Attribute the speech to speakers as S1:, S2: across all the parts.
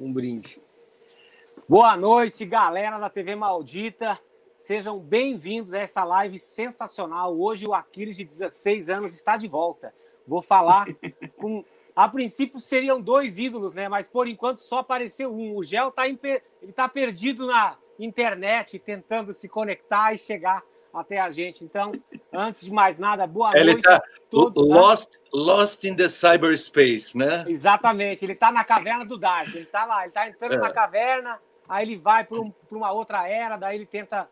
S1: Um brinde. Boa noite, galera da TV Maldita. Sejam bem-vindos a essa live sensacional. Hoje o Aquiles, de 16 anos, está de volta. Vou falar com. A princípio seriam dois ídolos, né? Mas por enquanto só apareceu um. O Gel tá ele tá perdido na internet, tentando se conectar e chegar até a gente. Então, antes de mais nada, boa
S2: ele
S1: noite
S2: tá
S1: a todos.
S2: Lost, lost in the cyberspace, né?
S1: Exatamente, ele está na caverna do Dark. Ele está lá, ele está entrando é. na caverna, aí ele vai para um, uma outra era, daí ele tenta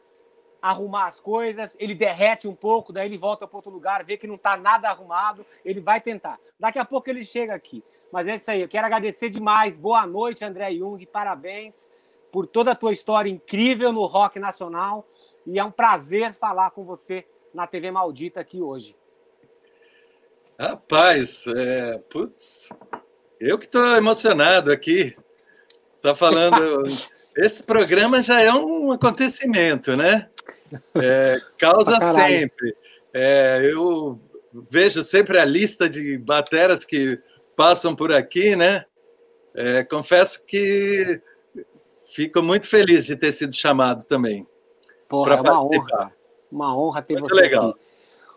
S1: arrumar as coisas, ele derrete um pouco, daí ele volta para outro lugar, vê que não está nada arrumado, ele vai tentar. Daqui a pouco ele chega aqui. Mas é isso aí, eu quero agradecer demais. Boa noite, André Jung, parabéns por toda a tua história incrível no rock nacional e é um prazer falar com você na TV Maldita aqui hoje.
S2: Rapaz, é, putz, eu que estou emocionado aqui. Está falando. esse programa já é um acontecimento, né? É, causa sempre. É, eu vejo sempre a lista de bateras que passam por aqui, né? É, confesso que Fico muito feliz de ter sido chamado também.
S1: Porra, é uma participar. honra. Uma honra ter
S2: muito
S1: você
S2: legal.
S1: aqui.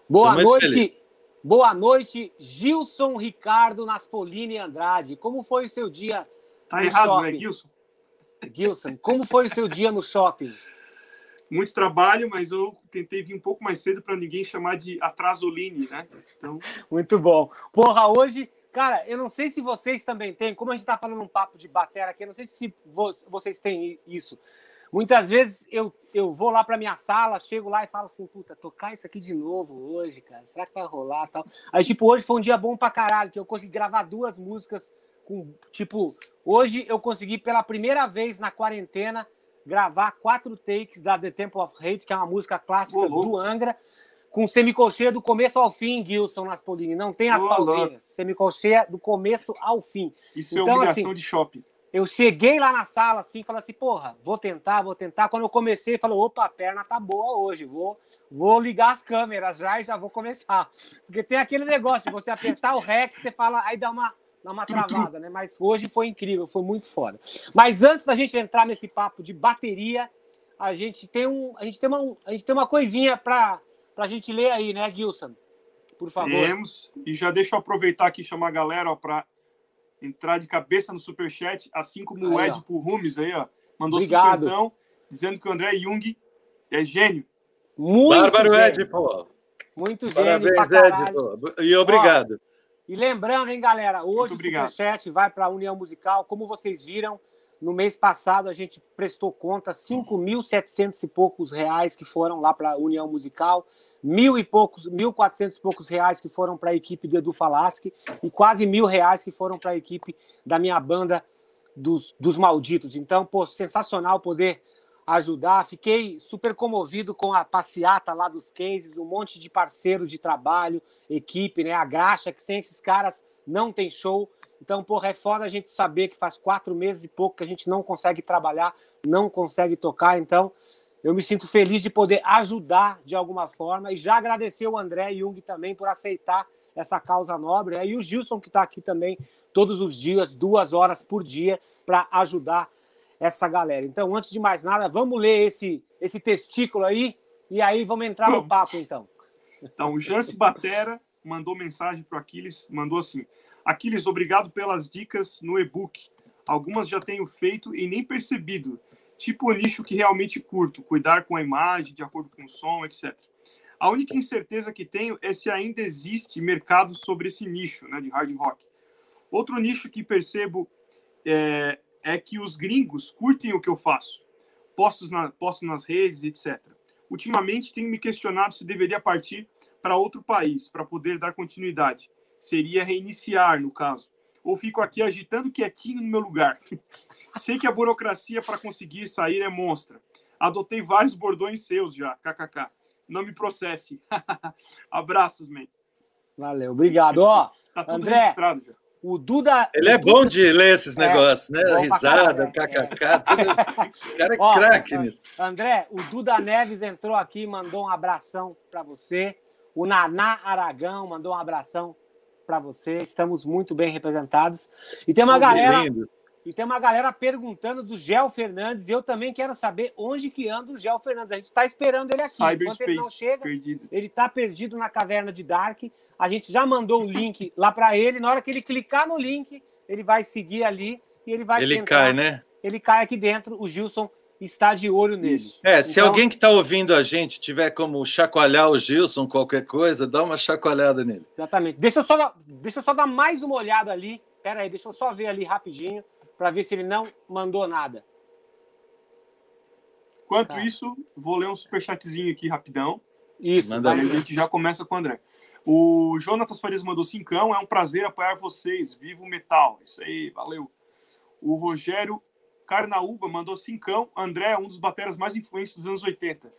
S1: Boa noite. Feliz. Boa noite, Gilson Ricardo Naspolini Andrade. Como foi o seu dia?
S3: Tá errado, shopping? não é Gilson?
S1: Gilson, como foi o seu dia no shopping?
S3: Muito trabalho, mas eu tentei vir um pouco mais cedo para ninguém chamar de atrasoline, né?
S1: Então... Muito bom. Porra, hoje Cara, eu não sei se vocês também têm, como a gente está falando um papo de batera aqui, eu não sei se vocês têm isso. Muitas vezes eu, eu vou lá para minha sala, chego lá e falo assim, puta, tocar isso aqui de novo hoje, cara, será que vai rolar tal? Aí, tipo, hoje foi um dia bom pra caralho, que eu consegui gravar duas músicas com, tipo, hoje eu consegui pela primeira vez na quarentena gravar quatro takes da The Temple of Hate, que é uma música clássica do Angra, com semicolcheia do começo ao fim, Gilson Naspolini. Não tem as pausinhas. Semicolcheia do começo ao fim.
S3: Isso é então, é obrigação assim, de shopping.
S1: Eu cheguei lá na sala assim, falei assim, porra, vou tentar, vou tentar. Quando eu comecei, falou, opa, a perna tá boa hoje, vou, vou ligar as câmeras já e já vou começar. Porque tem aquele negócio de você apertar o REC, você fala, aí dá uma, dá uma travada, né? Mas hoje foi incrível, foi muito foda. Mas antes da gente entrar nesse papo de bateria, a gente tem um, a gente tem uma, a gente tem uma coisinha para para a gente ler aí, né, Gilson? Por favor.
S3: Temos. E já deixa eu aproveitar aqui e chamar a galera para entrar de cabeça no superchat, assim como aí, o Ed Rumes aí, ó. Mandou
S1: Obrigado. então
S3: dizendo que o André Jung é gênio.
S2: Muito Bárbaro gênio. Ed, pô.
S1: Muito gênio Parabéns, Ed,
S2: pô. E obrigado. Ó,
S1: e lembrando, hein, galera, hoje o Superchat vai para a União Musical. Como vocês viram, no mês passado a gente prestou conta 5.700 e poucos reais que foram lá para a União Musical mil e poucos, mil quatrocentos e poucos reais que foram para a equipe do Edu Falaschi e quase mil reais que foram para a equipe da minha banda dos, dos Malditos. Então, pô, sensacional poder ajudar. Fiquei super comovido com a passeata lá dos cases, um monte de parceiro de trabalho, equipe, né? A graxa, que sem esses caras não tem show. Então, porra, é foda a gente saber que faz quatro meses e pouco que a gente não consegue trabalhar, não consegue tocar. Então, eu me sinto feliz de poder ajudar de alguma forma e já agradecer o André Jung também por aceitar essa causa nobre né? e o Gilson que está aqui também todos os dias, duas horas por dia, para ajudar essa galera. Então, antes de mais nada, vamos ler esse, esse testículo aí e aí vamos entrar no papo então.
S3: Então, o Jance Batera mandou mensagem para o Aquiles, mandou assim: Aquiles, obrigado pelas dicas no e-book. Algumas já tenho feito e nem percebido tipo o nicho que realmente curto, cuidar com a imagem, de acordo com o som, etc. A única incerteza que tenho é se ainda existe mercado sobre esse nicho né, de hard rock. Outro nicho que percebo é, é que os gringos curtem o que eu faço, posto, na, posto nas redes, etc. Ultimamente tenho me questionado se deveria partir para outro país para poder dar continuidade. Seria reiniciar, no caso ou fico aqui agitando quietinho no meu lugar? Sei que a burocracia para conseguir sair é monstra. Adotei vários bordões seus já, kkk. Não me processe. Abraços, man.
S1: Valeu, obrigado. Ó, tá tudo André, registrado já. O Duda.
S2: Ele é bom de ler esses é, negócios, né? Risada, kkk. É. Tudo... O cara é Ó, craque nisso.
S1: André, o Duda Neves entrou aqui, mandou um abração para você. O Naná Aragão mandou um abração para você. Estamos muito bem representados. E tem uma galera. E tem uma galera perguntando do Gel Fernandes. Eu também quero saber onde que anda o Gel Fernandes. A gente está esperando ele aqui.
S3: Cyberspace,
S1: Enquanto ele não chega,
S3: perdido.
S1: ele está perdido na caverna de Dark. A gente já mandou um link lá para ele. Na hora que ele clicar no link, ele vai seguir ali e ele vai
S2: Ele
S1: tentar-
S2: cai, né?
S1: Ele cai aqui dentro. O Gilson está de olho nele.
S3: Isso.
S2: É, se
S1: Então-
S2: alguém que está ouvindo a gente tiver como chacoalhar o Gilson, qualquer coisa, dá uma chacoalhada nele.
S1: Exatamente. Deixa eu só dar, deixa eu só dar mais uma olhada ali. Pera aí, deixa eu só ver ali rapidinho para ver se ele não mandou nada.
S3: Enquanto
S1: Cara.
S3: isso, vou ler um superchatzinho aqui rapidão.
S1: Isso.
S2: Manda.
S3: Aí a gente já começa com o André. O Jonatas Farias mandou cincão. É um prazer apoiar vocês. Viva o metal. Isso aí, valeu. O Rogério Carnaúba mandou cincão. André é um dos bateras mais influentes dos anos 80.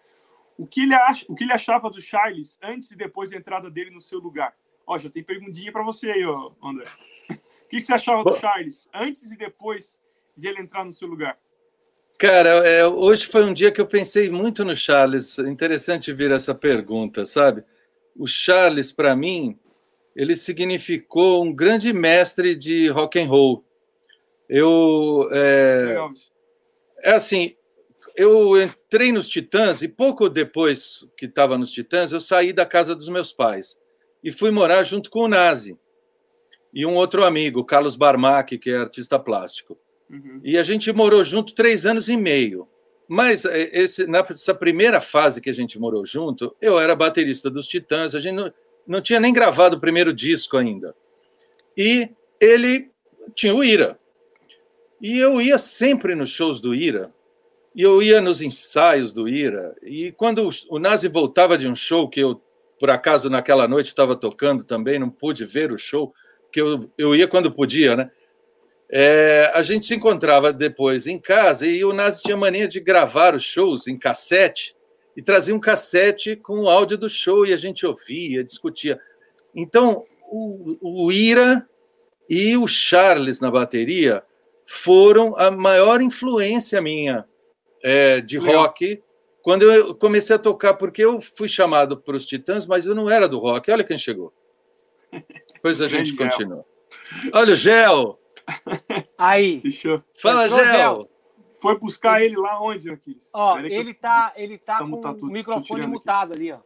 S3: O que ele, acha, o que ele achava do Charles antes e depois da entrada dele no seu lugar? Ó, já tem perguntinha para você aí, ó, André. O que você achava do Charles antes e depois de ele entrar no seu lugar?
S2: Cara, é, hoje foi um dia que eu pensei muito no Charles. Interessante vir essa pergunta, sabe? O Charles, para mim, ele significou um grande mestre de rock and roll. Eu é, é assim, eu entrei nos Titãs e pouco depois que estava nos Titãs, eu saí da casa dos meus pais e fui morar junto com o Nazi e um outro amigo, Carlos Barmac, que é artista plástico.
S3: Uhum.
S2: E a gente morou junto três anos e meio. Mas eh, esse, nessa primeira fase que a gente morou junto, eu era baterista dos Titãs, a gente não, não tinha nem gravado o primeiro disco ainda. E ele tinha o Ira. E eu ia sempre nos shows do Ira, e eu ia nos ensaios do Ira. E quando o- Nazi voltava de um show, que eu, por acaso, naquela noite estava tocando também, não pude ver o show, que eu, eu ia quando podia, né? É, a gente se encontrava depois em casa e o Nazi tinha mania de gravar os shows em cassete e trazia um cassete com o áudio do show e a gente ouvia, discutia. Então, o, o Ira e o Charles na bateria foram a maior influência minha é, de rock quando eu comecei a tocar, porque eu fui chamado para os Titãs, mas eu não era do rock. Olha quem chegou. Depois a gente continua. Olha o Gel!
S1: Aí.
S3: Fechou.
S2: Fala, Gel!
S1: Gel.
S3: Foi buscar ele lá onde, Aquiles?
S1: Ó,
S3: Pera que eu-
S1: ele tá, ele tá
S3: Tamo-
S1: com
S3: tá
S1: o
S3: tudo- tô
S1: microfone
S3: tirando aqui.
S1: mutado ali, ó.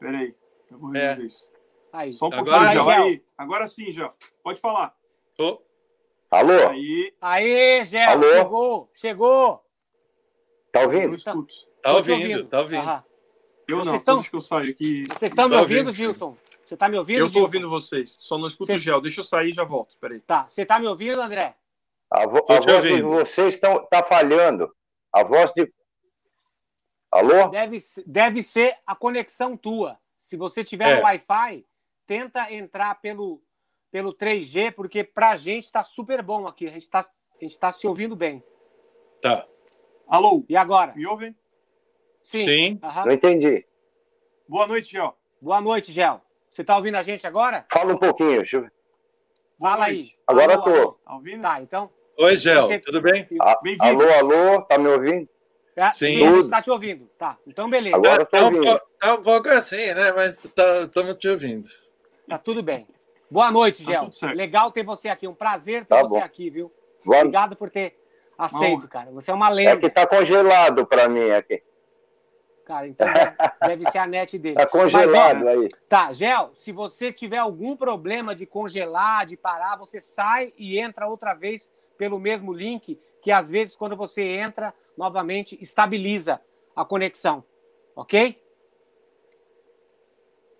S3: Pera aí. Eu vou
S2: É.
S3: resolver isso.
S1: Aí.
S3: Só um
S2: Agora
S3: pouquinho,
S1: já.
S3: Gel. Aí. Agora sim, já. Pode falar.
S2: Ô,
S4: Alô?
S3: Aí,
S1: Aê, Gel,
S4: Alô?
S1: chegou, chegou.
S4: Tá ouvindo?
S2: tá
S1: Tô te
S2: ouvindo, tá ouvindo.
S1: Aham.
S3: Eu
S1: Vocês
S3: não,
S1: estão-
S3: que eu saio aqui.
S1: Vocês estão me
S2: Tá
S1: ouvindo,
S2: ouvindo.
S1: Gilson? Você tá me ouvindo,
S3: Eu tô
S1: Gilson?
S3: ouvindo vocês, só não escuto
S1: Cê-
S3: o gel. Deixa eu sair e já volto. Peraí.
S1: Tá, você tá me ouvindo, André?
S4: A, vo a voz de
S2: ouvindo.
S4: vocês estão tá falhando. A voz de. Alô?
S1: Deve, deve ser a conexão tua. Se você tiver
S2: É.
S1: Wi-Fi, tenta entrar pelo, pelo 3G, porque pra gente tá super bom aqui. A gente tá, a gente tá se ouvindo bem.
S2: Tá.
S3: Alô,
S1: E agora?
S3: me ouvem?
S2: Sim.
S1: Aham.
S4: Não entendi.
S3: Boa noite, Gel.
S1: Boa noite, Gel. Você tá ouvindo a gente agora?
S4: Fala um pouquinho. deixa eu
S1: Fala aí.
S4: Agora
S1: Alô,
S4: tô.
S1: alô.
S3: Tá ouvindo?
S1: Tá, então.
S2: Oi, Gel,
S1: Você-
S2: tudo bem?
S4: A-
S3: Bem-vindo.
S4: alô, alô? Tá me ouvindo?
S1: É,
S2: Sim.
S1: sim, a gente tá te ouvindo. Tá, então beleza.
S4: Agora eu tô
S2: tá, um
S4: ouvindo.
S2: pouco, tá um pouco assim, né? Mas estamos te ouvindo.
S1: Tá tudo bem. Boa noite,
S3: Tá
S1: Gel.
S3: tudo certo.
S1: Legal ter você aqui. Um prazer ter
S4: Tá
S1: você
S4: bom.
S1: aqui, viu?
S4: Boa-
S1: Obrigado por ter aceito, cara. Você é uma
S4: É
S1: lenda,
S4: que tá congelado pra mim aqui.
S1: cara. Então deve, deve ser a net dele.
S4: Tá congelado
S1: Mas, ó,
S4: aí.
S1: Tá, Gel, se você tiver algum problema de congelar, de parar, você sai e entra outra vez pelo mesmo link, que às vezes quando você entra novamente estabiliza a conexão. Ok?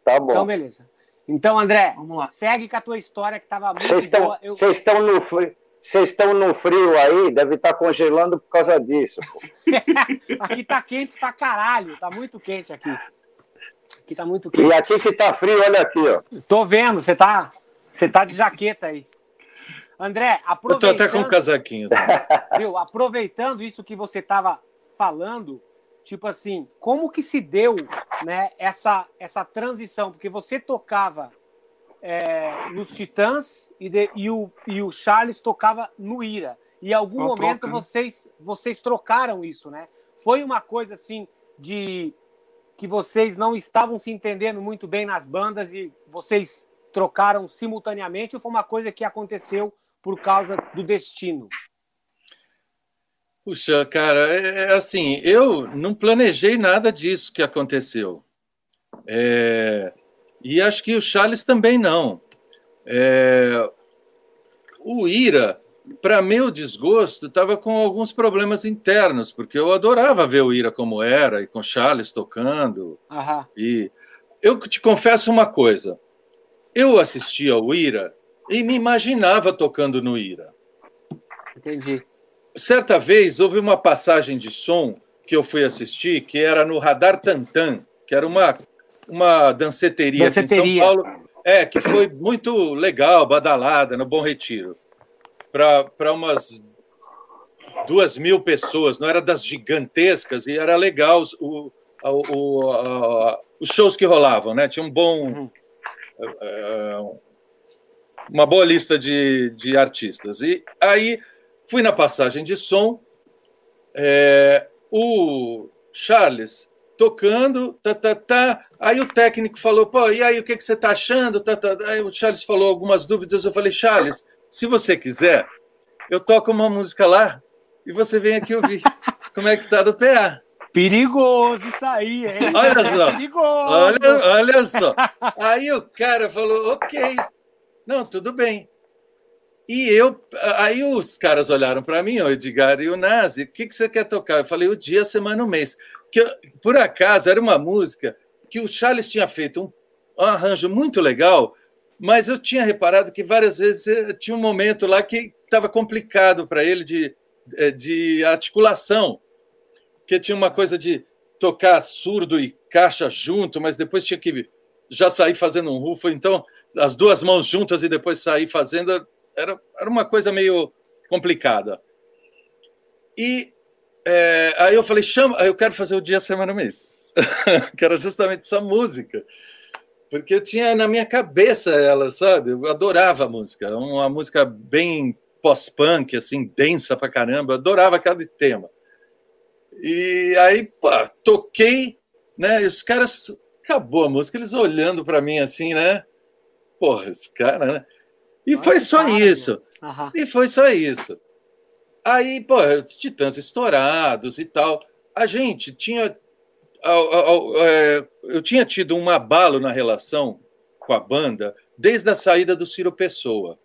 S4: Tá bom.
S1: Então, beleza. Então, André,
S3: Vamos lá.
S1: segue com a tua história que tava muito
S4: Vocês estão
S1: boa. Eu...
S4: vocês estão no frio. Vocês estão no frio aí, deve estar congelando por causa disso. pô.
S1: Aqui tá quente pra caralho, tá muito quente aqui. Aqui tá muito quente.
S4: E aqui que tá frio, olha aqui, ó.
S1: Tô vendo, você tá, você tá de jaqueta aí. André,
S2: Eu tô
S1: aproveitando,
S2: até com um casaquinho.
S1: viu, aproveitando isso que você tava falando, tipo assim, como que se deu, né, essa essa transição, porque você tocava é, nos Titãs e, de- e o, e o Charles tocava no Ira. E em algum
S3: Uma
S1: momento
S3: troca, né?
S1: vocês vocês trocaram isso, né? Foi uma coisa assim de que vocês não estavam se entendendo muito bem nas bandas e vocês trocaram simultaneamente ou foi uma coisa que aconteceu por causa do destino?
S2: Puxa, cara, é, é assim, eu não planejei nada disso que aconteceu. É, e acho que o Charles também não. É, o Ira, para meu desgosto, estava com alguns problemas internos, porque eu adorava ver o Ira como era, e com o Charles tocando.
S1: Aham.
S2: E eu te confesso uma coisa: eu assistia ao Ira e me imaginava tocando no Ira.
S1: Entendi
S2: certa vez houve uma passagem de som que eu fui assistir, que era no Radar Tantan, que era uma, uma danceteria, danceteria. aqui em São Paulo. É, que foi muito legal, badalada, no Bom Retiro. Para umas duas mil pessoas, não era das gigantescas, e era legal o, o, o, os shows que rolavam, né? Tinha um bom. Uh, uma boa lista de, de artistas. E aí Fui na passagem de som, é, o Charles tocando, tá, tá, tá. Aí o técnico falou, pô, e aí o que, que você tá achando? Tá, tá. Aí o Charles falou algumas dúvidas. Eu falei, Charles, se você quiser, eu toco uma música lá e você vem aqui ouvir. Como é que tá do PA?
S1: Perigoso isso aí, hein?
S2: Olha só. Perigoso. Olha, olha só. Aí o cara falou, ok. Não, tudo bem. E eu, aí os caras olharam para mim, o Edgar e o Nazi, o que, que você quer tocar? Eu falei, o dia, semana, o mês. Que por acaso era uma música que o Charles tinha feito um, um arranjo muito legal, mas eu tinha reparado que várias vezes eh, tinha um momento lá que estava complicado para ele de, eh, de articulação, que tinha uma coisa de tocar surdo e caixa junto, mas depois tinha que já sair fazendo um rufo, então as duas mãos juntas e depois sair fazendo era, era uma coisa meio complicada. E é, aí eu falei, chama, eu quero fazer o dia, semana, mês, que era justamente essa música, porque eu tinha na minha cabeça ela, sabe? Eu adorava a música, uma música bem pós-punk, assim, densa pra caramba, eu adorava aquele tema. E aí, pô, toquei, né? E os caras, acabou a música, eles olhando para mim assim, né? Porra, esse cara, né? E foi só isso. Uhum. E foi só isso. Aí, pô, titãs estourados e tal. A gente tinha. É, eu tinha tido um abalo na relação com a banda desde a saída do Ciro Pessoa.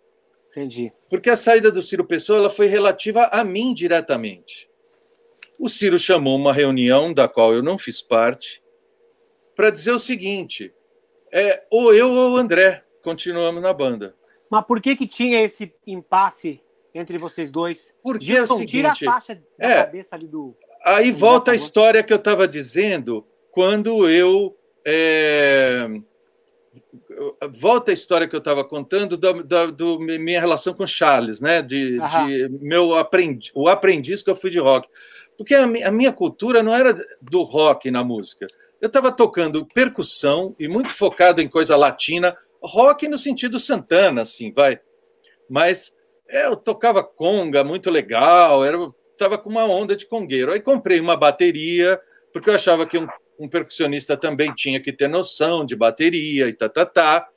S1: Entendi.
S2: Porque a saída do Ciro Pessoa ela foi relativa a mim diretamente. O Ciro chamou uma reunião da qual eu não fiz parte para dizer o seguinte: é, ou eu ou o André continuamos na banda.
S1: Mas por que que tinha esse impasse entre vocês dois?
S2: Porque Gilson, é o seguinte, tira a
S1: faixa da é, cabeça ali do.
S2: Aí do volta a história que eu estava dizendo quando eu. É, volta a história que eu estava contando da, da do, minha relação com Charles, né? De, de meu aprendi, o aprendiz que eu fui de rock. Porque a, a minha cultura não era do rock na música. Eu estava tocando percussão e muito focado em coisa latina, rock no sentido Santana, assim, vai. Mas é, eu tocava conga muito legal, era estava com uma onda de congueiro. Aí comprei uma bateria, porque eu achava que um, um percussionista também tinha que ter noção de bateria e tá, tá, tá.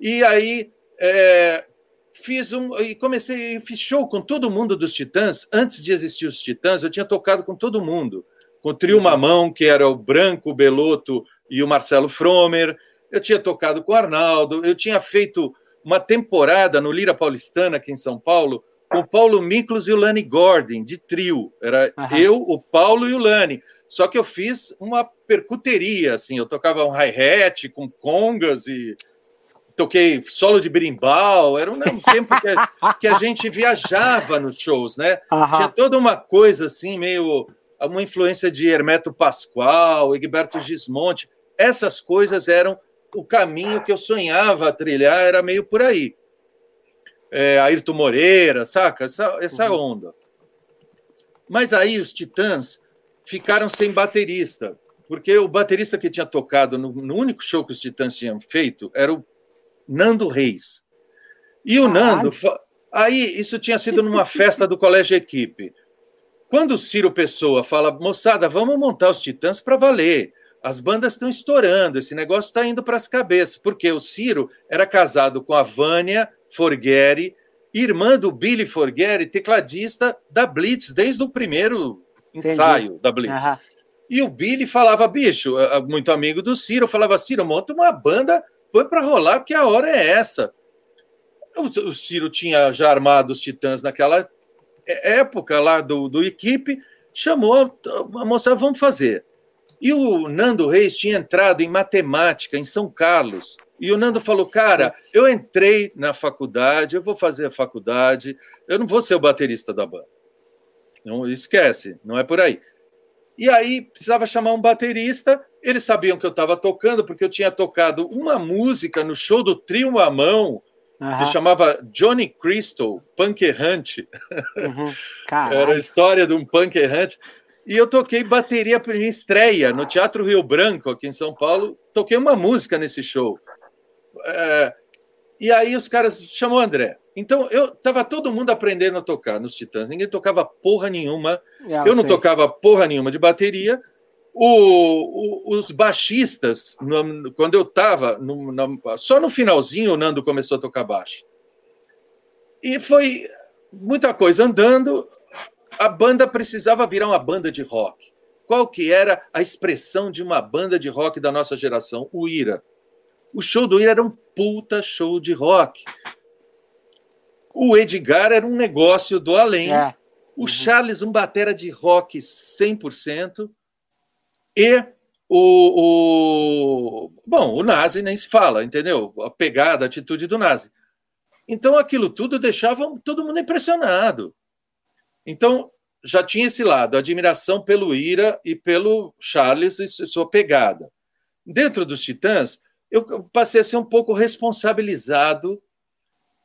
S2: E aí é, fiz um e comecei fiz show com todo mundo dos Titãs antes de existir os Titãs eu tinha tocado com todo mundo com o trio uhum. Mamão que era o Branco o Beloto e o Marcelo Fromer eu tinha tocado com o Arnaldo, eu tinha feito uma temporada no Lira Paulistana, aqui em São Paulo, com o Paulo Miklos e o Lani Gordon, de trio. Era uhum. eu, o Paulo e o Lani. Só que eu fiz uma percuteria, assim, eu tocava um hi-hat com congas e toquei solo de berimbau, era um tempo que a, que a gente viajava nos shows, né? Uhum. Tinha toda uma coisa assim, meio uma influência de Hermeto Pascoal, Egberto Gismonte. Essas coisas eram o caminho que eu sonhava trilhar era meio por aí. É, Ayrton Moreira, saca? Essa, essa uhum. onda. Mas aí os Titãs ficaram sem baterista, porque o baterista que tinha tocado no, no único show que os Titãs tinham feito era o Nando Reis. E o Nando. Aí, isso tinha sido numa festa do Colégio Equipe. Quando o Ciro Pessoa fala, moçada, vamos montar os Titãs para valer as bandas estão estourando, esse negócio está indo para as cabeças, porque o Ciro era casado com a Vânia Forghieri, irmã do Billy Forgeri, tecladista da Blitz, desde o primeiro ensaio Entendi. da Blitz. Uhum. E o Billy falava, bicho, muito amigo do Ciro, falava, Ciro, monta uma banda, põe para rolar, porque a hora é essa. O, Ciro tinha já armado os Titãs naquela época lá do, do equipe, chamou a moça, vamos fazer. E o Nando Reis tinha entrado em matemática em São Carlos. E o Nando falou: Cara, eu entrei na faculdade, eu vou fazer a faculdade, eu não vou ser o baterista da banda. Não esquece, não é por aí. E aí precisava chamar um baterista. Eles sabiam que eu estava tocando, porque eu tinha tocado uma música no show do Trio Mamão, uhum. que chamava Johnny Crystal, Punk Errante. Uhum. Era a história de um punk errante. E eu toquei bateria para minha estreia no Teatro Rio Branco, aqui em São Paulo. Toquei uma música nesse show. É, e aí os caras chamou André. Então eu tava todo mundo aprendendo a tocar nos Titãs. Ninguém tocava porra nenhuma. É, eu, não tocava porra nenhuma de bateria. O, o, os baixistas, no, quando eu estava, só no finalzinho o Nando começou a tocar baixo. E foi muita coisa andando. A banda precisava virar uma banda de rock. Qual que era a expressão de uma banda de rock da nossa geração? O Ira. O show do Ira era um puta show de rock. O Edgar era um negócio do além. É. O uhum. Charles, um batera de rock 100%. E o, o. Bom, o Nazi nem se fala, entendeu? A pegada, a atitude do Nazi. Então, aquilo tudo deixava todo mundo impressionado. Então, já tinha esse lado, admiração pelo Ira e pelo Charles e sua pegada. Dentro dos Titãs, eu passei a ser um pouco responsabilizado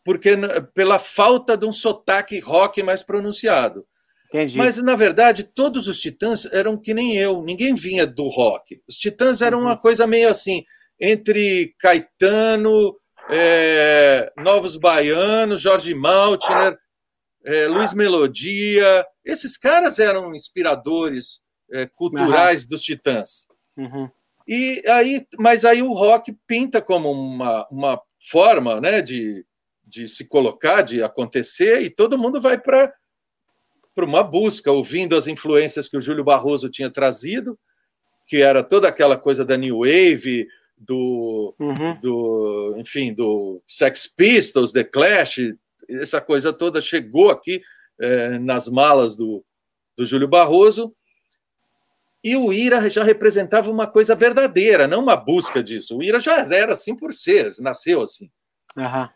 S2: porque pela falta de um sotaque rock mais pronunciado. Entendi. Mas, na verdade, todos os Titãs eram que nem eu, ninguém vinha do rock. Os Titãs eram uhum. uma coisa meio assim, entre Caetano, é, Novos Baianos, Jorge Maltner, é, Luiz Melodia. Esses caras eram inspiradores é, culturais uhum. dos Titãs. Uhum. E aí, mas aí o rock pinta como uma, uma forma né, de, de se colocar, de acontecer, e todo mundo vai para uma busca, ouvindo as influências que o Júlio Barroso tinha trazido, que era toda aquela coisa da New Wave, do, uhum. do enfim, do Sex Pistols, The Clash, essa coisa toda chegou aqui é, nas malas do, do Júlio Barroso, e o Ira já representava uma coisa verdadeira, não uma busca disso. O Ira já era assim por ser, nasceu assim. Uhum.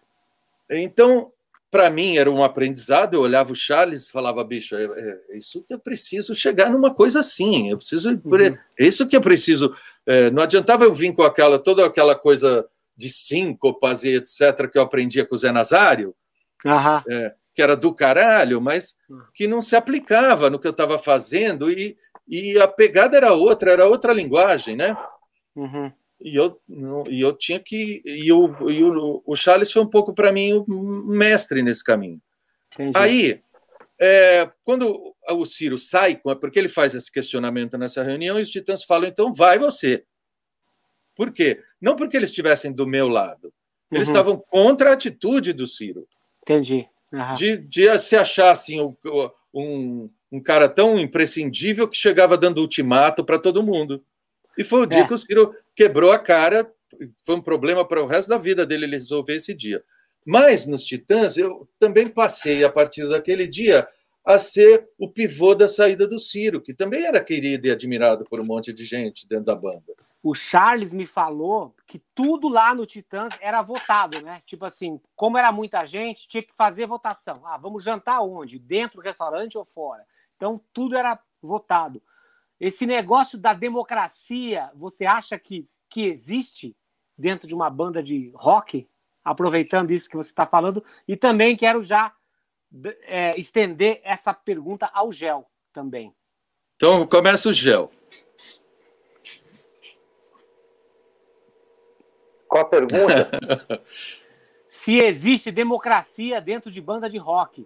S2: Então, para mim, era um aprendizado. Eu olhava o Charles e falava, bicho, é, é, é, isso que eu preciso chegar numa coisa assim. Eu preciso. Uhum. É isso que eu preciso. É, não adiantava eu vir com aquela toda aquela coisa de síncopas e etc. que eu aprendia com o Zé Nazário, uhum. que era do caralho, mas uhum. que não se aplicava no que eu estava fazendo e, e a pegada era outra, era outra linguagem, né? Uhum e eu, e eu tinha que. E, o, e o, o Charles foi um pouco para mim o mestre nesse caminho. Entendi. Aí, é, quando o Ciro sai, porque ele faz esse questionamento nessa reunião, e os titãs falam: então vai você. Por quê? Não porque eles estivessem do meu lado. Eles uhum. estavam contra a atitude do Ciro.
S1: Entendi.
S2: Uhum. De, de se achar assim, um, um cara tão imprescindível que chegava dando ultimato para todo mundo. E foi o dia é. que o Ciro quebrou a cara, foi um problema para o resto da vida dele ele resolver esse dia. Mas nos Titãs, eu também passei, a partir daquele dia, a ser o pivô da saída do Ciro, que também era querido e admirado por um monte de gente dentro da banda.
S1: O Charles me falou que tudo lá no Titãs era votado, né? Tipo assim, como era muita gente, tinha que fazer votação. Ah, vamos jantar onde? Dentro do restaurante ou fora? Então, tudo era votado. Esse negócio da democracia, você acha que, que existe dentro de uma banda de rock? Aproveitando isso que você está falando. E também quero já é, estender essa pergunta ao Gel também.
S2: Então, começa o Gel.
S4: Qual a pergunta?
S1: Se existe democracia dentro de banda de rock.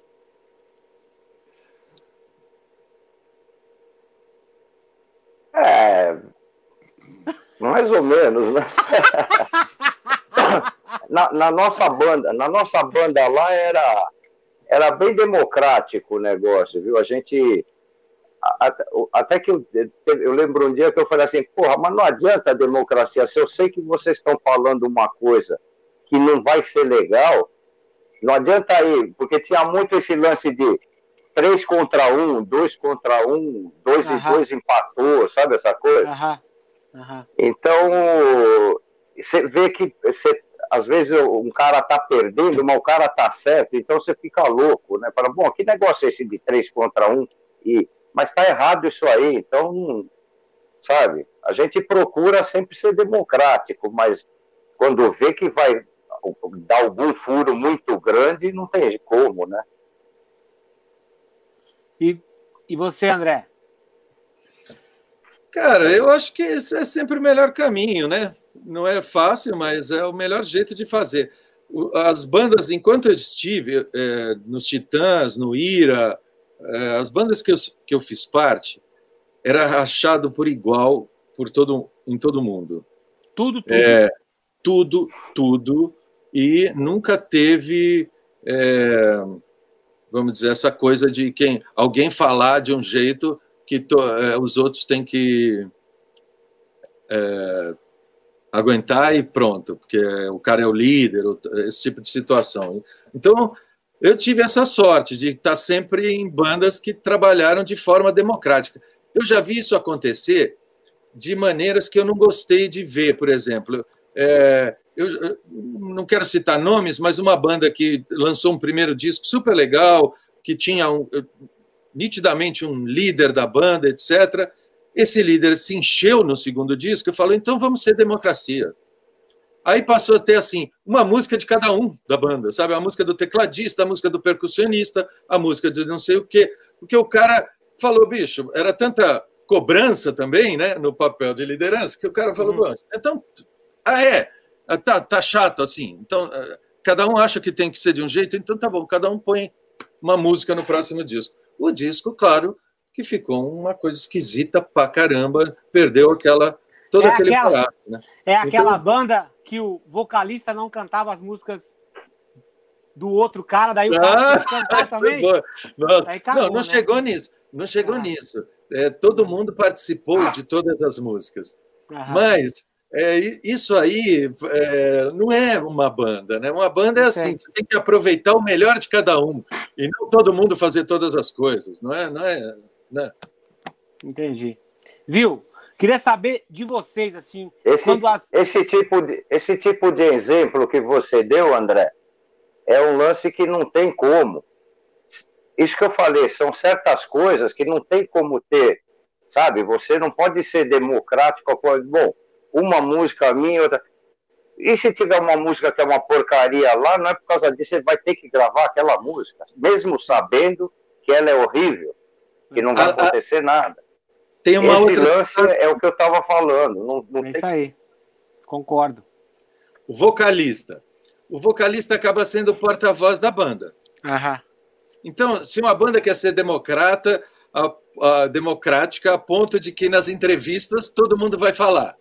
S4: É. Mais ou menos, né? na, na, nossa banda, na nossa banda lá era era bem democrático o negócio, viu? A gente. Até que eu, eu lembro um dia que eu falei assim, porra, mas não adianta a democracia. Se eu sei que vocês estão falando uma coisa que não vai ser legal, não adianta aí, porque tinha muito esse lance de três contra um, dois contra um, dois e dois empatou, sabe essa coisa? Então, você vê que você, às vezes um cara tá perdendo, mas o cara tá certo, então você fica louco, né? Fala, bom, que negócio é esse de três contra um? E, mas tá errado isso aí, então, sabe? A gente procura sempre ser democrático, mas quando vê que vai dar algum furo muito grande, não tem como, né?
S1: E, e você, André?
S2: Cara, eu acho que esse é sempre o melhor caminho, né? Não é fácil, mas é o melhor jeito de fazer. As bandas, enquanto eu estive é, nos Titãs, no Ira, as bandas que eu, que eu fiz parte, era rachado por igual por todo, em todo mundo.
S1: Tudo, tudo.
S2: É, tudo, tudo e nunca teve, é, vamos dizer, essa coisa de quem alguém falar de um jeito que to, é, os outros têm que aguentar e pronto, porque o cara é o líder, esse tipo de situação. Então, eu tive essa sorte de estar sempre em bandas que trabalharam de forma democrática. Eu já vi isso acontecer de maneiras que eu não gostei de ver, por exemplo. É, eu, não quero citar nomes, mas uma banda que lançou um primeiro disco super legal, que tinha um, nitidamente um líder da banda, etc. Esse líder se encheu no segundo disco e falou: então vamos ser democracia. Aí passou a ter assim uma música de cada um da banda, sabe? A música do tecladista, a música do percussionista, a música de não sei o quê. Porque o cara falou, bicho, era tanta cobrança também, né, no papel de liderança, que o cara falou, uhum. então, ah, é, ah, tá, tá chato assim. Então, ah, cada um acha que tem que ser de um jeito, então tá bom, cada um põe uma música no próximo disco. O disco, claro, que ficou uma coisa esquisita pra caramba, perdeu aquela todo
S1: é
S2: aquele
S1: aquela, né? É aquela então, banda que o vocalista não cantava as músicas do outro cara, daí o cara ah, cantar também.
S2: Nossa, acabou, não, não né? chegou nisso, não chegou ah. nisso. É, todo mundo participou de todas as músicas. Mas é, isso aí é, não é uma banda, né? Uma banda é assim, você tem que aproveitar o melhor de cada um e não todo mundo fazer todas as coisas, não é? Não é né?
S1: Entendi. Viu? Queria saber de vocês assim,
S4: esse, as... esse tipo de esse tipo de exemplo que você deu, André, é um lance que não tem como. Isso que eu falei, são certas coisas que não tem como ter, sabe? Você não pode ser democrático. Bom, uma música minha, outra. E se tiver uma música que é uma porcaria lá, não é por causa disso, você vai ter que gravar aquela música, mesmo sabendo que ela é horrível, que não vai acontecer nada.
S2: Tem uma Esse outra.
S4: lance é o que eu estava falando. Não, não
S1: é isso aí. Concordo.
S2: O vocalista. O vocalista acaba sendo o porta-voz da banda.
S1: Aham.
S2: Então, se uma banda quer ser democrata, a, a, democrática, a ponto de que nas entrevistas todo mundo vai falar.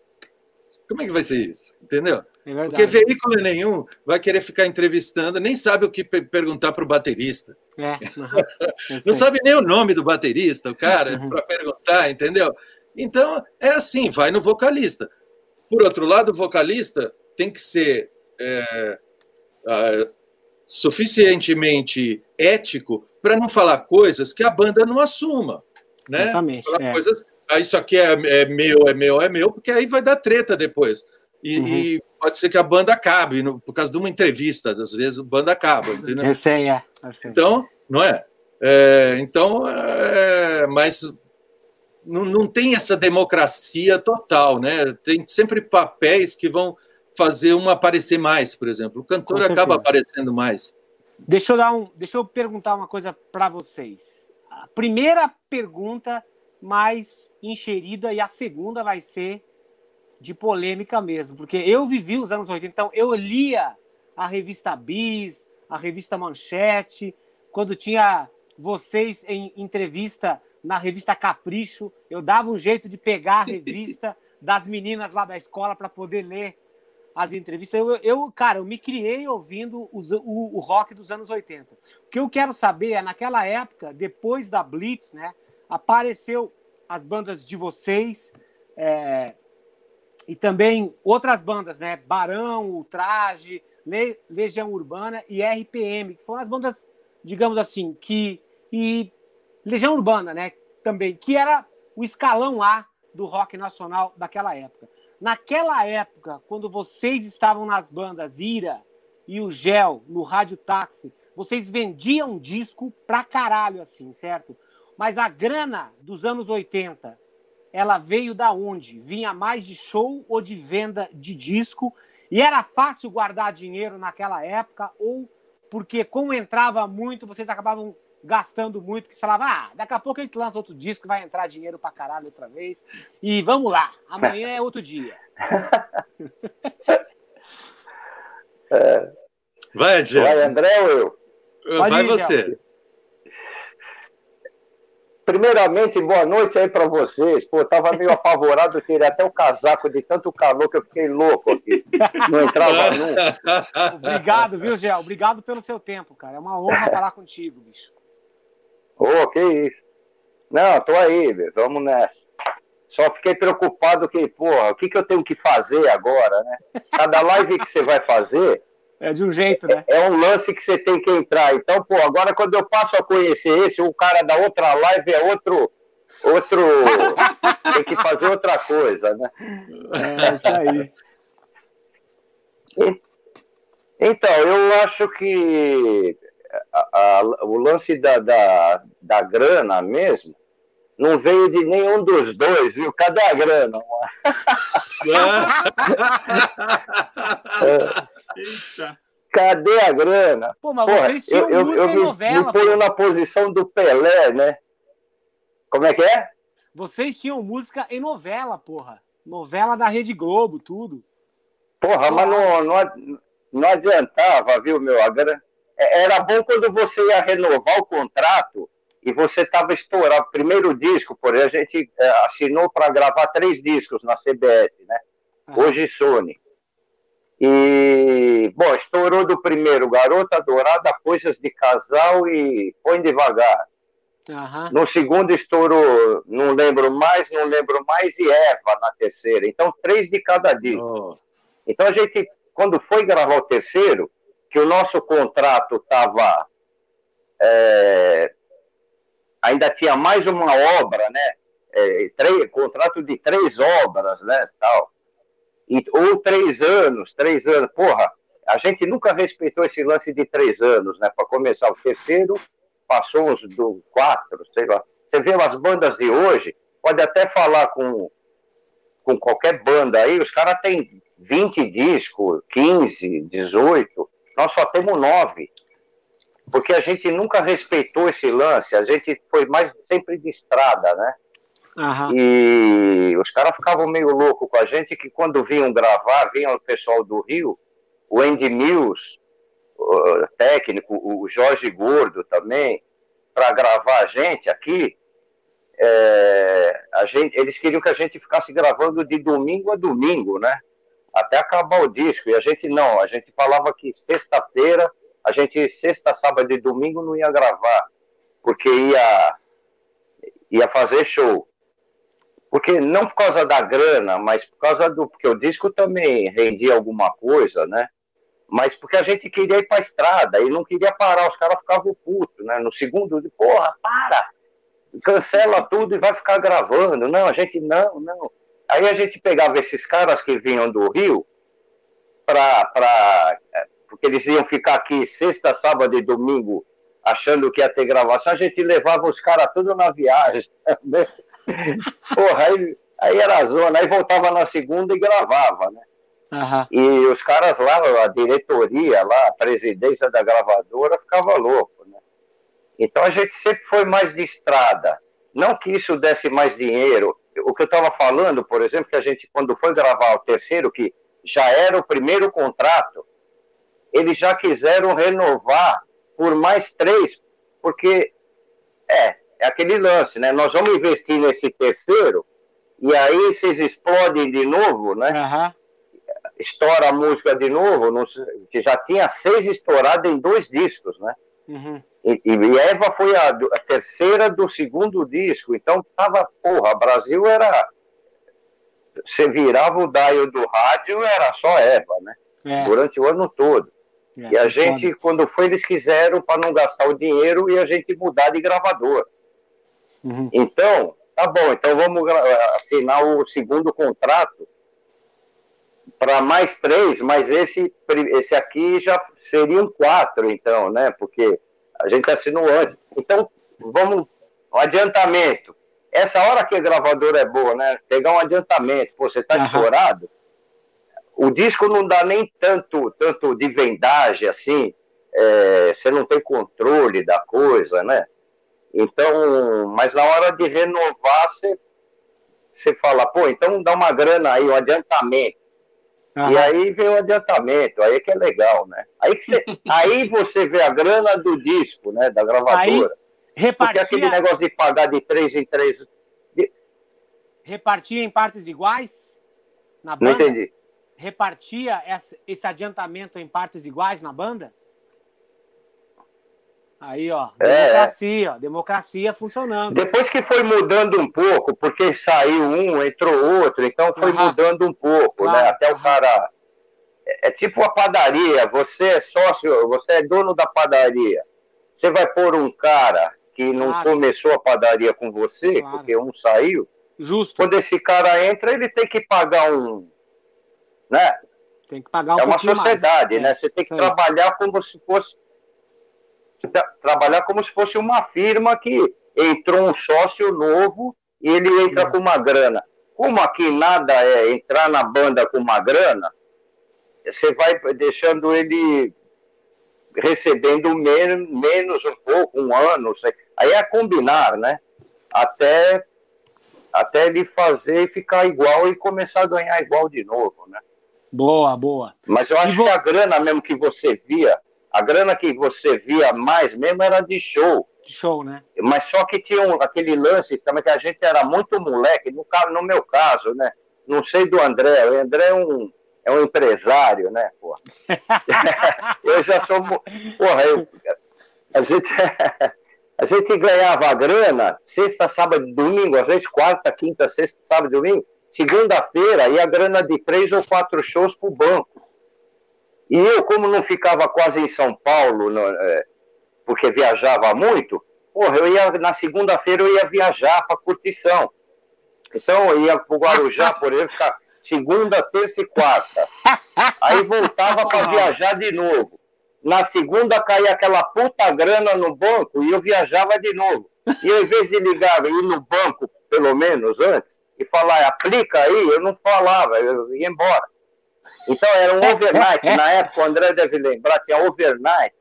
S2: Como é que vai ser isso? Entendeu? É Porque veículo nenhum vai querer ficar entrevistando, nem sabe o que perguntar para o baterista.
S1: É,
S2: uhum, Não sabe nem o nome do baterista, o cara, uhum. para perguntar, entendeu? Então, é assim, vai no vocalista. Por outro lado, o vocalista tem que ser é, é, suficientemente ético para não falar coisas que a banda não assuma. Né?
S1: Exatamente.
S2: Falar é. coisas ah, isso aqui é, é, meu, é meu, é meu, porque aí vai dar treta depois. E, uhum. e pode ser que a banda acabe, no, por causa de uma entrevista, às vezes a banda acaba, entendeu?
S1: Eu sei, é. Eu sei.
S2: Então, não é? é então, é, mas não, não tem essa democracia total, né? Tem sempre papéis que vão fazer um aparecer mais, por exemplo. O cantor acaba aparecendo mais.
S1: Deixa eu, dar um, deixa eu perguntar uma coisa para vocês. A primeira pergunta mais encherida e a segunda vai ser de polêmica mesmo, porque eu vivi os anos 80, então eu lia a revista Bis, a revista Manchete, quando tinha vocês em entrevista na revista Capricho, eu dava um jeito de pegar a revista das meninas lá da escola para poder ler as entrevistas. Eu, eu, cara, eu me criei ouvindo os, o, o rock dos anos 80. O que eu quero saber é, naquela época, depois da Blitz, né? Apareceu as bandas de vocês é, e também outras bandas, né? Barão, Ultraje, Le, Legião Urbana e RPM, que foram as bandas, digamos assim, que. E Legião Urbana, né? Também, que era o escalão A do rock nacional daquela época. Naquela época, quando vocês estavam nas bandas Ira e o Gel, no Rádio Táxi, vocês vendiam disco pra caralho, assim, certo? Mas a grana dos anos 80, ela veio da onde? Vinha mais de show ou de venda de disco? E era fácil guardar dinheiro naquela época? Ou porque, como entrava muito, vocês acabavam gastando muito, que você falava, ah, daqui a pouco a gente lança outro disco, vai entrar dinheiro pra caralho outra vez. E vamos lá, amanhã é outro dia.
S2: é. Vai, Adriano.
S4: Vai, André ou eu?
S2: Vai ir, você.
S4: Primeiramente, boa noite aí para vocês. Pô, tava meio apavorado, tirei até o casaco de tanto calor que eu fiquei louco aqui. Não entrava nunca.
S1: Obrigado, viu, Gel? Obrigado pelo seu tempo, cara. É uma honra falar contigo, bicho.
S4: Ô, oh, que isso. Não, tô aí, velho. Vamos nessa. Só fiquei preocupado que, porra, o que, que eu tenho que fazer agora, né? Cada live que você vai fazer.
S1: É de um jeito, né?
S4: É, é um lance que você tem que entrar. Então, pô, agora quando eu passo a conhecer esse, o cara da outra live é outro. Outro. tem que fazer outra coisa, né?
S1: É, isso aí.
S4: Então, eu acho que a, a, o lance da, da, da grana mesmo não veio de nenhum dos dois, viu? Cadê a grana? Eita. Cadê a grana?
S1: Pô, mas Porra, vocês tinham eu, eu, eu me, novela,
S4: me ponho na posição do Pelé, né? Como é que é?
S1: Vocês tinham música em novela, porra. Novela da Rede Globo, tudo.
S4: Porra, mas não, não, não adiantava, viu, meu? A grana... É, era bom quando você ia renovar o contrato e você estava estourado. Primeiro disco, por exemplo, a gente é, assinou para gravar três discos na CBS, né? Hoje Sony. E, bom, estourou do primeiro Garota Dourada, Coisas de Casal e Põe Devagar. Uhum. No segundo estourou, não lembro mais, não lembro mais, e Eva na terceira. Então, três de cada disco. Então, a gente, quando foi gravar o terceiro, que o nosso contrato estava é, ainda tinha mais uma obra, né? É, três, contrato de três obras, né? Tal. Ou três anos, três anos. Porra, a gente nunca respeitou esse lance de três anos, né? Para começar o terceiro, passou uns do quatro, sei lá. Você vê as bandas de hoje, pode até falar com, com qualquer banda aí, os caras têm 20 discos, 15, 18, nós só temos nove porque a gente nunca respeitou esse lance, a gente foi mais sempre de estrada, né? Uhum. E os caras ficavam meio loucos com a gente, que quando vinham gravar, vinha o pessoal do Rio, o Andy Mills, o técnico, o Jorge Gordo também, para gravar a gente aqui, é, a gente, eles queriam que a gente ficasse gravando de domingo a domingo, né? Até acabar o disco. E a gente não, a gente falava que sexta-feira a gente sexta, sábado e domingo não ia gravar, porque ia, ia fazer show. Porque não por causa da grana, mas por causa do. Porque o disco também rendia alguma coisa, né? Mas porque a gente queria ir para a estrada e não queria parar, os caras ficavam putos, né? No segundo, porra, para! Cancela tudo e vai ficar gravando. Não, a gente não, não. Aí a gente pegava esses caras que vinham do Rio para porque eles iam ficar aqui sexta, sábado e domingo achando que ia ter gravação, a gente levava os caras tudo na viagem. Né? Porra, aí, aí era a zona, aí voltava na segunda e gravava, né? Uhum. E os caras lá, a diretoria lá, a presidência da gravadora, ficava louco, né? Então a gente sempre foi mais de estrada. Não que isso desse mais dinheiro. O que eu estava falando, por exemplo, que a gente, quando foi gravar o terceiro, que já era o primeiro contrato, eles já quiseram renovar por mais três, porque é, é aquele lance, né? Nós vamos investir nesse terceiro, e aí vocês explodem de novo, né? Uhum. estoura a música de novo, que já tinha seis estouradas em dois discos, né? Uhum. E, e, Eva foi a, a, terceira do segundo disco, então tava, porra, Brasil era. Você virava o dial do rádio, era só Eva, né? É. Durante o ano todo. É, e a gente, foda. quando foi, eles quiseram, para não gastar o dinheiro, e a gente mudar de gravador. Uhum. Então, tá bom, então vamos assinar o segundo contrato para mais três, mas esse, esse aqui já seriam quatro, então, né? Porque a gente assinou antes. Então, vamos, um adiantamento. Essa hora que a gravadora é boa, né? Pegar um adiantamento, pô, você está uhum. estourado, o disco não dá nem tanto, tanto de vendagem assim, é, você não tem controle da coisa, né? Então, mas na hora de renovar, você, você fala, pô, então dá uma grana aí, um adiantamento. Uhum. E aí vem o adiantamento, aí que é legal, né? Aí, que você, aí você vê a grana do disco, né? Da gravadora. Aí, repartia... Porque aquele negócio de pagar de três em três. De...
S1: Repartia em partes iguais?
S4: Na banda? Não entendi.
S1: Repartia esse adiantamento em partes iguais na banda? Aí, ó, é. democracia, é. democracia funcionando.
S4: Depois que foi mudando um pouco, porque saiu um, entrou outro, então foi uhum. mudando um pouco, né? claro. né? Até o cara. É, é tipo a padaria, você é sócio, você é dono da padaria. Você vai pôr um cara que não claro. começou a padaria com você, claro. porque um saiu.
S1: Justo.
S4: Quando esse cara entra, ele tem que pagar um. Né?
S1: Tem que pagar um
S4: É uma sociedade, mais. né? É, você tem que trabalhar como se fosse trabalhar como se fosse uma firma que entrou um sócio novo e ele entra com uma grana. Como aqui nada é entrar na banda com uma grana, você vai deixando ele recebendo menos, menos um pouco, um ano, aí é combinar, né? Até, até ele fazer e ficar igual e começar a ganhar igual de novo, né?
S1: Boa, boa.
S4: Mas eu acho vou... que a grana mesmo que você via a grana que você via mais mesmo era de show.
S1: Show, né?
S4: Mas só que tinha um, aquele lance também que a gente era muito moleque, no, no meu caso, né? Não sei do André, o André é um, é um empresário, né? Porra. eu já sou. Porra, eu, a, gente, a gente ganhava grana sexta, sábado e domingo, às vezes quarta, quinta, sexta, sábado e domingo. Segunda-feira ia grana de três ou quatro shows pro banco. E eu, como não ficava quase em São Paulo, é, porque viajava muito, porra, eu ia, na segunda-feira eu ia viajar para curtição. Então eu ia para o Guarujá, por exemplo, ficar segunda, terça e quarta. Aí voltava para viajar de novo. Na segunda caía aquela puta grana no banco e eu viajava de novo. E eu, em vez de ligar, ir no banco, pelo menos antes, e falar, aplica aí, eu não falava, eu ia embora. Então era um overnight. Na época, o André deve lembrar, tinha overnight,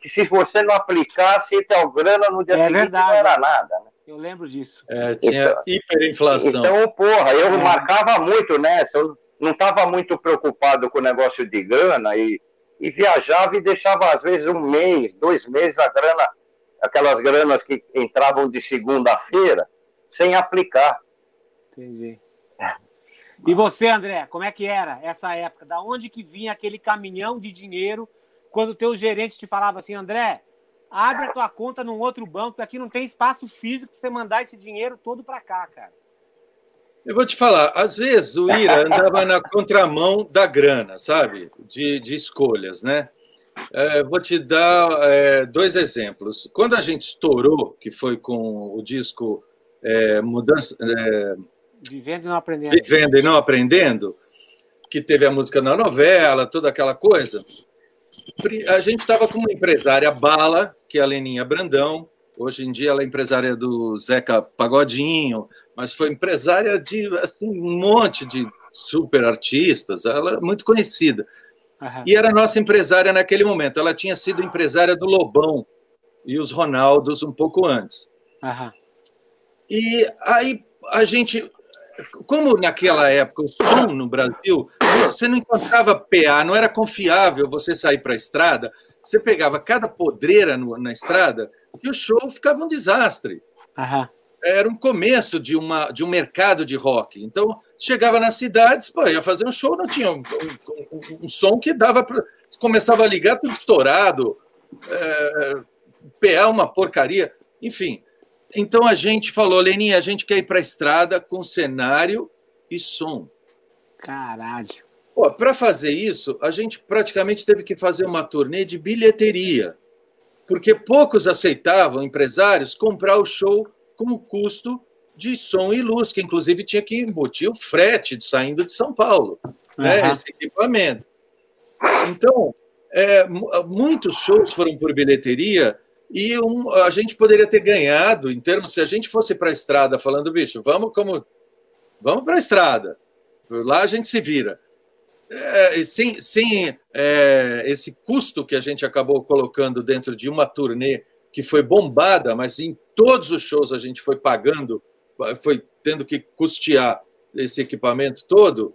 S4: que se você não aplicasse, então grana no dia é seguinte verdade. não era nada. Né?
S1: Eu lembro disso.
S2: É, tinha então, hiperinflação.
S4: Então, porra, eu é. marcava muito nessa. Eu não estava muito preocupado com o negócio de grana e, e viajava e deixava, às vezes, um mês, dois meses a grana, aquelas granas que entravam de segunda-feira, sem aplicar.
S1: Entendi. E você, André, como é que era essa época? Da onde que vinha aquele caminhão de dinheiro quando o teu gerente te falava assim, André, abre a tua conta num outro banco, aqui não tem espaço físico para você mandar esse dinheiro todo para cá, cara.
S2: Eu vou te falar, às vezes o Ira andava na contramão da grana, sabe? De, de escolhas, né? É, vou te dar é, dois exemplos. Quando a gente estourou, que foi com o disco é, Mudança.
S1: Vivendo e não aprendendo.
S2: Vivendo e não aprendendo, que teve a música na novela, toda aquela coisa. A gente estava com uma empresária bala, que é a Leninha Brandão. Hoje em dia ela é empresária do Zeca Pagodinho, mas foi empresária de assim, um monte de super artistas. Ela é muito conhecida. Uhum. E era nossa empresária naquele momento. Ela tinha sido empresária do Lobão e os Ronaldos um pouco antes. Uhum. E aí a gente como naquela época o som no Brasil, você não encontrava PA, não era confiável você sair para a estrada, você pegava cada podreira no, na estrada e o show ficava um desastre. Era um começo de, uma, de um mercado de rock. Então, chegava nas cidades, pô, ia fazer um show, não tinha um, um, um, um som que dava para. Começava a ligar tudo estourado, é, PA uma porcaria, enfim. Então a gente falou, Leninha, a gente quer ir para a estrada com cenário e som.
S1: Caralho.
S2: Para fazer isso, a gente praticamente teve que fazer uma turnê de bilheteria, porque poucos aceitavam, empresários, comprar o show com o custo de som e luz, que inclusive tinha que embutir o frete de, saindo de São Paulo, uhum. né, esse equipamento. Então, é, muitos shows foram por bilheteria e um, a gente poderia ter ganhado, em termos, se a gente fosse para a estrada falando, bicho, vamos como. Vamos para a estrada. Lá a gente se vira. É, sem sem é, esse custo que a gente acabou colocando dentro de uma turnê que foi bombada, mas em todos os shows a gente foi pagando, foi tendo que custear esse equipamento todo,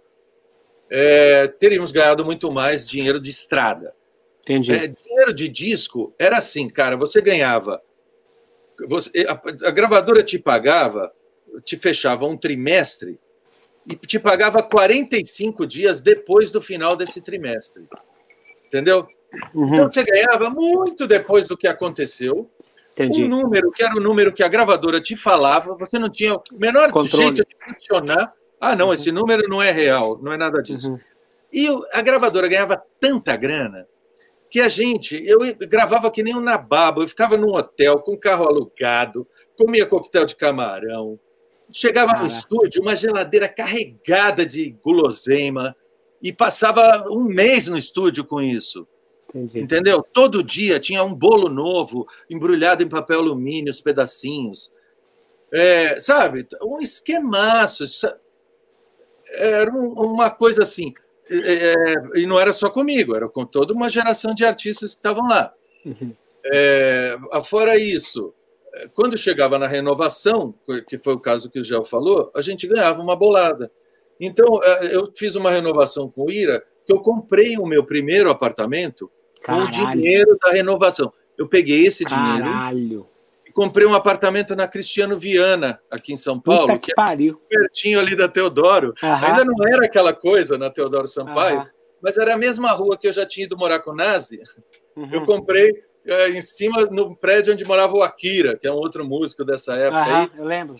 S2: é, teríamos ganhado muito mais dinheiro de estrada.
S1: Entendi.
S2: É, dinheiro de disco era assim, cara, você ganhava. Você, a, a gravadora te pagava, te fechava um trimestre e te pagava 45 dias depois do final desse trimestre. Entendeu? Uhum. Então você ganhava muito depois do que aconteceu. Entendi. Um número que era o número que a gravadora te falava, você não tinha o menor Controle. jeito de funcionar. Ah, não, uhum. esse número não é real, não é nada disso. Uhum. E a gravadora ganhava tanta grana que a gente, eu gravava que nem um nababo, eu ficava num hotel com carro alugado, comia coquetel de camarão, chegava no estúdio, uma geladeira carregada de guloseima, e passava um mês no estúdio com isso. Entendi. Entendeu? Todo dia tinha um bolo novo, embrulhado em papel alumínio, os pedacinhos. É, sabe? Um esquemaço. Era uma coisa assim. É, é, e não era só comigo, era com toda uma geração de artistas que estavam lá. Uhum. É, fora isso, quando chegava na renovação, que foi o caso que o Gel falou, a gente ganhava uma bolada. Então, é, eu fiz uma renovação com o Ira, que eu comprei o meu primeiro apartamento Caralho. com o dinheiro da renovação. Eu peguei esse Caralho. dinheiro comprei um apartamento na Cristiano Viana, aqui em São Paulo,
S1: que, que pariu.
S2: é pertinho ali da Teodoro. Ainda não era aquela coisa na Teodoro Sampaio, mas era a mesma rua que eu já tinha ido morar com o Nazi. Uhum. Eu comprei é, em cima, no prédio onde morava o Akira, que é um outro músico dessa época. aí.
S1: Eu lembro.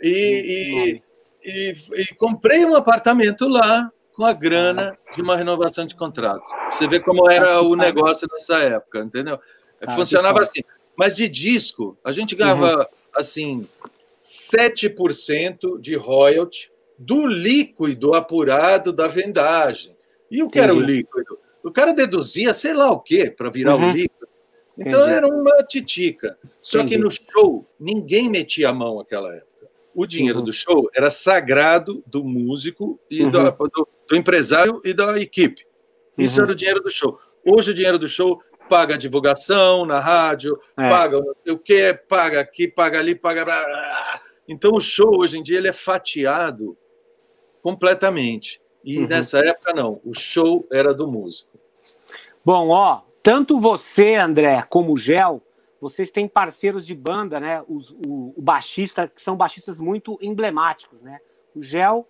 S2: E, e, e, e comprei um apartamento lá com a grana de uma renovação de contrato. Você vê como era o negócio nessa época, entendeu? Ah, Funcionava assim. Mas de disco, a gente ganhava, uhum. assim, 7% de royalty do líquido apurado da vendagem. E o que Entendi. era o líquido? O cara deduzia sei lá o quê para virar uhum. o líquido. Então Entendi. era uma titica. Só Entendi. que no show, ninguém metia a mão naquela época o dinheiro uhum. do show era sagrado do músico e uhum. do, do, do, empresário e da equipe. Isso uhum. era o dinheiro do show. Hoje o dinheiro do show paga divulgação na rádio, é. paga o que, paga aqui, paga ali, paga. Então o show hoje em dia ele é fatiado completamente. E uhum. nessa época não, o show era do músico.
S1: Bom, ó, tanto você, André, como o Gel, vocês têm parceiros de banda, né? Os, o, o, baixista, que são baixistas muito emblemáticos, né? O Gel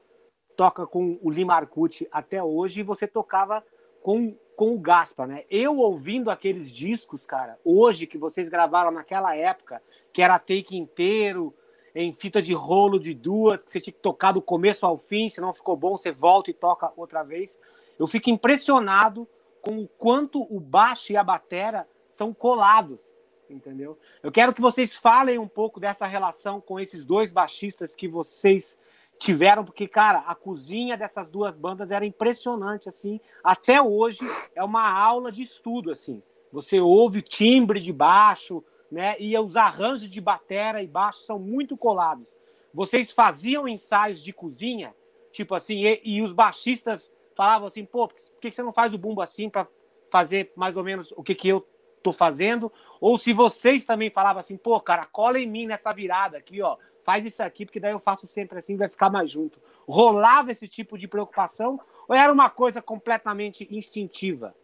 S1: toca com o Lima Arcute até hoje e você tocava com, com o Gaspa, né? Eu ouvindo aqueles discos, cara, hoje que vocês gravaram naquela época, que era take inteiro, em fita de rolo de duas, que você tinha que tocar do começo ao fim, se não ficou bom, você volta e toca outra vez. Eu fico impressionado com o quanto o baixo e a batera são colados entendeu? Eu quero que vocês falem um pouco dessa relação com esses dois baixistas que vocês tiveram, porque, cara, a cozinha dessas duas bandas era impressionante, assim. Até hoje é uma aula de estudo, assim. Você ouve o timbre de baixo, né? E os arranjos de batera e baixo são muito colados. Vocês faziam ensaios de cozinha, tipo assim, e, e os baixistas falavam assim, pô, por que você não faz o bumbo assim para fazer mais ou menos o que, que eu tô fazendo, ou se vocês também falavam assim, pô, cara, cola em mim nessa virada aqui, ó, faz isso aqui, porque daí eu faço sempre assim, vai ficar mais junto. Rolava esse tipo de preocupação, ou era uma coisa completamente instintiva?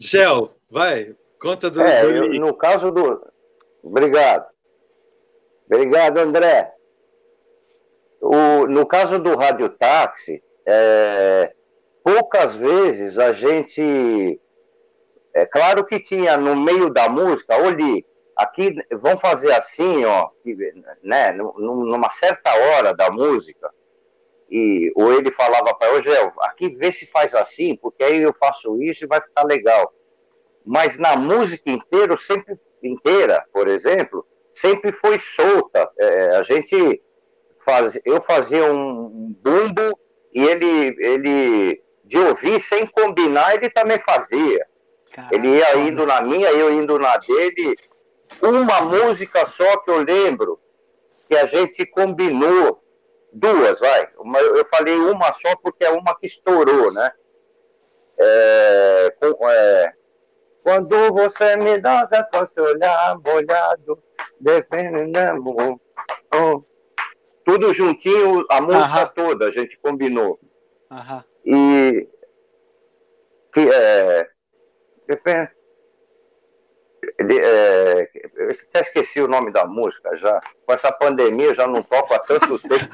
S2: Gel, vai, conta do.
S4: É, eu, no caso do. Obrigado. Obrigado, André. o, no caso do radiotáxi, é, poucas vezes a gente. É claro que tinha no meio da música, olhe, aqui vão fazer assim, ó, né, numa certa hora da música, e ou ele falava para o Gel, aqui vê se faz assim, porque aí eu faço isso e vai ficar legal. Mas na música inteira, sempre inteira, por exemplo, sempre foi solta. É, a gente faz, eu fazia um bumbo e ele ele de ouvir sem combinar, ele também fazia. Caramba. Ele ia indo na minha, eu indo na dele. Uma música só que eu lembro que a gente combinou duas, vai. Uma, eu falei uma só porque é uma que estourou, né? É, com, é, quando você me dá com seu olhar molhado, dependendo. Oh, tudo juntinho, a música toda, a gente combinou. E. Que, é, é, eu até esqueci o nome da música já. Com essa pandemia já não toco há tanto tempo.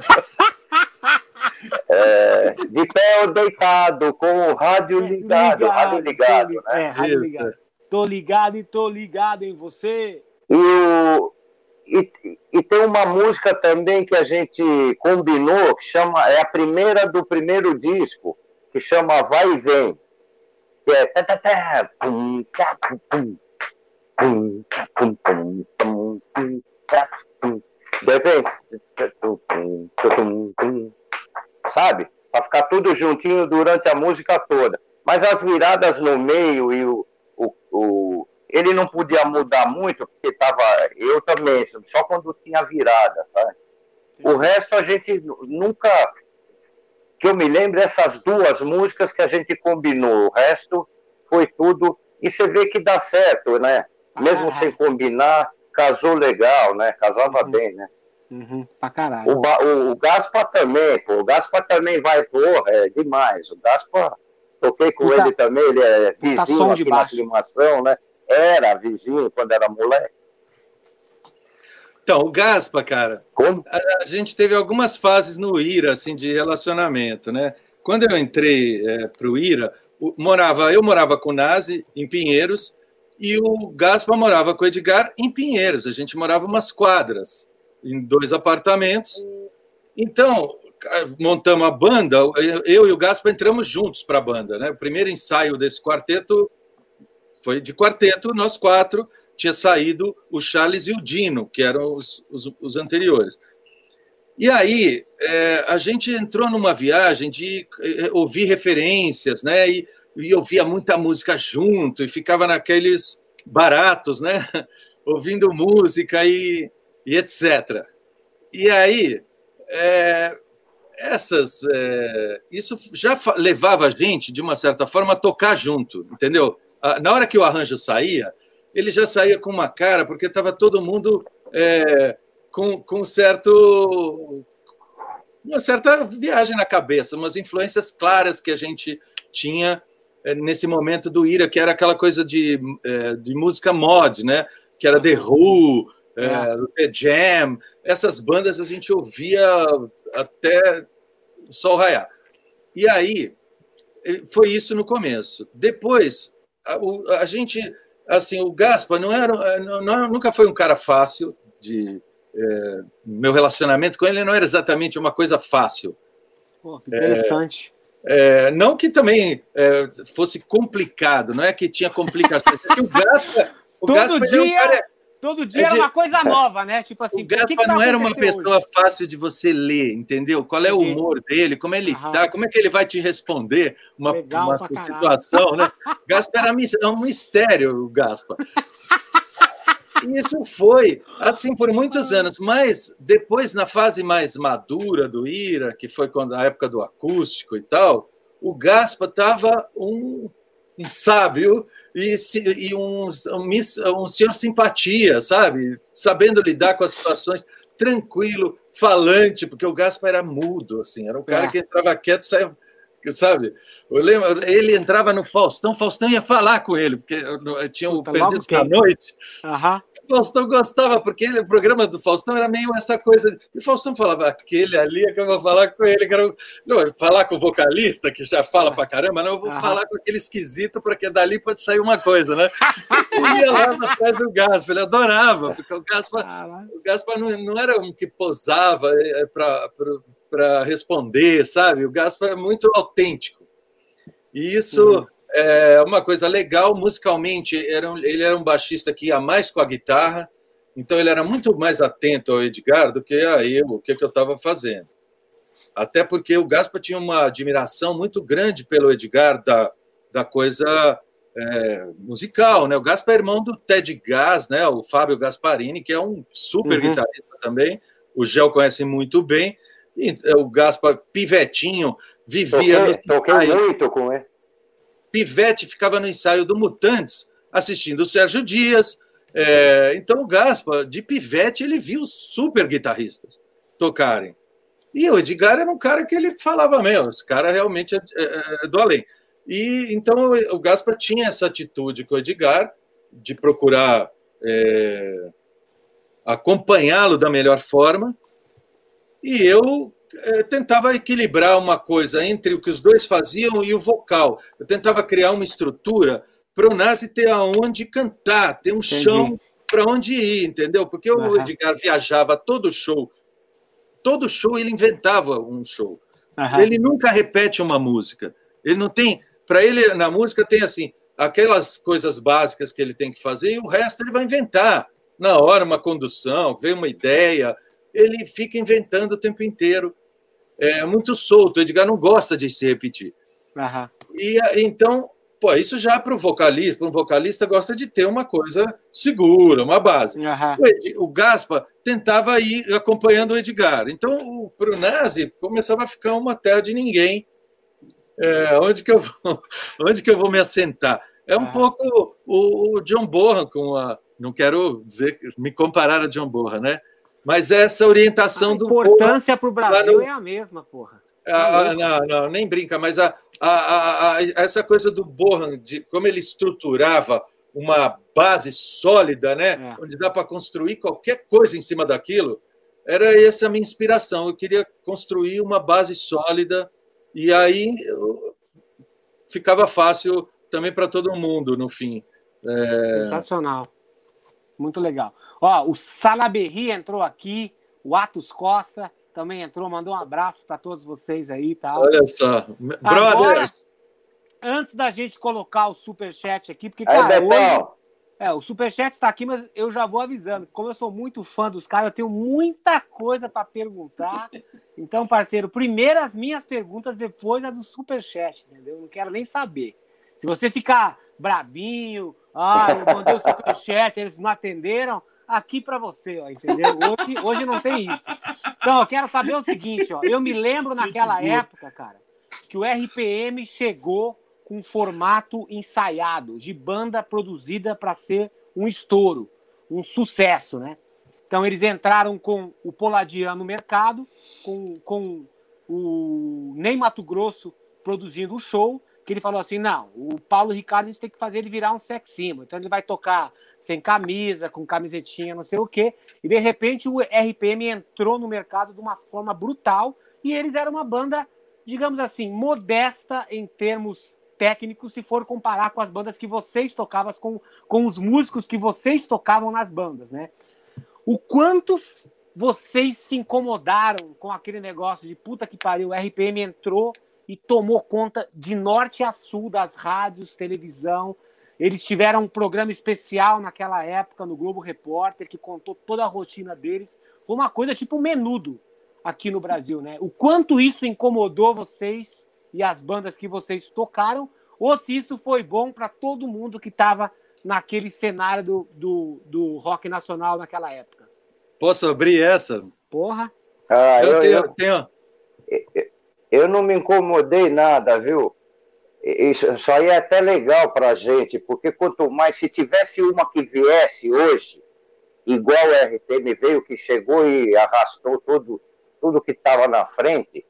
S4: É, de pé ou deitado, com o rádio ligado. ligado rádio ligado,
S1: né? É, rádio ligado. Tô ligado e tô ligado em você.
S4: E, o, e, e, tem uma música também que a gente combinou, que chama, é a primeira do primeiro disco, que chama Vai e Vem. Que é. De. Sabe? Para ficar tudo juntinho durante a música toda. Mas as viradas no meio e o, o, o ele não podia mudar muito, porque estava. Eu também, só quando tinha virada, sabe? O resto a gente nunca. Que eu me lembro, essas duas músicas que a gente combinou. O resto foi tudo. E você vê que dá certo, né? Mesmo ah, sem combinar, casou legal, né? Casava uhum. bem, né?
S1: Uhum, pra caralho.
S4: O, o, o Gaspa também, pô. O Gaspa também vai, porra, é demais. O Gaspa, toquei com Puta, ele também, ele é vizinho aqui na aclimação, né? Era vizinho quando era moleque.
S2: Então, o Gaspa, cara, Como? A, a, gente teve algumas fases no IRA, assim, de relacionamento, né? Quando eu entrei é, para o IRA, morava, eu morava com o Nazi em Pinheiros e o Gaspa morava com o Edgar em Pinheiros. A gente morava umas quadras, em dois apartamentos. Então, montamos a banda, eu e o Gaspa entramos juntos para a banda. Né? O primeiro ensaio desse quarteto foi de quarteto, nós quatro. Tinha saído o Charles e o Dino, que eram os, os, os anteriores. E aí, é, a gente entrou numa viagem de é, ouvir referências, né? E e ouvia muita música junto e ficava naqueles baratos, né? Ouvindo música e, e etc. E aí, é, essas, é, isso já levava a gente, de uma certa forma, a tocar junto, entendeu? Na hora que o arranjo saía, ele já saía com uma cara, porque estava todo mundo é, com, com certo uma certa viagem na cabeça, umas influências claras que a gente tinha nesse momento do Ira, que era aquela coisa de, é, de música mod, né? Que era The Who, é, é. The Jam, essas bandas a gente ouvia até o sol raiar. E aí, foi isso no começo. Depois, a, a gente, assim, o Gaspa não era, não, não, nunca foi um cara fácil de. É, meu relacionamento com ele não era exatamente uma coisa fácil.
S1: Pô, interessante.
S2: É, não que também é, fosse complicado, não é que tinha complicações. É o Gaspa,
S1: o todo Gaspa dia, um cara, todo dia era uma coisa nova, né? Tipo assim,
S2: o Gaspa que que tá não era uma pessoa hoje? fácil de você ler, entendeu? Qual é o humor dele, como ele Aham. tá, como é que ele vai te responder uma, uma situação, né? Gaspa era um mistério, o Gaspa. Isso foi assim por muitos anos, mas depois, na fase mais madura do Ira, que foi quando a época do acústico e tal, o Gaspa estava um, um, sábio e, e um, um, um senhor simpatia, sabe? Sabendo lidar com as situações, tranquilo, falante, porque o Gaspa era mudo, assim, era um cara é. que entrava quieto e saia, sabe? Eu lembro, ele entrava no Faustão, Faustão ia falar com ele, porque tinha o Perdido da Noite.
S1: Aham.
S2: o Faustão gostava, porque ele, o programa do Faustão era meio essa coisa. E o Faustão falava, aquele ali é que eu vou falar com ele, quero não, falar com o vocalista, que já fala pra caramba, não, eu vou falar com aquele esquisito, porque dali pode sair uma coisa, né? Ele ia lá atrás do Gaspa, ele adorava, porque o Gaspa, o Gaspa não, não era um que posava é, para responder, sabe? O Gaspa é muito autêntico. E isso. Uhum é uma coisa legal, musicalmente, era um, ele era um baixista que ia mais com a guitarra, então ele era muito mais atento ao Edgar do que a eu, o que, que eu estava fazendo. Até porque o Gaspa tinha uma admiração muito grande pelo Edgar, da, da coisa é, musical. Né? O Gaspa é irmão do Ted Gas, né? o Fábio Gasparini, que é um super uhum. guitarrista também. O Gel conhece muito bem. E, o Gaspa, pivetinho, vivia.
S4: Toquei, toquei muito com ele.
S2: Pivete ficava no ensaio do Mutantes, assistindo o Sérgio Dias. É, então, o Gaspa, de Pivete, ele viu super guitarristas tocarem. E o Edgar era um cara que ele falava, meu, esse cara realmente é, é, é do além. E então o Gaspa tinha essa atitude com o Edgar de procurar é, acompanhá-lo da melhor forma. E eu é, tentava equilibrar uma coisa entre o que os dois faziam e o vocal. Eu tentava criar uma estrutura para o Nazi ter aonde cantar, ter um Entendi. chão para onde ir, entendeu? Porque uhum. o Edgar viajava todo show, todo show ele inventava um show. Uhum. Ele nunca repete uma música. Ele não tem, para ele na música tem assim aquelas coisas básicas que ele tem que fazer e o resto ele vai inventar na hora uma condução, vem uma ideia, ele fica inventando o tempo inteiro é muito solto. O Edgar não gosta de se repetir. Uhum. E então, pô, isso já para o vocalista, para um vocalista gosta de ter uma coisa segura, uma base. Uhum. O, o, Gaspa tentava ir acompanhando o Edgar. Então, para o Nazi começava a ficar uma terra de ninguém. É, onde que eu vou, onde que eu vou me assentar? É um uhum. pouco o, o John Bohan com a não quero dizer me comparar a John Bohan, né? Mas essa orientação do.
S1: A importância para o Brasil no... é a mesma, porra.
S2: Ah, não, não, nem brinca, mas a, a, a, essa coisa do Bohan, de como ele estruturava uma base sólida, né? É. Onde dá para construir qualquer coisa em cima daquilo, era essa a minha inspiração. Eu queria construir uma base sólida e aí ficava fácil também para todo mundo, no fim.
S1: É... Sensacional. Muito legal. Ó, o Salaberry entrou aqui, o Atos Costa também entrou, mandou um abraço para todos vocês aí, tá?
S2: Olha só, brothers.
S1: antes da gente colocar o super chat aqui, porque cara, hoje, é, o super chat está aqui, mas eu já vou avisando, como eu sou muito fã dos caras, eu tenho muita coisa para perguntar. Então, parceiro, primeiro as minhas perguntas, depois a do super chat, entendeu? Não quero nem saber. Se você ficar brabinho, ah, eu mandei o superchat, eles não atenderam, aqui para você, ó, entendeu? Hoje, hoje não tem isso. Então, eu quero saber o seguinte, ó. Eu me lembro naquela época, cara, que o RPM chegou com um formato ensaiado, de banda produzida para ser um estouro, um sucesso, né? Então, eles entraram com o Poladian no mercado, com, com o Ney Mato Grosso produzindo o show, que ele falou assim: não, o Paulo Ricardo a gente tem que fazer ele virar um sex symbol. Então ele vai tocar sem camisa, com camisetinha, não sei o quê. E de repente o RPM entrou no mercado de uma forma brutal e eles eram uma banda, digamos assim, modesta em termos técnicos, se for comparar com as bandas que vocês tocavam, com, com os músicos que vocês tocavam nas bandas, né? O quanto vocês se incomodaram com aquele negócio de puta que pariu, o RPM entrou e tomou conta de norte a sul das rádios, televisão, eles tiveram um programa especial naquela época no Globo Repórter que contou toda a rotina deles. Foi uma coisa tipo menudo aqui no Brasil, né? O quanto isso incomodou vocês e as bandas que vocês tocaram, ou se isso foi bom para todo mundo que estava naquele cenário do, do, do, rock nacional naquela época.
S2: Posso abrir essa?
S1: Porra.
S4: Ah, eu, eu, tenho, eu, tenho... eu não me incomodei nada, viu? Isso, aí é até legal para a gente, porque quanto mais, se tivesse uma que viesse hoje, igual a RTM veio, que chegou e arrastou tudo, tudo que estava na frente,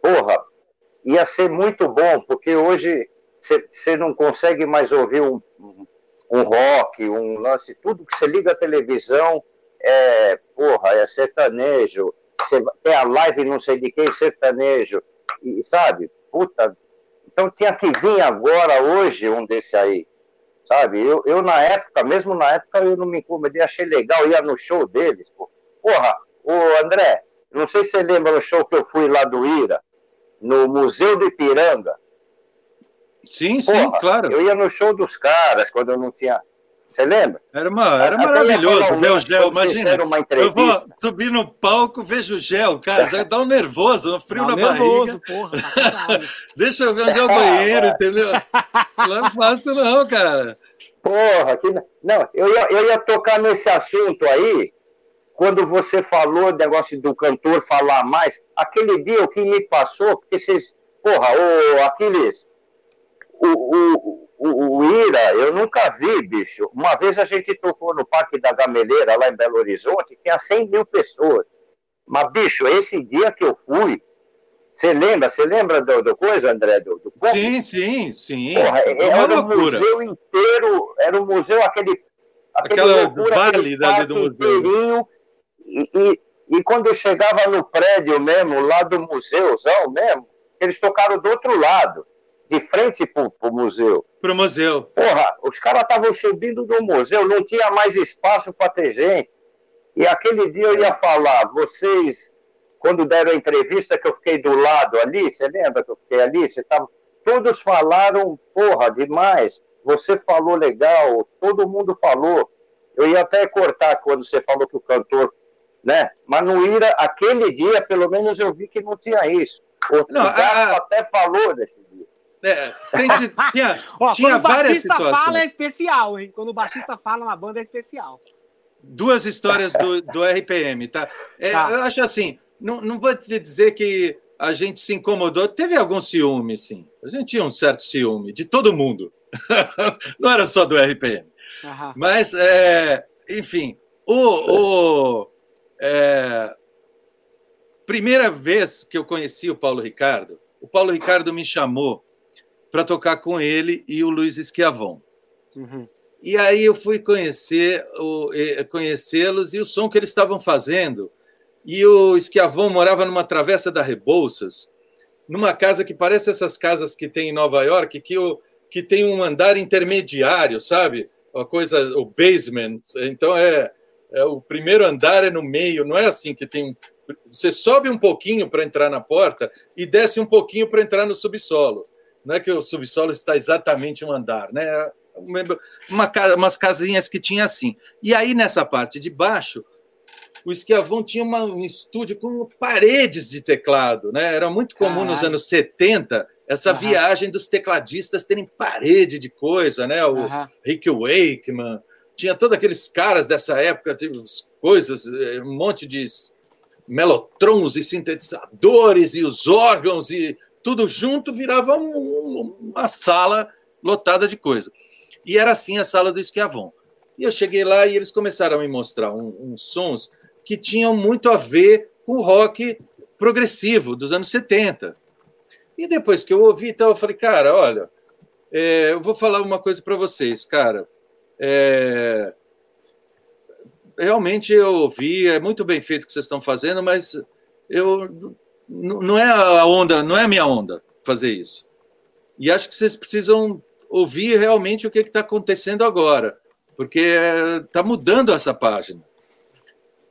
S4: porra, ia ser muito bom, porque hoje você não consegue mais ouvir um, um rock, um lance, tudo que você liga a televisão é, porra, é sertanejo, você tem a live não sei de quem, sertanejo, e sabe? Puta, então tinha que vir agora, hoje, um desse aí, sabe? Eu, eu na época, mesmo na época, eu não me incomodei, achei legal, ia no show deles, pô. Porra, o André, não sei se você lembra do show que eu fui lá do Ira, no Museu do Ipiranga.
S2: Sim, sim, claro.
S4: Eu ia no show dos caras quando eu não tinha. Você lembra?
S2: Era, uma, era maravilhoso ver o Gel. Imagina, eu vou subir no palco, vejo o Gel, cara, já dá um nervoso, um frio não, na nervoso, barriga. Porra, Deixa eu ver onde é o banheiro, entendeu? Não é fácil não, cara.
S4: Porra, que... não, eu ia, eu ia tocar nesse assunto aí, quando você falou negócio do cantor falar mais, aquele dia o que me passou, porque vocês, porra, o Aquiles, o, o, o, o, Ira, eu nunca vi, bicho. Uma vez a gente tocou no Parque da Gameleira, lá em Belo Horizonte, tinha 100 mil pessoas. Mas, bicho, esse dia que eu fui, você lembra? Você lembra do, do coisa, André? Do, do
S2: sim, sim, sim.
S4: Porra, era o museu inteiro, era o museu, aquele.
S2: aquele Aquela loucura, vale aquele do museu.
S4: E, e, e quando eu chegava no prédio mesmo, lá do museuzão mesmo, eles tocaram do outro lado de frente para o museu.
S2: Para o museu.
S4: Porra, os caras estavam subindo do museu, não tinha mais espaço para ter gente. E aquele dia eu ia falar, vocês, quando deram a entrevista que eu fiquei do lado ali, você lembra que eu fiquei ali? Você tava, todos falaram, porra, demais. Você falou legal, todo mundo falou. Eu ia até cortar quando você falou que o cantor, né? Mas no Ira, aquele dia, pelo menos eu vi que não tinha isso. O não, a... até falou desse dia.
S2: É, tem, tinha, Ó, tinha várias situações. Quando o
S1: fala é especial, hein? Quando o baixista fala na banda é especial.
S2: Duas histórias do, do RPM, tá? É, tá? Eu acho assim, não, não vou te dizer que a gente se incomodou. Teve algum ciúme, sim. A gente tinha um certo ciúme de todo mundo. não era só do RPM. Mas, é, enfim, o, o é, primeira vez que eu conheci o Paulo Ricardo, o Paulo Ricardo me chamou para tocar com ele e o Luiz Esquiavon. Uhum. E aí eu fui conhecer conhecê-los e o som que eles estavam fazendo. E o Esquiavon morava numa travessa da Rebouças, numa casa que parece essas casas que tem em Nova York, que, o, que tem um andar intermediário, sabe? Uma coisa, o basement. Então é, é o primeiro andar é no meio, não é assim que tem. Você sobe um pouquinho para entrar na porta e desce um pouquinho para entrar no subsolo. Não é que o subsolo está exatamente um andar, né? Uma, umas casinhas que tinha assim. E aí, nessa parte de baixo, o Esquiavon tinha uma, um estúdio com paredes de teclado, né? Era muito comum Caralho. nos anos 70 essa uhum. viagem dos tecladistas terem parede de coisa, né? O uhum. Rick Wakeman, tinha todos aqueles caras dessa época, tipo, coisas, eh, um monte de melotrons e sintetizadores e os órgãos e tudo junto virava um, uma sala lotada de coisa. E era assim a sala do Esquiavon. E eu cheguei lá e eles começaram a me mostrar uns um, um sons que tinham muito a ver com o rock progressivo dos anos 70. E depois que eu ouvi, então, eu falei, cara, olha, é, eu vou falar uma coisa para vocês, cara. É, realmente eu ouvi, é muito bem feito o que vocês estão fazendo, mas eu não é a onda, não é a minha onda fazer isso. E acho que vocês precisam ouvir realmente o que está acontecendo agora, porque está mudando essa página.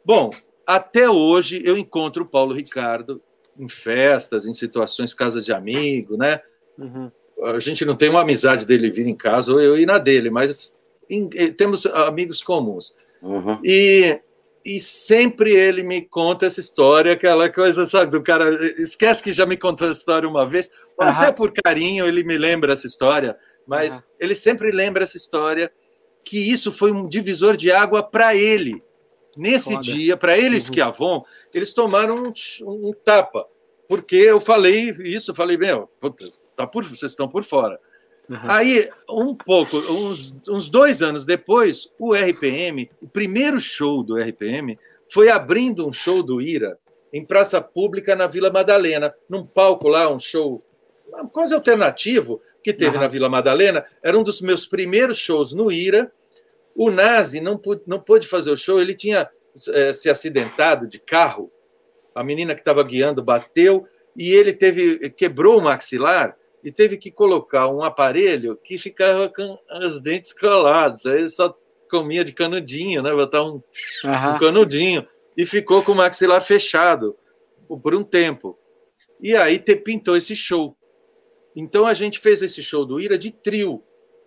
S2: Bom, até hoje eu encontro o Paulo Ricardo em festas, em situações, casa de amigo, né? Uhum. A gente não tem uma amizade dele vir em casa ou eu ir na dele, mas em, temos amigos comuns. Uhum. E e sempre ele me conta essa história, aquela coisa, sabe, do cara. Esquece que já me contou a história uma vez, uhum. até por carinho ele me lembra essa história, mas uhum. ele sempre lembra essa história, que isso foi um divisor de água para ele. Nesse Foda. dia, para eles uhum. que Avon, eles tomaram um, um, tapa, porque eu falei isso, eu falei, meu, putz, tá por, vocês estão por fora. Uhum. Aí, um pouco, uns, uns dois anos depois, o RPM, o primeiro show do RPM, foi abrindo um show do Ira em praça pública na Vila Madalena, num palco lá, um show quase alternativo, que teve uhum. na Vila Madalena. Era um dos meus primeiros shows no Ira. O Nazi não pôde, não pôde fazer o show, ele tinha é, se acidentado de carro. A menina que estava guiando bateu e ele teve quebrou o maxilar e teve que colocar um aparelho que ficava com os dentes colados. Aí ele só comia de canudinho, né? Botar um, uhum. um canudinho. E ficou com o maxilar fechado por um tempo. E aí te, pintou esse show. Então a gente fez esse show do Ira de trio.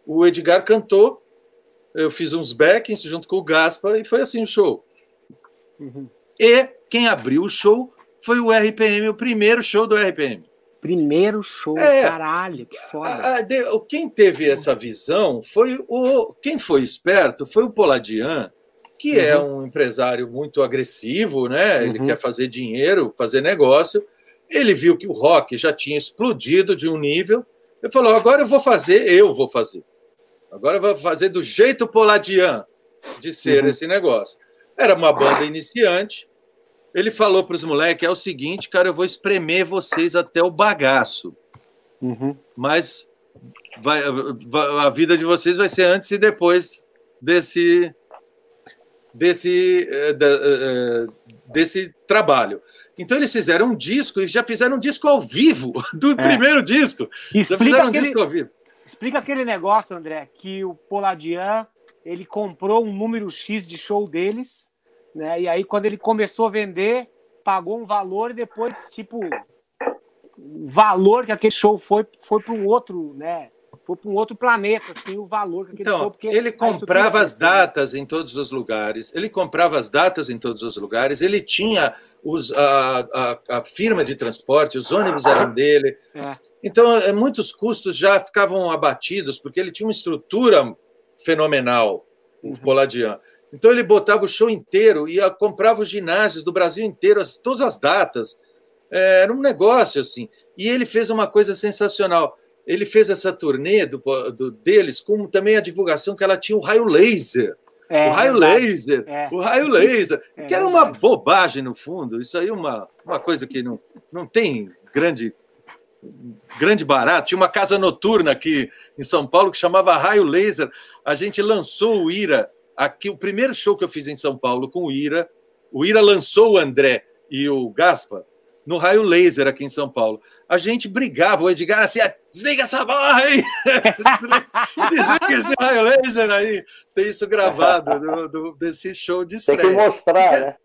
S2: O Edgar cantou, eu fiz uns backings junto com o Gaspa e foi assim o show. Uhum. E quem abriu o show foi o RPM, o primeiro show do RPM.
S1: Primeiro show, é, caralho, que foda. A,
S2: a, quem teve essa visão foi o. Quem foi esperto foi o Poladian, que é uhum. é um empresário muito agressivo, né? Ele uhum. quer fazer dinheiro, fazer negócio. Ele viu que o rock já tinha explodido de um nível. Ele falou: agora eu vou fazer, eu vou fazer. Agora eu vou fazer do jeito Poladian de ser uhum. esse negócio. Era uma banda iniciante, ele falou para os moleques: é o seguinte, cara, eu vou espremer vocês até o bagaço. Uhum. Mas vai, a vida de vocês vai ser antes e depois desse desse eh, eh, eh, desse trabalho. Então eles fizeram um disco e já fizeram um disco ao vivo do é. primeiro disco.
S1: Explica já fizeram aquele, um disco ao vivo. Explica aquele negócio, André, que o Poladian ele comprou um número X de show deles né? E aí, quando ele começou a vender, pagou um valor e depois, tipo, o valor que aquele show foi foi para um outro, né? Foi para um outro planeta, assim, o valor que aquele
S2: então,
S1: show.
S2: Porque ele comprava as datas em todos os lugares, ele comprava as datas em todos os lugares, ele tinha os, a, a, a firma de transporte, os ônibus eram dele. É. Então, é, muitos custos já ficavam abatidos, porque ele tinha uma estrutura fenomenal, o uhum. Poladian. Então ele botava o show inteiro e comprava os ginásios do Brasil inteiro, todas as datas. É, era um negócio assim. E ele fez uma coisa sensacional. Ele fez essa turnê do, do deles com também a divulgação que ela tinha o raio laser. É, o raio laser, é. o raio laser, é, que era uma bobagem no fundo. Isso aí é uma, uma coisa que não, não tem grande grande barato. Tinha uma casa noturna aqui em São Paulo que chamava Raio Laser. A gente lançou o Ira aqui o primeiro show que eu fiz em São Paulo com o Ira, o Ira lançou o André e o Gaspa no Raio Laser aqui em São Paulo. A gente brigava, o Edgar assim, ah, desliga essa barra aí, desliga esse Raio Laser aí. Tem isso gravado do, do, desse show de estreia.
S4: Tem que mostrar, né?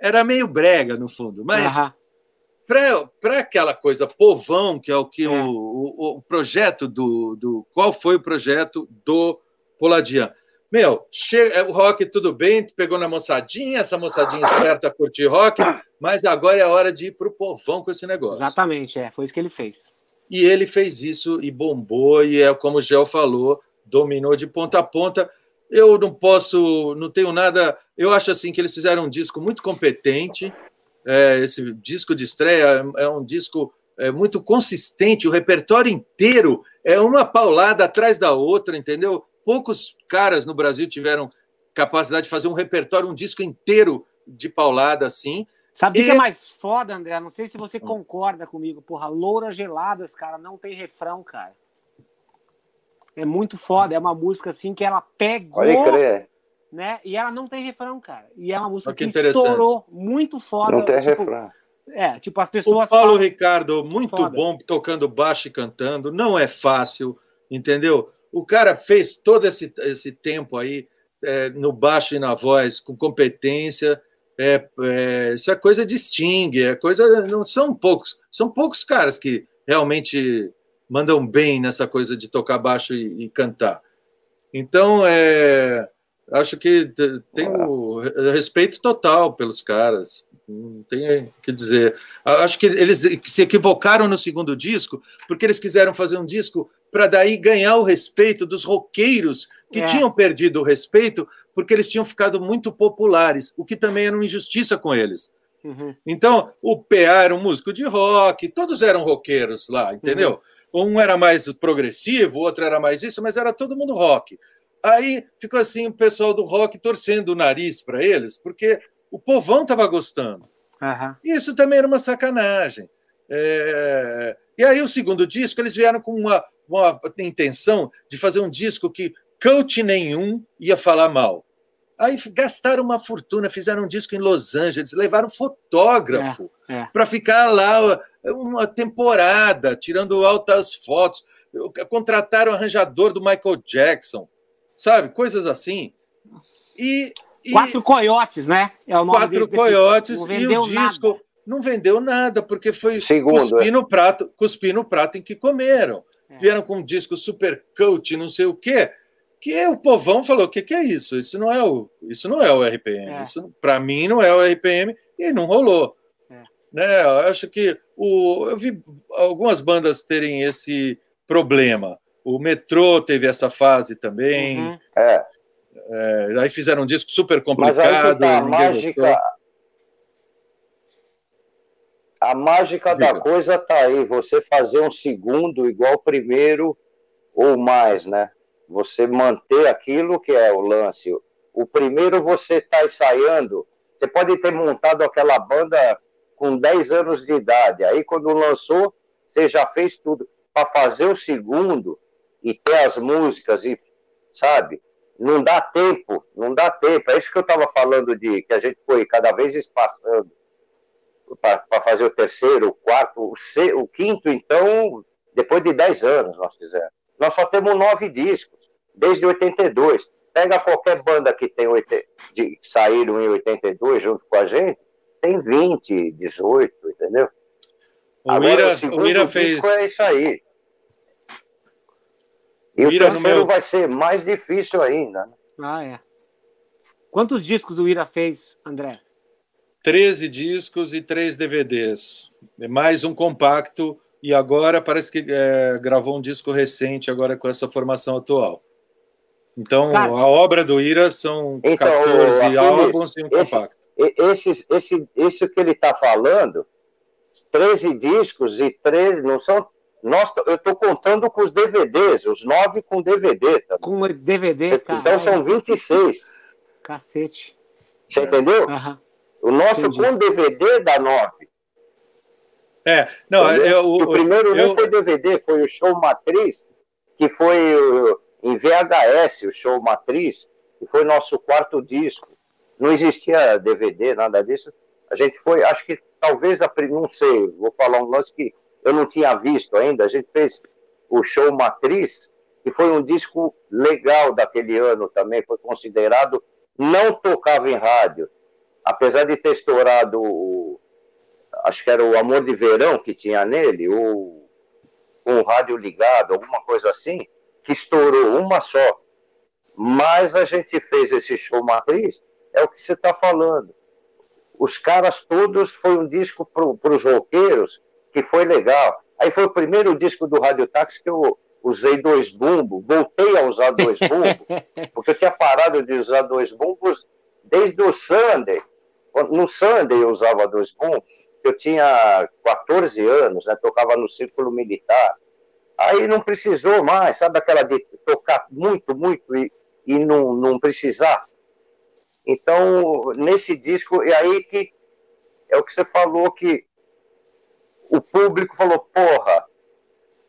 S2: Era meio brega, no fundo, mas... Para aquela coisa povão, que é o que é. O, o, o, projeto do, do. Qual foi o projeto do Poladian? Meu, chega, é, o rock tudo bem, pegou na moçadinha, essa moçadinha esperta curtir rock, mas agora é hora de ir para o povão com esse negócio.
S1: Exatamente, é, foi isso que ele fez.
S2: E ele fez isso e bombou, e é como o Gel falou, dominou de ponta a ponta. Eu não posso, não tenho nada. Eu acho assim que eles fizeram um disco muito competente. É, esse disco de estreia é um disco é, muito consistente, o repertório inteiro é uma paulada atrás da outra, entendeu? Poucos caras no Brasil tiveram capacidade de fazer um repertório, um disco inteiro de paulada assim.
S1: Sabe o e... que é mais foda, André? Não sei se você concorda comigo. Porra, Louras Geladas, cara, não tem refrão, cara. É muito foda. É uma música assim que ela pegou. Né? E ela não tem refrão, cara. E é uma música que, que estourou muito foda.
S4: Não tem tipo, refrão.
S1: É, tipo, as pessoas.
S2: O Paulo falam... Ricardo, muito foda. bom tocando baixo e cantando. Não é fácil, entendeu? O cara fez todo esse, esse tempo aí é, no baixo e na voz com competência. É, é, isso é coisa de Sting, é coisa. Não são poucos, são poucos caras que realmente mandam bem nessa coisa de tocar baixo e, e cantar. Então, é, acho que tenho respeito total pelos caras. Não tem o que dizer. Acho que eles se equivocaram no segundo disco, porque eles quiseram fazer um disco para daí ganhar o respeito dos roqueiros que é. tinham perdido o respeito porque eles tinham ficado muito populares, o que também era uma injustiça com eles. Uhum. Então, o PA era um músico de rock, todos eram roqueiros lá, entendeu? Uhum. Um era mais progressivo, o outro era mais isso, mas era todo mundo rock. Aí ficou assim o pessoal do rock torcendo o nariz para eles, porque o povão estava gostando. Uhum. Isso também era uma sacanagem. É... E aí, o segundo disco, eles vieram com uma, uma intenção de fazer um disco que coach nenhum ia falar mal. Aí gastaram uma fortuna, fizeram um disco em Los Angeles, levaram fotógrafo é, é. para ficar lá uma temporada, tirando altas fotos. Contrataram o arranjador do Michael Jackson, sabe? Coisas assim. E,
S1: e quatro coiotes, né?
S2: É o nome quatro coiotes e o disco nada. não vendeu nada porque foi Segundo, cuspir é. no prato, cuspir no prato em que comeram. É. Vieram com um disco super coach, não sei o quê que o povão falou: o que, que é isso? Isso não é o, isso não é o RPM. É. Isso, para mim, não é o RPM e não rolou. É. Né? Eu acho que o, eu vi algumas bandas terem esse problema. O Metrô teve essa fase também. Uhum. É. É, aí fizeram um disco super complicado. Tá,
S4: a mágica, a mágica da coisa tá aí. Você fazer um segundo igual o primeiro ou mais, né? você manter aquilo que é o lance. O primeiro você está ensaiando, você pode ter montado aquela banda com 10 anos de idade, aí quando lançou, você já fez tudo. Para fazer o segundo e ter as músicas, e sabe? Não dá tempo, não dá tempo. É isso que eu estava falando de que a gente foi cada vez espaçando para fazer o terceiro, o quarto, o, se, o quinto, então, depois de 10 anos nós fizemos. Nós só temos nove discos, desde 82. Pega qualquer banda que tem de, saíram em 82 junto com a gente, tem 20, 18, entendeu?
S2: O Agora, Ira, o, o Ira fez.
S4: É isso aí. E o, o terceiro meu... vai ser mais difícil ainda. Né?
S1: Ah, é. Quantos discos o Ira fez, André?
S2: 13 discos e 3 DVDs. Mais um compacto e agora parece que é, gravou um disco recente agora com essa formação atual. Então, Cara, a obra do Ira são então, 14 álbuns e um esse, compacto.
S4: Esse, esse, esse que ele está falando, 13 discos e 13, não são. Nós, eu estou contando com os DVDs, os nove com DVD também.
S1: Com DVD,
S4: Você, Então são 26.
S1: Cacete.
S4: Você entendeu? Uhum. O nosso Entendi. com DVD dá 9.
S2: É, não, eu,
S4: o primeiro eu... não foi DVD, foi o show Matriz, que foi em VHS, o show Matriz, que foi nosso quarto disco. Não existia DVD, nada disso. A gente foi, acho que talvez, a, não sei, vou falar um lance que eu não tinha visto ainda. A gente fez o show Matriz, que foi um disco legal daquele ano também, foi considerado, não tocava em rádio, apesar de ter estourado o, acho que era o Amor de Verão que tinha nele, ou com o rádio ligado, alguma coisa assim, que estourou uma só. Mas a gente fez esse show matriz, é o que você está falando. Os caras todos, foi um disco para os roqueiros, que foi legal. Aí foi o primeiro disco do Rádio Táxi que eu usei dois bumbos, voltei a usar dois bumbos, porque eu tinha parado de usar dois bumbos desde o Sunday. No Sunday eu usava dois bumbos, eu tinha 14 anos, né, tocava no círculo militar. Aí não precisou mais, sabe aquela de tocar muito, muito e, e não, não precisar? Então, nesse disco, é aí que é o que você falou que o público falou, porra,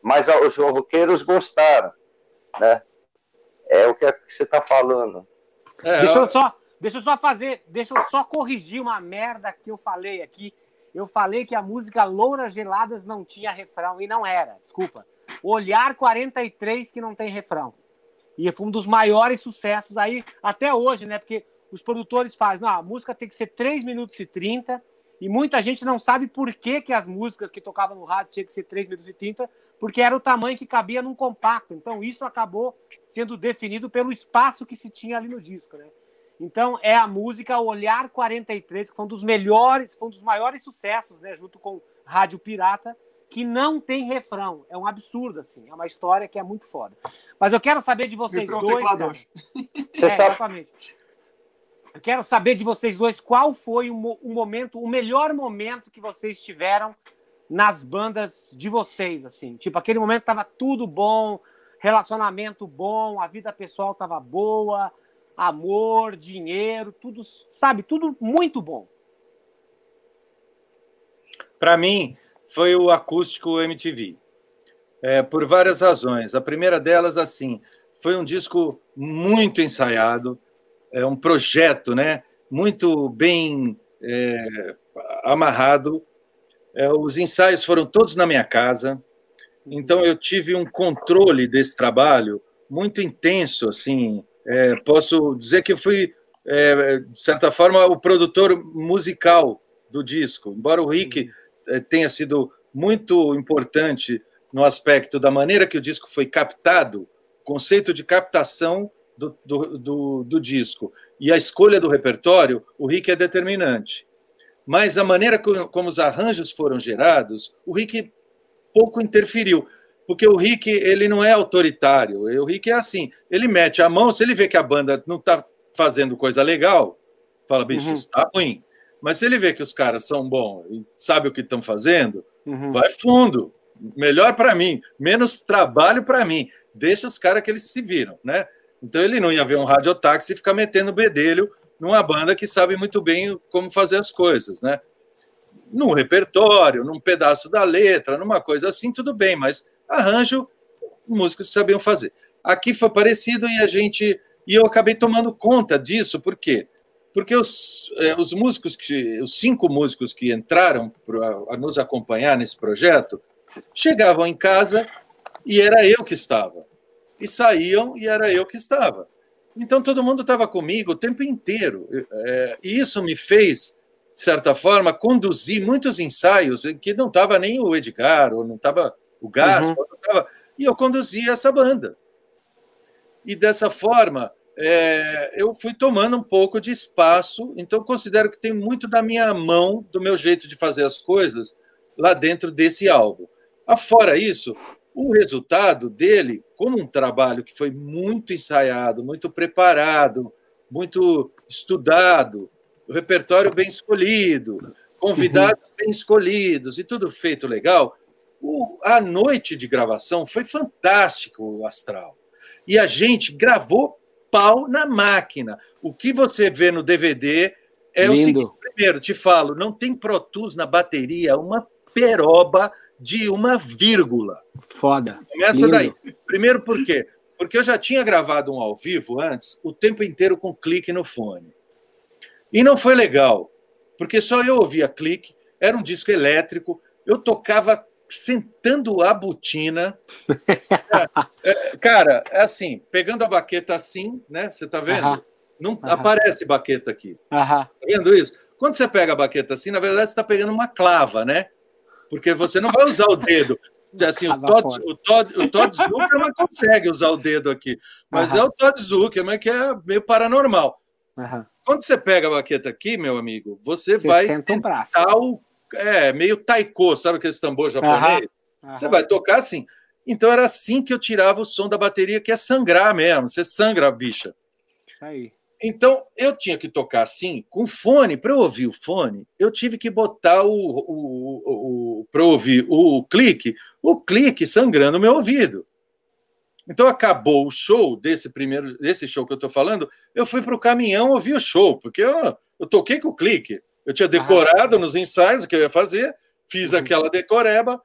S4: mas os roqueiros gostaram, né? É o que você está falando.
S1: É, deixa eu só, deixa eu só fazer, deixa eu só corrigir uma merda que eu falei aqui eu falei que a música Louras Geladas não tinha refrão e não era, desculpa. Olhar 43 que não tem refrão. E foi um dos maiores sucessos aí até hoje, né? Porque os produtores fazem, não, a música tem que ser 3 minutos e 30, e muita gente não sabe por que, que as músicas que tocavam no rádio tinham que ser 3 minutos e 30, porque era o tamanho que cabia num compacto. Então isso acabou sendo definido pelo espaço que se tinha ali no disco, né? Então é a música Olhar 43, que foi um dos melhores, foi um dos maiores sucessos, né, junto com Rádio Pirata, que não tem refrão. É um absurdo assim, é uma história que é muito foda. Mas eu quero saber de vocês refrão dois, cara, é, exatamente. Eu quero saber de vocês dois qual foi o, o momento, o melhor momento que vocês tiveram nas bandas de vocês, assim. Tipo, aquele momento tava tudo bom, relacionamento bom, a vida pessoal tava boa, amor, dinheiro, tudo, sabe, tudo muito bom.
S2: Para mim, foi o acústico MTV. é, por várias razões. A primeira delas, assim, foi um disco muito ensaiado, é um projeto, né? Muito bem é, amarrado. É, os ensaios foram todos na minha casa, então eu tive um controle desse trabalho muito intenso, assim. É, posso dizer que eu fui, é, de certa forma, o produtor musical do disco. Embora o Rick é, tenha sido muito importante no aspecto da maneira que o disco foi captado, conceito de captação do, do, do, do disco e a escolha do repertório, o Rick é determinante. Mas a maneira como os arranjos foram gerados, o Rick pouco interferiu, porque o Rick ele não é autoritário. O Rick é assim, ele mete a mão, se ele vê que a banda não está fazendo coisa legal, fala, bicho, uhum. está ruim. Mas se ele vê que os caras são bons e sabe o que estão fazendo, uhum. vai fundo. Melhor para mim, menos trabalho para mim. Deixa os caras que eles se viram, né? Então ele não ia ver um radiotáxi e ficar metendo bedelho numa banda que sabe muito bem como fazer as coisas, né? Num repertório, num pedaço da letra, numa coisa assim, tudo bem, mas arranjo, músicos sabiam fazer. Aqui foi parecido e a gente. E eu acabei tomando conta disso, por quê? Porque os, eh, os músicos, que, os cinco músicos que entraram para nos acompanhar nesse projeto, chegavam em casa e era eu que estava e saíam e era eu que estava. Então todo mundo estava comigo o tempo inteiro. É, e isso me fez, de certa forma, conduzir muitos ensaios em que não estava nem o Edgar, ou não estava o Gaspar, uhum. Tava, e eu conduzia essa banda. E dessa forma, é, eu fui tomando um pouco de espaço, então considero que tem muito da minha mão, do meu jeito de fazer as coisas, lá dentro desse álbum. Afora isso, o resultado dele, como um trabalho que foi muito ensaiado, muito preparado, muito estudado, o repertório bem escolhido, convidados uhum. bem escolhidos e tudo feito legal, o, a noite de gravação foi fantástico, o Astral. E a gente gravou pau na máquina. O que você vê no DVD é Lindo. o seguinte: primeiro, te falo, não tem Pro Tools na bateria, uma peroba de uma vírgula.
S1: Foda.
S2: Começa Lindo. daí. Primeiro, por quê? Porque eu já tinha gravado um ao vivo antes, o tempo inteiro com clique no fone. E não foi legal, porque só eu ouvia clique, era um disco elétrico, eu tocava sentando a botina. é, é, cara, é assim, pegando a baqueta assim, né? Você tá vendo? Uh -huh. Não uh -huh. aparece baqueta aqui. Uh -huh. Tá vendo isso? Quando você pega a baqueta assim, na verdade você está pegando uma clava, né? Porque você não vai usar o dedo. Assim, o Todd, o Todd, o Todd Zuckerman consegue usar o dedo aqui, mas é o Todd Zuckerman que é meio paranormal. Quando você pega a baqueta aqui, meu amigo, você, você vai
S1: tentar
S2: o é, meio taiko, sabe aquele tambor japonês? Você vai tocar assim. Então era assim que eu tirava o som da bateria, que é sangrar mesmo. Você sangra a bicha.
S1: Aí.
S2: Então, eu tinha que tocar assim, com fone. Para eu ouvir o fone, eu tive que botar o. o, o para ouvir o clique, o clique sangrando no meu ouvido. Então, acabou o show desse primeiro, desse show que eu estou falando, eu fui para o caminhão ouvir o show, porque eu, eu toquei com o clique. Eu tinha decorado ah. nos ensaios o que eu ia fazer, fiz uhum. aquela decoreba,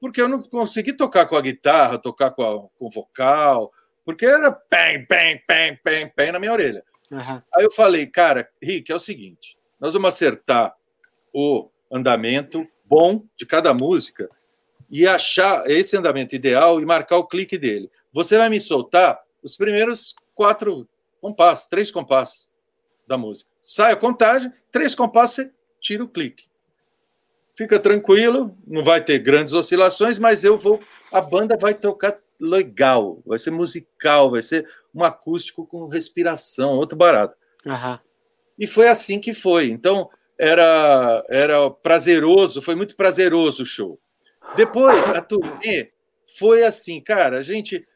S2: porque eu não consegui tocar com a guitarra, tocar com, a, com o vocal, porque era pem, pem, pem, pem, pem na minha orelha. Uhum. Aí eu falei, cara, Rick, é o seguinte: nós vamos acertar o andamento bom de cada música e achar esse andamento ideal e marcar o clique dele. Você vai me soltar os primeiros quatro compassos, três compassos da música. Sai a contagem, três compassos, você tira o clique. Fica tranquilo, não vai ter grandes oscilações, mas eu vou. A banda vai tocar legal, vai ser musical, vai ser um acústico com respiração, outro barato.
S1: Uhum.
S2: E foi assim que foi. Então, era, era prazeroso, foi muito prazeroso o show. Depois, a turnê foi assim, cara, a gente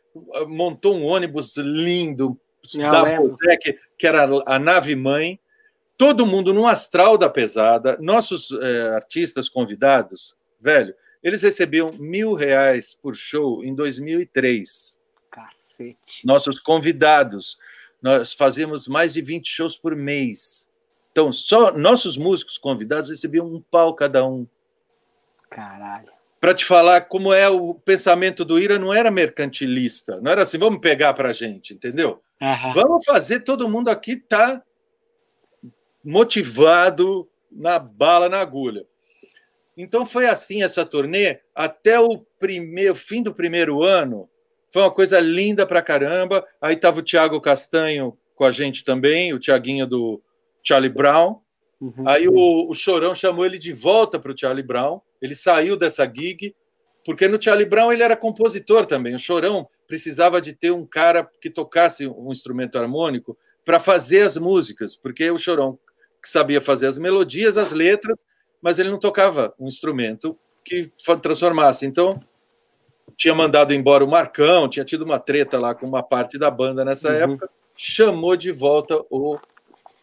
S2: montou um ônibus lindo, da Deck, que era a nave mãe, todo mundo no astral da pesada, nossos é, artistas convidados, velho, eles recebiam mil reais por show em 2003.
S1: Cacete.
S2: Nossos convidados, nós fazíamos mais de 20 shows por mês. Então, só nossos músicos convidados recebiam um pau cada um.
S1: Caralho.
S2: para te falar como é o pensamento do Ira, não era mercantilista, não era assim, vamos pegar para a gente, entendeu? Uhum. Vamos fazer todo mundo aqui tá motivado na bala, na agulha. Então foi assim essa turnê até o primeiro fim do primeiro ano. Foi uma coisa linda pra caramba. Aí tava o Thiago Castanho com a gente também, o Tiaguinho do Charlie Brown. Uhum. Aí o, o Chorão chamou ele de volta para o Charlie Brown. Ele saiu dessa gig, porque no Charlie Brown ele era compositor também. O Chorão precisava de ter um cara que tocasse um instrumento harmônico para fazer as músicas, porque o Chorão que sabia fazer as melodias, as letras, mas ele não tocava um instrumento que transformasse. Então, tinha mandado embora o Marcão, tinha tido uma treta lá com uma parte da banda nessa uhum. época, chamou de volta o,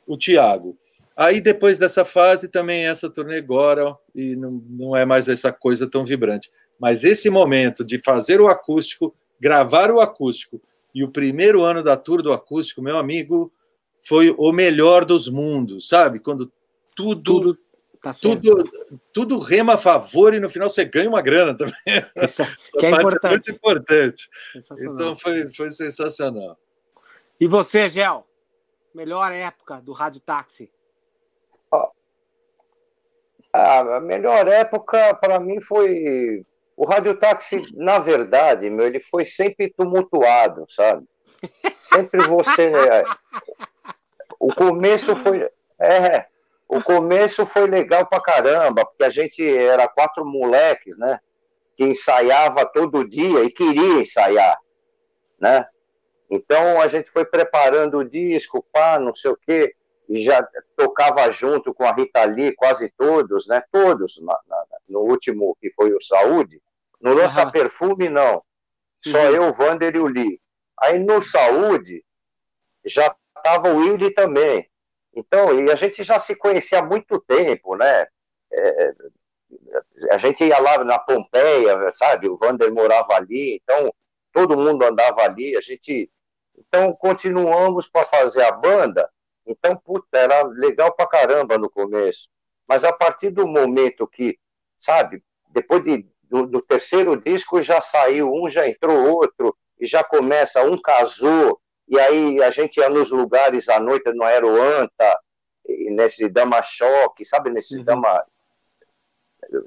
S2: o Tiago. Aí, depois dessa fase, também essa turnê agora, e não, não é mais essa coisa tão vibrante. Mas esse momento de fazer o acústico, gravar o acústico, e o primeiro ano da tour do acústico, meu amigo, foi o melhor dos mundos, sabe? Quando tudo, tudo, tá tudo, tudo rema a favor e no final você ganha uma grana também. Essa, que é importante. É muito importante. Então foi, foi sensacional.
S1: E você, Gel? Melhor época do Rádio Táxi?
S4: A melhor época para mim foi o radiotáxi, na verdade, meu, ele foi sempre tumultuado, sabe? Sempre você o começo foi é, o começo foi legal pra caramba, porque a gente era quatro moleques, né? Que ensaiava todo dia e queria ensaiar, né? Então a gente foi preparando o disco, pá, não sei o quê e já tocava junto com a Rita Lee, quase todos, né? Todos, na, na, no último que foi o Saúde. No Lança uhum. Perfume, não. Só uhum. eu, Vander e o Lee. Aí no Saúde, já estava o Willy também. Então, e a gente já se conhecia há muito tempo, né? É, a gente ia lá na Pompeia, sabe? O Vander morava ali, então todo mundo andava ali. A gente. Então, continuamos para fazer a banda então, puta, era legal pra caramba no começo. Mas a partir do momento que, sabe, depois de, do, do terceiro disco já saiu um, já entrou outro, e já começa, um casou, e aí a gente ia nos lugares à noite no Aeroanta, nesse Dama Choque, sabe, nesse uhum. Dama,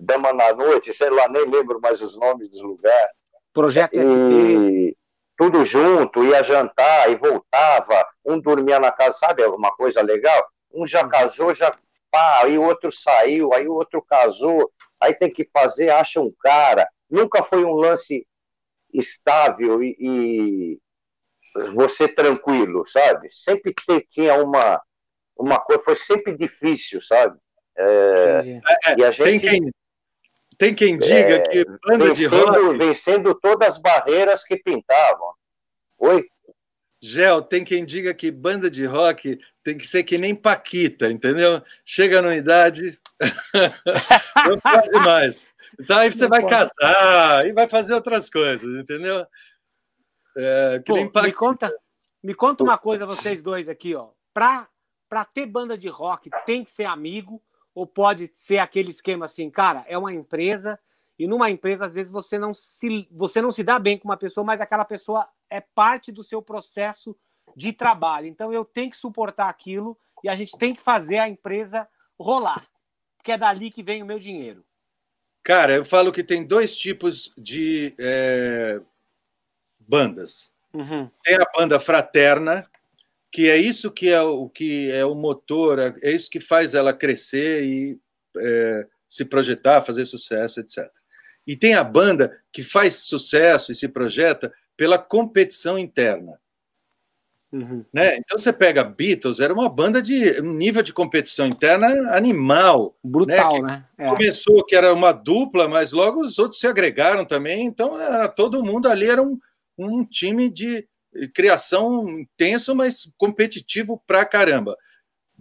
S4: Dama na Noite, sei lá, nem lembro mais os nomes dos lugares.
S1: Projeto e... SP
S4: tudo junto, ia jantar e voltava, um dormia na casa, sabe, uma coisa legal? Um já uhum. casou, já pá, aí o outro saiu, aí o outro casou, aí tem que fazer, acha um cara. Nunca foi um lance estável e, e você tranquilo, sabe? Sempre tinha uma, uma coisa, foi sempre difícil, sabe?
S2: É, é, e a gente, tem quem tem quem diga é, que banda vencendo, de rock.
S4: Vencendo todas as barreiras que pintavam. Oi?
S2: Gel, tem quem diga que banda de rock tem que ser que nem Paquita, entendeu? Chega na idade, não pode mais. Então aí você não vai pode. casar e vai fazer outras coisas, entendeu?
S1: É, Pô, me conta, me conta uma coisa, vocês dois aqui, ó. Pra, pra ter banda de rock, tem que ser amigo ou pode ser aquele esquema assim, cara, é uma empresa e numa empresa às vezes você não se você não se dá bem com uma pessoa, mas aquela pessoa é parte do seu processo de trabalho. Então eu tenho que suportar aquilo e a gente tem que fazer a empresa rolar, porque é dali que vem o meu dinheiro.
S2: Cara, eu falo que tem dois tipos de é, bandas. Uhum. Tem a banda fraterna, que é isso que é o que é o motor, é, isso que faz ela crescer e é, se projetar, fazer sucesso, etc. E tem a banda que faz sucesso e se projeta pela competição interna. Uhum. Né? Então você pega Beatles, era uma banda de um nível de competição interna animal.
S1: Brutal, né?
S2: né? É. Começou que era uma dupla, mas logo os outros se agregaram também. Então era todo mundo ali, era um, um time de criação intenso, mas competitivo pra caramba.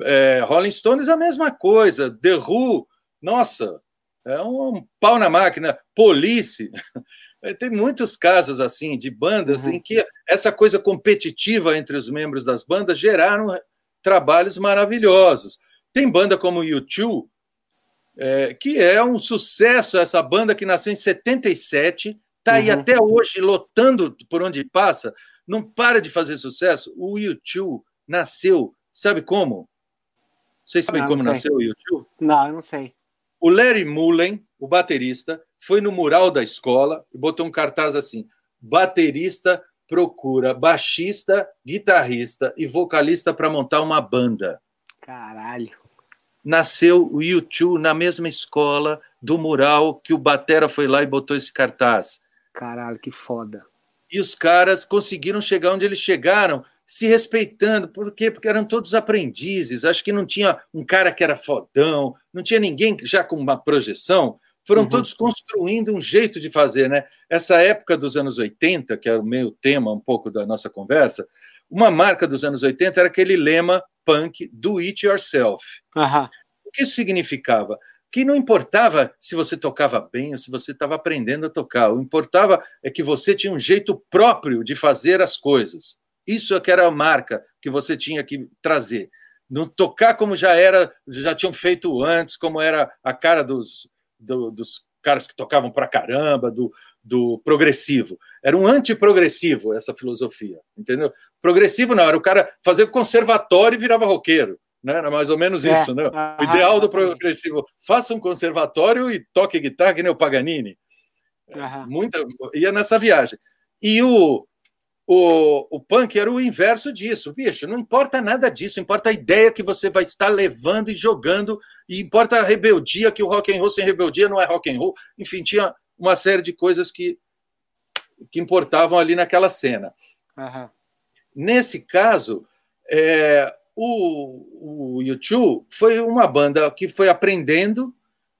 S2: É, Rolling Stones a mesma coisa, The Who, nossa, é um pau na máquina, Police. Tem muitos casos assim de bandas uhum. em que essa coisa competitiva entre os membros das bandas geraram trabalhos maravilhosos. Tem banda como U2 é, que é um sucesso, essa banda que nasceu em 77, está aí uhum. até hoje lotando por onde passa, não para de fazer sucesso. O YouTube nasceu, sabe como? Vocês sabem não, como não nasceu o YouTube?
S1: Não, eu não sei.
S2: O Larry Mullen, o baterista, foi no mural da escola e botou um cartaz assim: baterista procura baixista, guitarrista e vocalista para montar uma banda.
S1: Caralho.
S2: Nasceu o YouTube na mesma escola do mural que o Batera foi lá e botou esse cartaz.
S1: Caralho, que foda.
S2: E os caras conseguiram chegar onde eles chegaram, se respeitando. Por quê? Porque eram todos aprendizes. Acho que não tinha um cara que era fodão, não tinha ninguém já com uma projeção foram uhum. todos construindo um jeito de fazer, né? Essa época dos anos 80, que é o meu tema um pouco da nossa conversa, uma marca dos anos 80 era aquele lema punk do it yourself.
S1: Uhum.
S2: O que isso significava? Que não importava se você tocava bem ou se você estava aprendendo a tocar, o importava é que você tinha um jeito próprio de fazer as coisas. Isso é que era a marca que você tinha que trazer. Não tocar como já era, já tinham feito antes, como era a cara dos, do, dos caras que tocavam pra caramba, do, do progressivo. Era um antiprogressivo essa filosofia, entendeu? Progressivo não, era o cara fazer conservatório e virava roqueiro. Né? Era mais ou menos é. isso, né? O ideal do progressivo, faça um conservatório e toque guitarra que nem o Paganini. Muita, ia nessa viagem. E o, o, o punk era o inverso disso. Bicho, não importa nada disso, importa a ideia que você vai estar levando e jogando, e importa a rebeldia, que o rock and roll sem rebeldia não é rock and roll. Enfim, tinha uma série de coisas que, que importavam ali naquela cena.
S1: Uhum.
S2: Nesse caso, é, o, o YouTube foi uma banda que foi aprendendo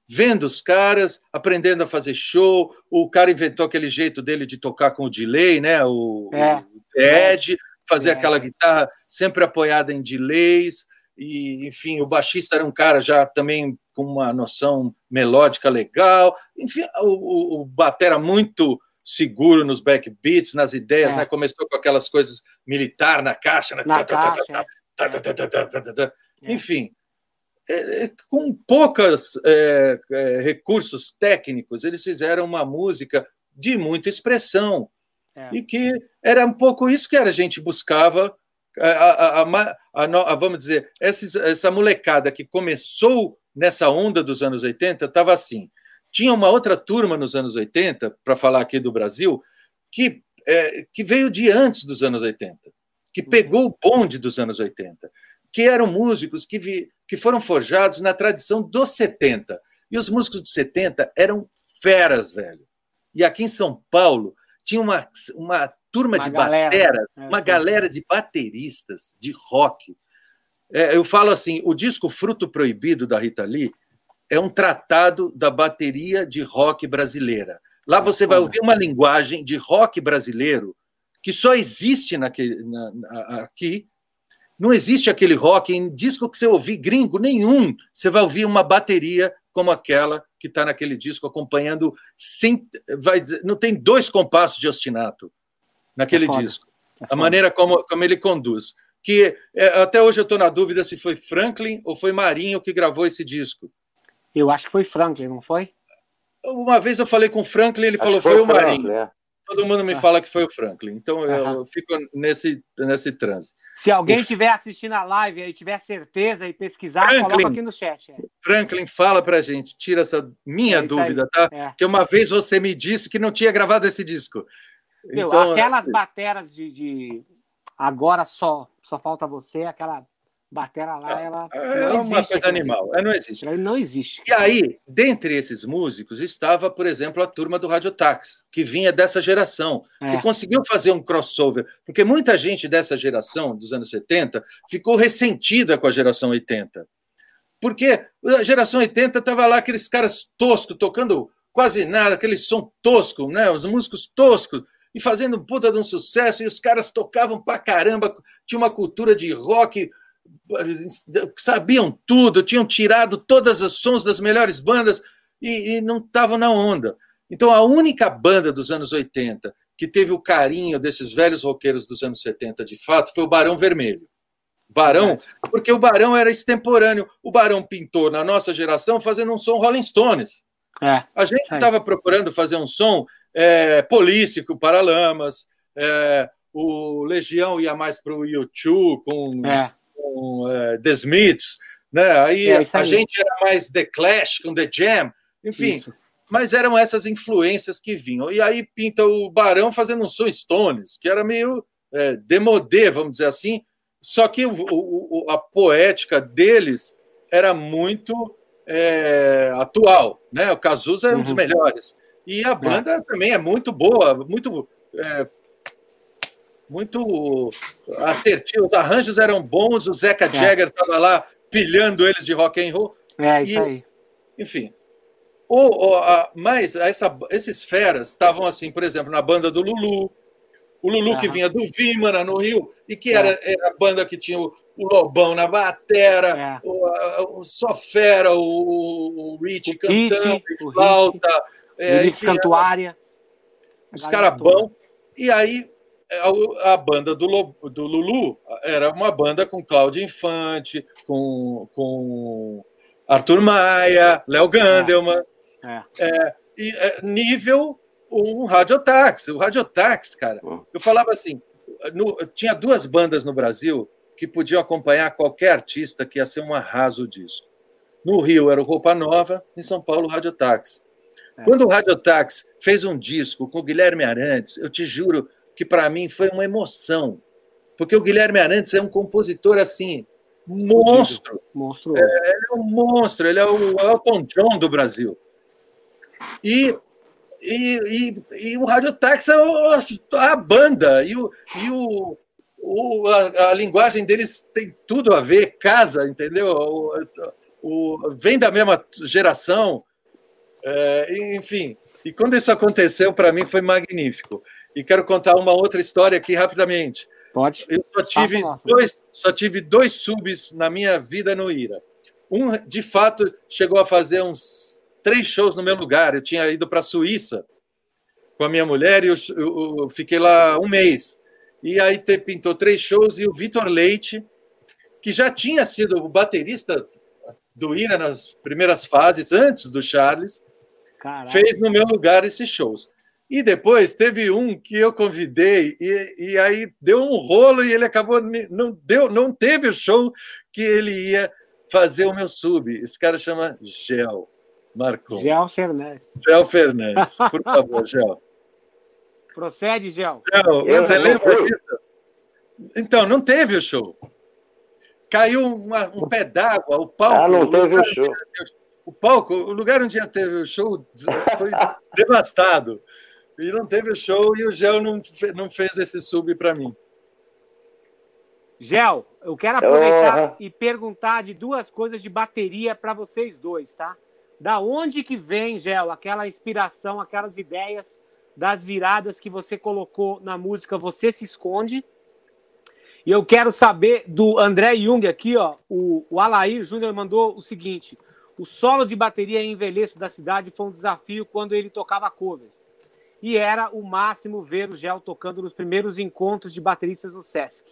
S2: vendo os caras, aprendendo a fazer show. O cara inventou aquele jeito dele de tocar com o delay, né? O, é. o Ed, fazer é. aquela guitarra sempre apoiada em delays. E, enfim, o baixista era um cara já também com uma noção melódica legal. Enfim, o, o batera muito seguro nos backbeats, nas ideias, é. né? Começou com aquelas coisas militar na caixa, né?
S1: Na caixa.
S2: Enfim, é, com poucos é, é, recursos técnicos, eles fizeram uma música de muita expressão. É. E que era um pouco isso que a gente buscava. A, a, a, vamos dizer, essa, essa molecada que começou nessa onda dos anos 80 estava assim. Tinha uma outra turma nos anos 80, para falar aqui do Brasil, que, é, que veio de antes dos anos 80, que uhum. pegou o bonde dos anos 80 que eram músicos que, vi, que foram forjados na tradição dos 70. E os músicos dos 70 eram feras, velho. E aqui em São Paulo tinha uma, uma turma uma de galera, bateras, é, uma galera de bateristas de rock. É, eu falo assim: o disco Fruto Proibido da Rita Lee é um tratado da bateria de rock brasileira. Lá você vai ouvir uma linguagem de rock brasileiro que só existe naquele, na, na, aqui não existe aquele rock em disco que você ouvir gringo nenhum. Você vai ouvir uma bateria como aquela que está naquele disco acompanhando sem vai não tem dois compassos de ostinato naquele é disco. É a maneira como, como ele conduz. Que é, até hoje eu estou na dúvida se foi Franklin ou foi Marinho que gravou esse disco.
S1: Eu acho que foi Franklin, não foi?
S2: Uma vez eu falei com o Franklin, ele acho falou foi, foi o Marinho. É. Todo mundo me ah. fala que foi o Franklin, então eu fico nesse, nesse transe.
S1: Se alguém estiver assistindo a live e tiver certeza e pesquisar, Franklin, coloca aqui no chat. É.
S2: Franklin, fala pra gente, tira essa minha é dúvida, aí. tá? É. Que uma vez você me disse que não tinha gravado esse disco.
S1: Meu, então, aquelas bateras de, de, agora só só falta você, aquela Batera lá, ela.
S2: É uma coisa animal, é, não existe.
S1: Ela não existe.
S2: E aí, dentre esses músicos, estava, por exemplo, a turma do Rádio Táxi, que vinha dessa geração, é. que conseguiu fazer um crossover, porque muita gente dessa geração, dos anos 70, ficou ressentida com a geração 80. Porque a geração 80 estava lá aqueles caras toscos, tocando quase nada, aquele som tosco, né? os músicos toscos, e fazendo puta de um sucesso, e os caras tocavam pra caramba, tinha uma cultura de rock sabiam tudo, tinham tirado todos os sons das melhores bandas e, e não estavam na onda. Então, a única banda dos anos 80 que teve o carinho desses velhos roqueiros dos anos 70 de fato foi o Barão Vermelho. Barão, porque o Barão era extemporâneo. O Barão pintou na nossa geração fazendo um som Rolling Stones. É, a gente estava procurando fazer um som é, polícico, Paralamas, é, o Legião ia mais para o YouTube com, é. com é, The Smiths, né? aí, é, aí, a gente era mais The Clash com The Jam, enfim. Isso. Mas eram essas influências que vinham. E aí pinta o Barão fazendo um som Stones, que era meio é, demodê, vamos dizer assim, só que o, o, a poética deles era muito é, atual, né? O Cazuza é um dos uhum. melhores. E a banda é. também é muito boa, muito é, muito assertivo. Os arranjos eram bons, o Zeca é. Jagger estava lá pilhando eles de rock and roll.
S1: É, isso e, aí.
S2: Enfim. O, o, a, mas essa, esses feras estavam assim, por exemplo, na banda do Lulu. O Lulu que vinha do Vimana, no Rio, e que era, é. era a banda que tinha o, o Lobão na batera, é. o, o Sofera, o, o Rich cantando,
S1: o flauta, é, enfim, cantuária.
S2: Os caras bons. E aí a, a banda do, do, Lulu era uma banda com Cláudio Infante, com, com Arthur Maia, Léo Gandelman. É. É, e, é, nível um radiotáxi. O radiotáxi, cara, eu falava assim: no, tinha duas bandas no Brasil que podiam acompanhar qualquer artista que ia ser um arraso disco. No Rio era o Roupa Nova, em São Paulo o Radiotáxi. É. Quando o Radiotáxi fez um disco com o Guilherme Arantes, eu te juro que para mim foi uma emoção, porque o Guilherme Arantes é um compositor assim monstro. É, ele é um monstro, ele é o Elton John do Brasil. E e, e, e o Radiotáxi é a banda, e, o, e o, o, a, a, linguagem deles tem tudo a ver, casa, entendeu? O, o, vem da mesma geração, é, enfim. E quando isso aconteceu, para mim foi magnífico. E quero contar uma outra história aqui rapidamente.
S1: Pode.
S2: Eu só tive, dois, só tive dois subs na minha vida no IRA. Um, de fato, chegou a fazer uns três shows no meu lugar. Eu tinha ido para a Suíça com a minha mulher e eu, eu, eu, fiquei lá um mês. E aí te, pintou três shows e o Vitor Leite, que já tinha sido o baterista do Ira nas primeiras fases, antes do Charles, Caraca. fez no meu lugar esses shows. E depois teve um que eu convidei e, e aí deu um rolo e ele acabou não deu não teve o show que ele ia fazer o meu sub. Esse cara chama Gel. Marcos.
S1: Gel Fernandes.
S2: Gel Fernandes, por favor, Gel.
S1: Procede, Gel.
S2: Gel, você lembra disso? Então, não teve o show. Caiu uma, um pé d'água, o palco.
S4: Ah, não teve o show.
S2: O palco, o lugar onde teve o show foi devastado. E não teve o show e o Gel não, não fez esse sub para mim.
S1: Gel, eu quero aproveitar e perguntar de duas coisas de bateria para vocês dois, tá? Da onde que vem, Gel, aquela inspiração, aquelas ideias das viradas que você colocou na música Você Se Esconde? E eu quero saber do André Jung aqui, ó. O, o Alair Júnior mandou o seguinte: o solo de bateria envelheço da cidade foi um desafio quando ele tocava covers. E era o máximo ver o Gel tocando nos primeiros encontros de bateristas no Sesc.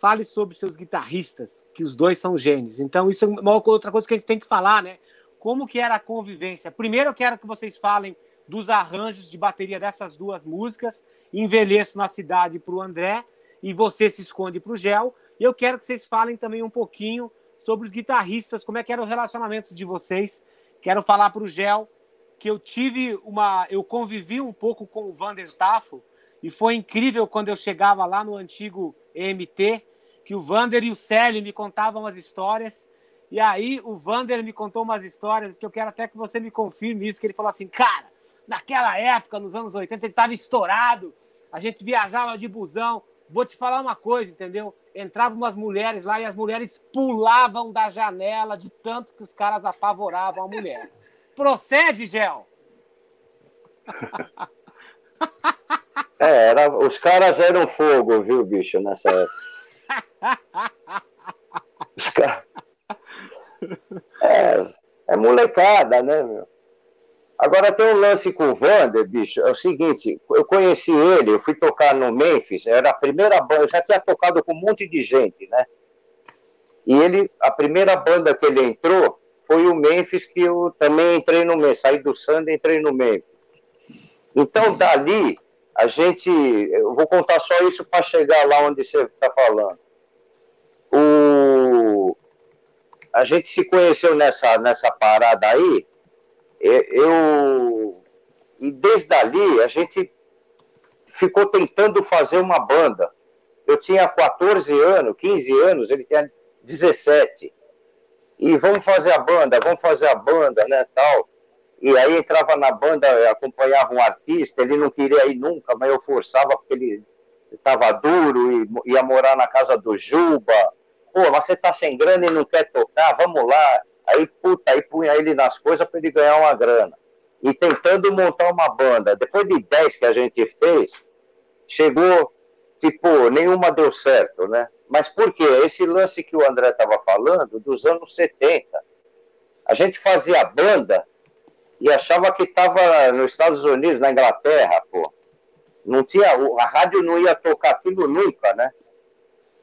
S1: Fale sobre seus guitarristas, que os dois são gênios. Então, isso é uma outra coisa que a gente tem que falar, né? como que era a convivência. Primeiro eu quero que vocês falem dos arranjos de bateria dessas duas músicas, Envelheço na Cidade para o André e Você Se Esconde para o Gel. E eu quero que vocês falem também um pouquinho sobre os guitarristas, como é que era o relacionamento de vocês. Quero falar para o Gel que eu tive uma... Eu convivi um pouco com o Vander Taffo e foi incrível quando eu chegava lá no antigo EMT, que o Vander e o Célio me contavam as histórias e aí o Vander me contou umas histórias que eu quero até que você me confirme isso, que ele falou assim, cara, naquela época, nos anos 80, ele estava estourado, a gente viajava de busão, vou te falar uma coisa, entendeu? Entravam umas mulheres lá e as mulheres pulavam da janela de tanto que os caras apavoravam a mulher. Procede, Gel!
S4: É, era, os caras eram fogo, viu, bicho, nessa época. Os caras é, é molecada, né, meu? Agora tem um lance com o Vander, bicho. É o seguinte, eu conheci ele, eu fui tocar no Memphis, era a primeira banda, eu já tinha tocado com um monte de gente, né? E ele, a primeira banda que ele entrou foi o Memphis, que eu também entrei no Memphis. Saí do Sand e entrei no Memphis. Então, dali, a gente. Eu vou contar só isso para chegar lá onde você está falando. O, a gente se conheceu nessa, nessa parada aí. Eu. E desde ali, a gente ficou tentando fazer uma banda. Eu tinha 14 anos, 15 anos, ele tinha 17. E vamos fazer a banda, vamos fazer a banda, né, tal. E aí entrava na banda, acompanhava um artista, ele não queria ir nunca, mas eu forçava porque ele estava duro e ia morar na casa do Juba. Pô, mas você tá sem grana e não quer tocar, vamos lá. Aí, puta, aí punha ele nas coisas para ele ganhar uma grana. E tentando montar uma banda. Depois de 10 que a gente fez, chegou, tipo, nenhuma deu certo, né? Mas por quê? Esse lance que o André estava falando, dos anos 70. A gente fazia banda e achava que estava nos Estados Unidos, na Inglaterra, pô. Não tinha, a rádio não ia tocar aquilo nunca, né?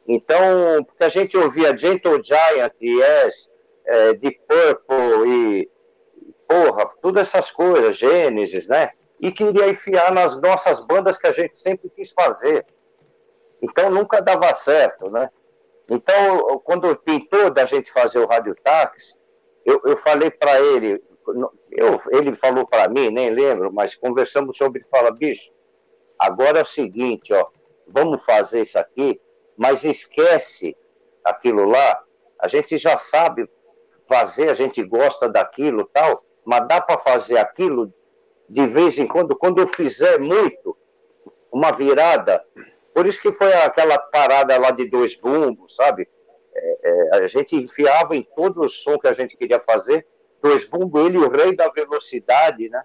S4: Então, porque a gente ouvia Gentle Giant, Yes, é, Deep Purple e, porra, todas essas coisas, Gênesis, né? E queria enfiar nas nossas bandas que a gente sempre quis fazer. Então nunca dava certo, né? Então, quando pintou da gente fazer o radiotáxi, eu, eu falei para ele, eu, ele falou para mim, nem lembro, mas conversamos sobre, fala, bicho, agora é o seguinte, ó, vamos fazer isso aqui, mas esquece aquilo lá, a gente já sabe fazer, a gente gosta daquilo tal, mas dá para fazer aquilo de vez em quando, quando eu fizer muito, uma virada, por isso que foi aquela parada lá de dois bumbos, sabe? É, é, a gente enfiava em todo o som que a gente queria fazer, dois bumbos, ele o rei da velocidade, né?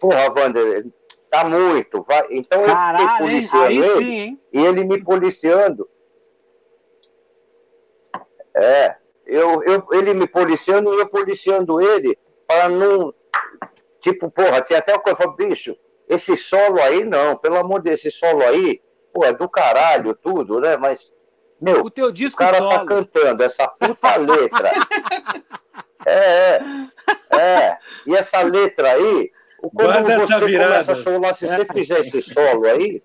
S4: Porra, Wander, tá muito. Vai. Então
S1: Caralho, eu fiquei policiando hein? ele sim, hein?
S4: e ele me policiando. É, eu, eu, ele me policiando e eu policiando ele para não. Tipo, porra, tinha até o que eu falei, bicho, esse solo aí não, pelo amor de Deus, esse solo aí pô, é do caralho tudo, né? Mas, meu,
S1: o, teu disco
S4: o cara
S1: solo.
S4: tá cantando essa puta letra. é, é, é. E essa letra aí, quando
S2: Guarda
S4: você começa a solar, se você fizer esse solo aí,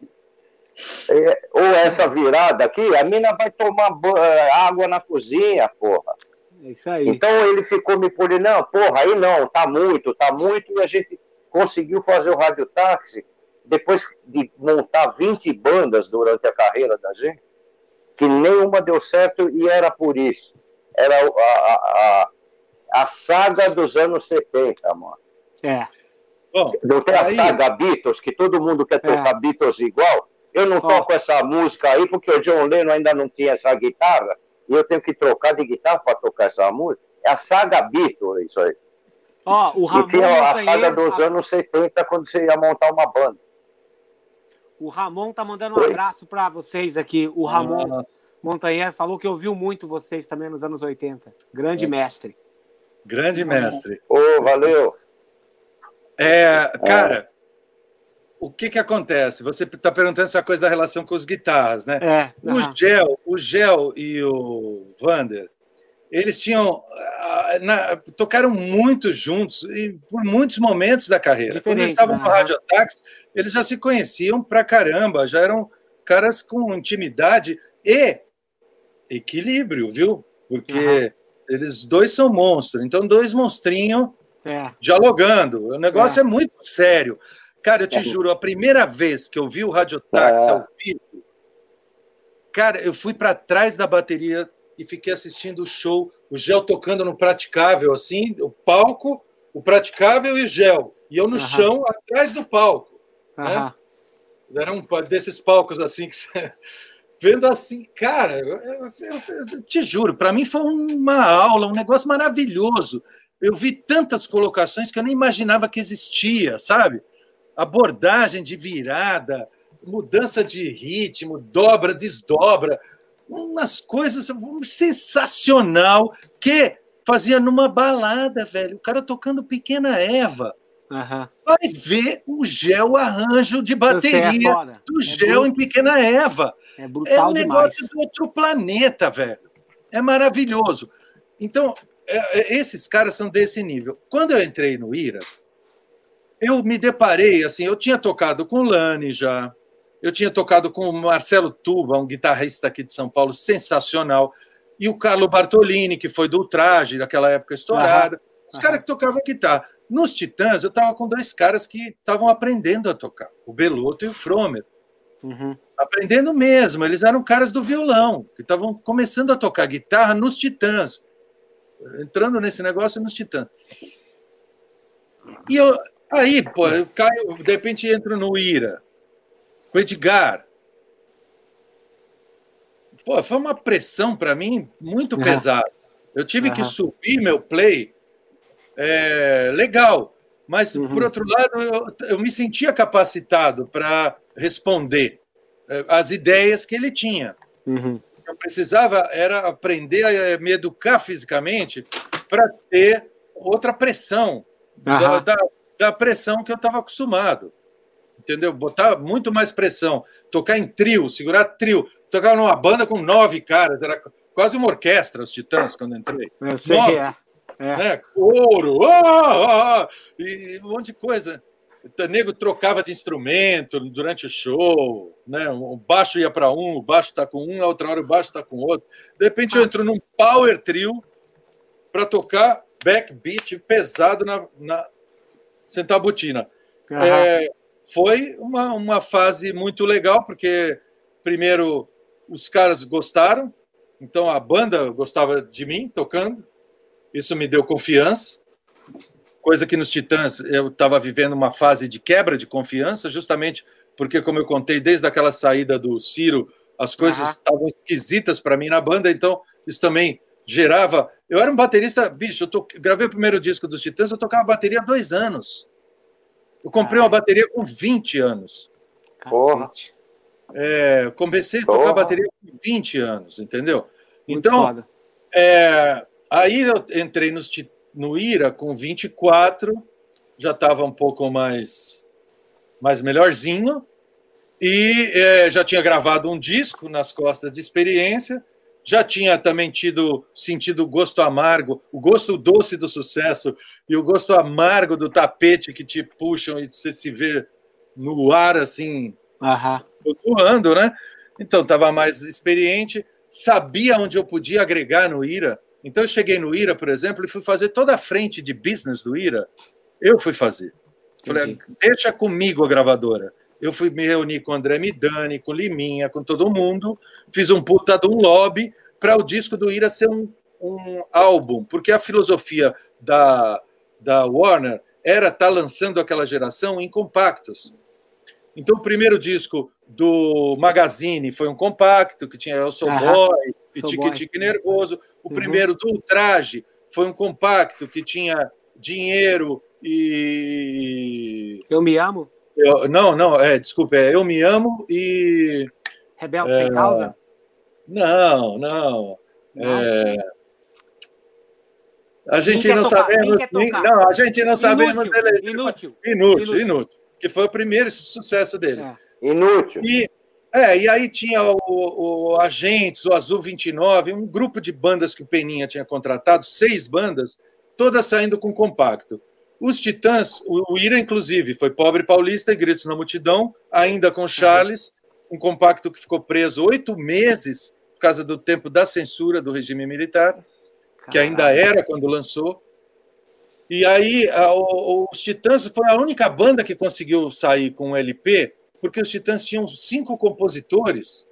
S4: é, ou essa virada aqui, a mina vai tomar é, água na cozinha, porra.
S1: É isso aí.
S4: Então ele ficou me polindo, não, porra, aí não, tá muito, tá muito, e a gente conseguiu fazer o radiotáxi depois de montar 20 bandas durante a carreira da gente, que nenhuma deu certo e era por isso. Era a, a, a, a saga dos anos 70, mano.
S1: É.
S4: Bom, não tem aí... a saga Beatles, que todo mundo quer tocar é. Beatles igual. Eu não toco essa música aí porque o John Lennon ainda não tinha essa guitarra e eu tenho que trocar de guitarra para tocar essa música. É a saga Beatles, isso aí.
S1: Ó, o Ramon
S4: e tinha a saga dos anos 70, quando você ia montar uma banda.
S1: O Ramon tá mandando um Oi? abraço para vocês aqui. O Ramon Nossa. Montanher falou que ouviu muito vocês também nos anos 80. Grande é. mestre.
S2: Grande mestre.
S4: Ô, oh, valeu.
S2: É, cara. O que que acontece? Você está perguntando essa coisa da relação com os guitarras, né?
S1: É,
S2: o Gel, o Gel e o Vander, eles tinham ah, na, tocaram muito juntos e por muitos momentos da carreira. Diferente, Quando eles estavam né? no Rádio Ataques, eles já se conheciam pra caramba, já eram caras com intimidade e equilíbrio, viu? Porque uhum. eles dois são monstros, então dois monstrinhos é. dialogando. O negócio é. é. muito sério. Cara, eu te é. juro, a primeira vez que eu vi o Radiotaxi é. ao vivo, cara, eu fui para trás da bateria e fiquei assistindo o show, o Gel tocando no praticável, assim, o palco, o praticável e o Gel. E eu no chão, atrás do palco. Né? Era um desses palcos assim que você... Vendo assim, cara, eu, eu, eu te juro, para mim foi uma aula, um negócio maravilhoso. Eu vi tantas colocações que eu nem imaginava que existia, sabe? Abordagem de virada, mudança de ritmo, dobra, desdobra, umas coisas sensacional que fazia numa balada, velho. O cara tocando Pequena Eva.
S1: Uhum.
S2: Vai ver o gel arranjo de é bateria é do gel em Pequena Eva.
S1: É
S2: É um
S1: demais.
S2: negócio do outro planeta, velho. É maravilhoso. Então, é, é, esses caras são desse nível. Quando eu entrei no IRA, eu me deparei, assim, eu tinha tocado com o Lani já, eu tinha tocado com o Marcelo Tuba, um guitarrista aqui de São Paulo, sensacional, e o Carlo Bartolini, que foi do Ultraje, naquela época estourada. Uhum. Os uhum. caras que tocavam guitarra. Nos Titãs, eu estava com dois caras que estavam aprendendo a tocar, o Beloto e o Fromer. Uhum. Aprendendo mesmo, eles eram caras do violão, que estavam começando a tocar guitarra nos Titãs, entrando nesse negócio nos Titãs. E eu, aí, pô, eu caio, de repente entro no Ira, com o Edgar. Pô, foi uma pressão para mim muito uhum. pesada. Eu tive uhum. que subir meu play é, legal, mas, uhum. por outro lado, eu, eu me sentia capacitado para responder é, as ideias que ele tinha. Uhum. Eu precisava era aprender a me educar fisicamente para ter outra pressão, da, da, da, pressão que eu estava acostumado. Entendeu? Botar muito mais pressão, tocar em trio, segurar trio. Tocar numa banda com nove caras, era quase uma orquestra, os Titãs, quando entrei.
S1: Eu sei nove, que é.
S2: É. Né? Ouro, ah, ah, e um monte de coisa. O nego trocava de instrumento durante o show, né? O baixo ia para um, o baixo está com um, a outra hora o baixo está com outro. De repente eu entro num power trio para tocar backbeat pesado na, na centabutina. Uhum. É, foi uma, uma fase muito legal, porque primeiro os caras gostaram, então a banda gostava de mim tocando, isso me deu confiança, coisa que nos Titãs eu estava vivendo uma fase de quebra de confiança, justamente porque, como eu contei, desde aquela saída do Ciro, as coisas estavam uhum. esquisitas para mim na banda, então isso também gerava. Eu era um baterista, bicho, eu to... gravei o primeiro disco dos Titãs, eu tocava bateria há dois anos. Eu comprei uma bateria com 20 anos.
S4: Porra.
S2: É, comecei a tocar Porra. bateria com 20 anos, entendeu? então, é, Aí eu entrei no, no IRA com 24, já estava um pouco mais, mais melhorzinho, e é, já tinha gravado um disco nas costas de experiência, já tinha também tido sentido o gosto amargo, o gosto doce do sucesso e o gosto amargo do tapete que te puxam e você se vê no ar assim, flutuando, né? Então estava mais experiente, sabia onde eu podia agregar no IRA então eu cheguei no IRA, por exemplo, e fui fazer toda a frente de business do IRA. Eu fui fazer. Falei, deixa comigo a gravadora. Eu fui me reunir com o André Midani, com Liminha, com todo mundo. Fiz um puta de um lobby para o disco do Ira ser um, um álbum, porque a filosofia da, da Warner era estar tá lançando aquela geração em compactos. Então, o primeiro disco do Magazine foi um compacto, que tinha Eu Sou Boy e Tique Tique Nervoso. O uhum. primeiro do Ultraje foi um compacto que tinha dinheiro e.
S1: Eu me amo?
S2: Eu, não, não, é, desculpa, é Eu Me Amo e.
S1: Rebelde é, sem causa?
S2: Não, não. não. É, a gente não sabemos. não, a gente não sabemos.
S1: Inútil,
S2: inútil, inútil, inútil, Que foi o primeiro sucesso deles. É.
S4: Inútil.
S2: E, é, e aí tinha o, o Agentes, o Azul 29, um grupo de bandas que o Peninha tinha contratado, seis bandas, todas saindo com compacto. Os Titãs, o, o Ira, inclusive, foi Pobre Paulista e Gritos na Multidão, ainda com Charles, um compacto que ficou preso oito meses por causa do tempo da censura do regime militar, que ainda era quando lançou. E aí, a, os Titãs foi a única banda que conseguiu sair com um LP porque os Titãs tinham cinco compositores.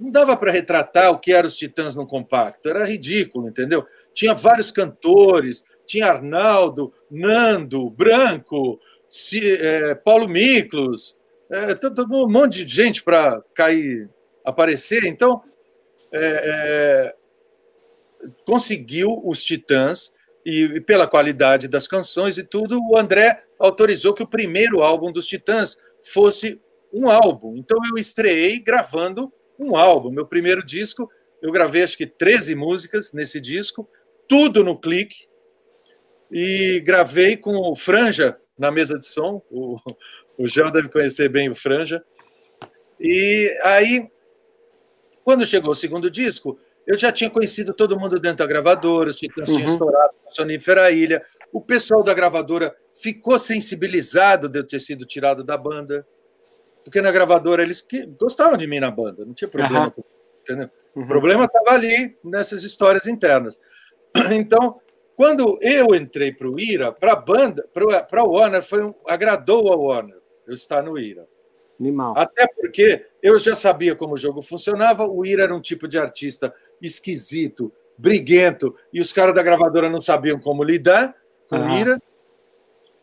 S2: Não dava para retratar o que eram os Titãs no compacto, era ridículo, entendeu? Tinha vários cantores, tinha Arnaldo, Nando, Branco, é, Paulo Miklos, é, todo, um monte de gente para cair, aparecer. Então, é, é, conseguiu os Titãs e, e pela qualidade das canções e tudo, o André autorizou que o primeiro álbum dos Titãs fosse um álbum. Então eu estreiei gravando um álbum. Meu primeiro disco, eu gravei acho que 13 músicas nesse disco, tudo no clique. E gravei com o Franja na mesa de som. O, o Gel deve conhecer bem o Franja. E aí, quando chegou o segundo disco, eu já tinha conhecido todo mundo dentro da gravadora, os Titãs uhum. tinham estourado a Sonífera Ilha, o pessoal da gravadora ficou sensibilizado de eu ter sido tirado da banda, porque na gravadora eles gostavam de mim na banda, não tinha problema. Uhum. O problema estava ali, nessas histórias internas. Então, quando eu entrei para o IRA, para a banda, para o Warner, foi um, agradou ao Warner eu estar no IRA.
S1: Animal.
S2: Até porque eu já sabia como o jogo funcionava, o IRA era um tipo de artista esquisito, briguento, e os caras da gravadora não sabiam como lidar com o IRA.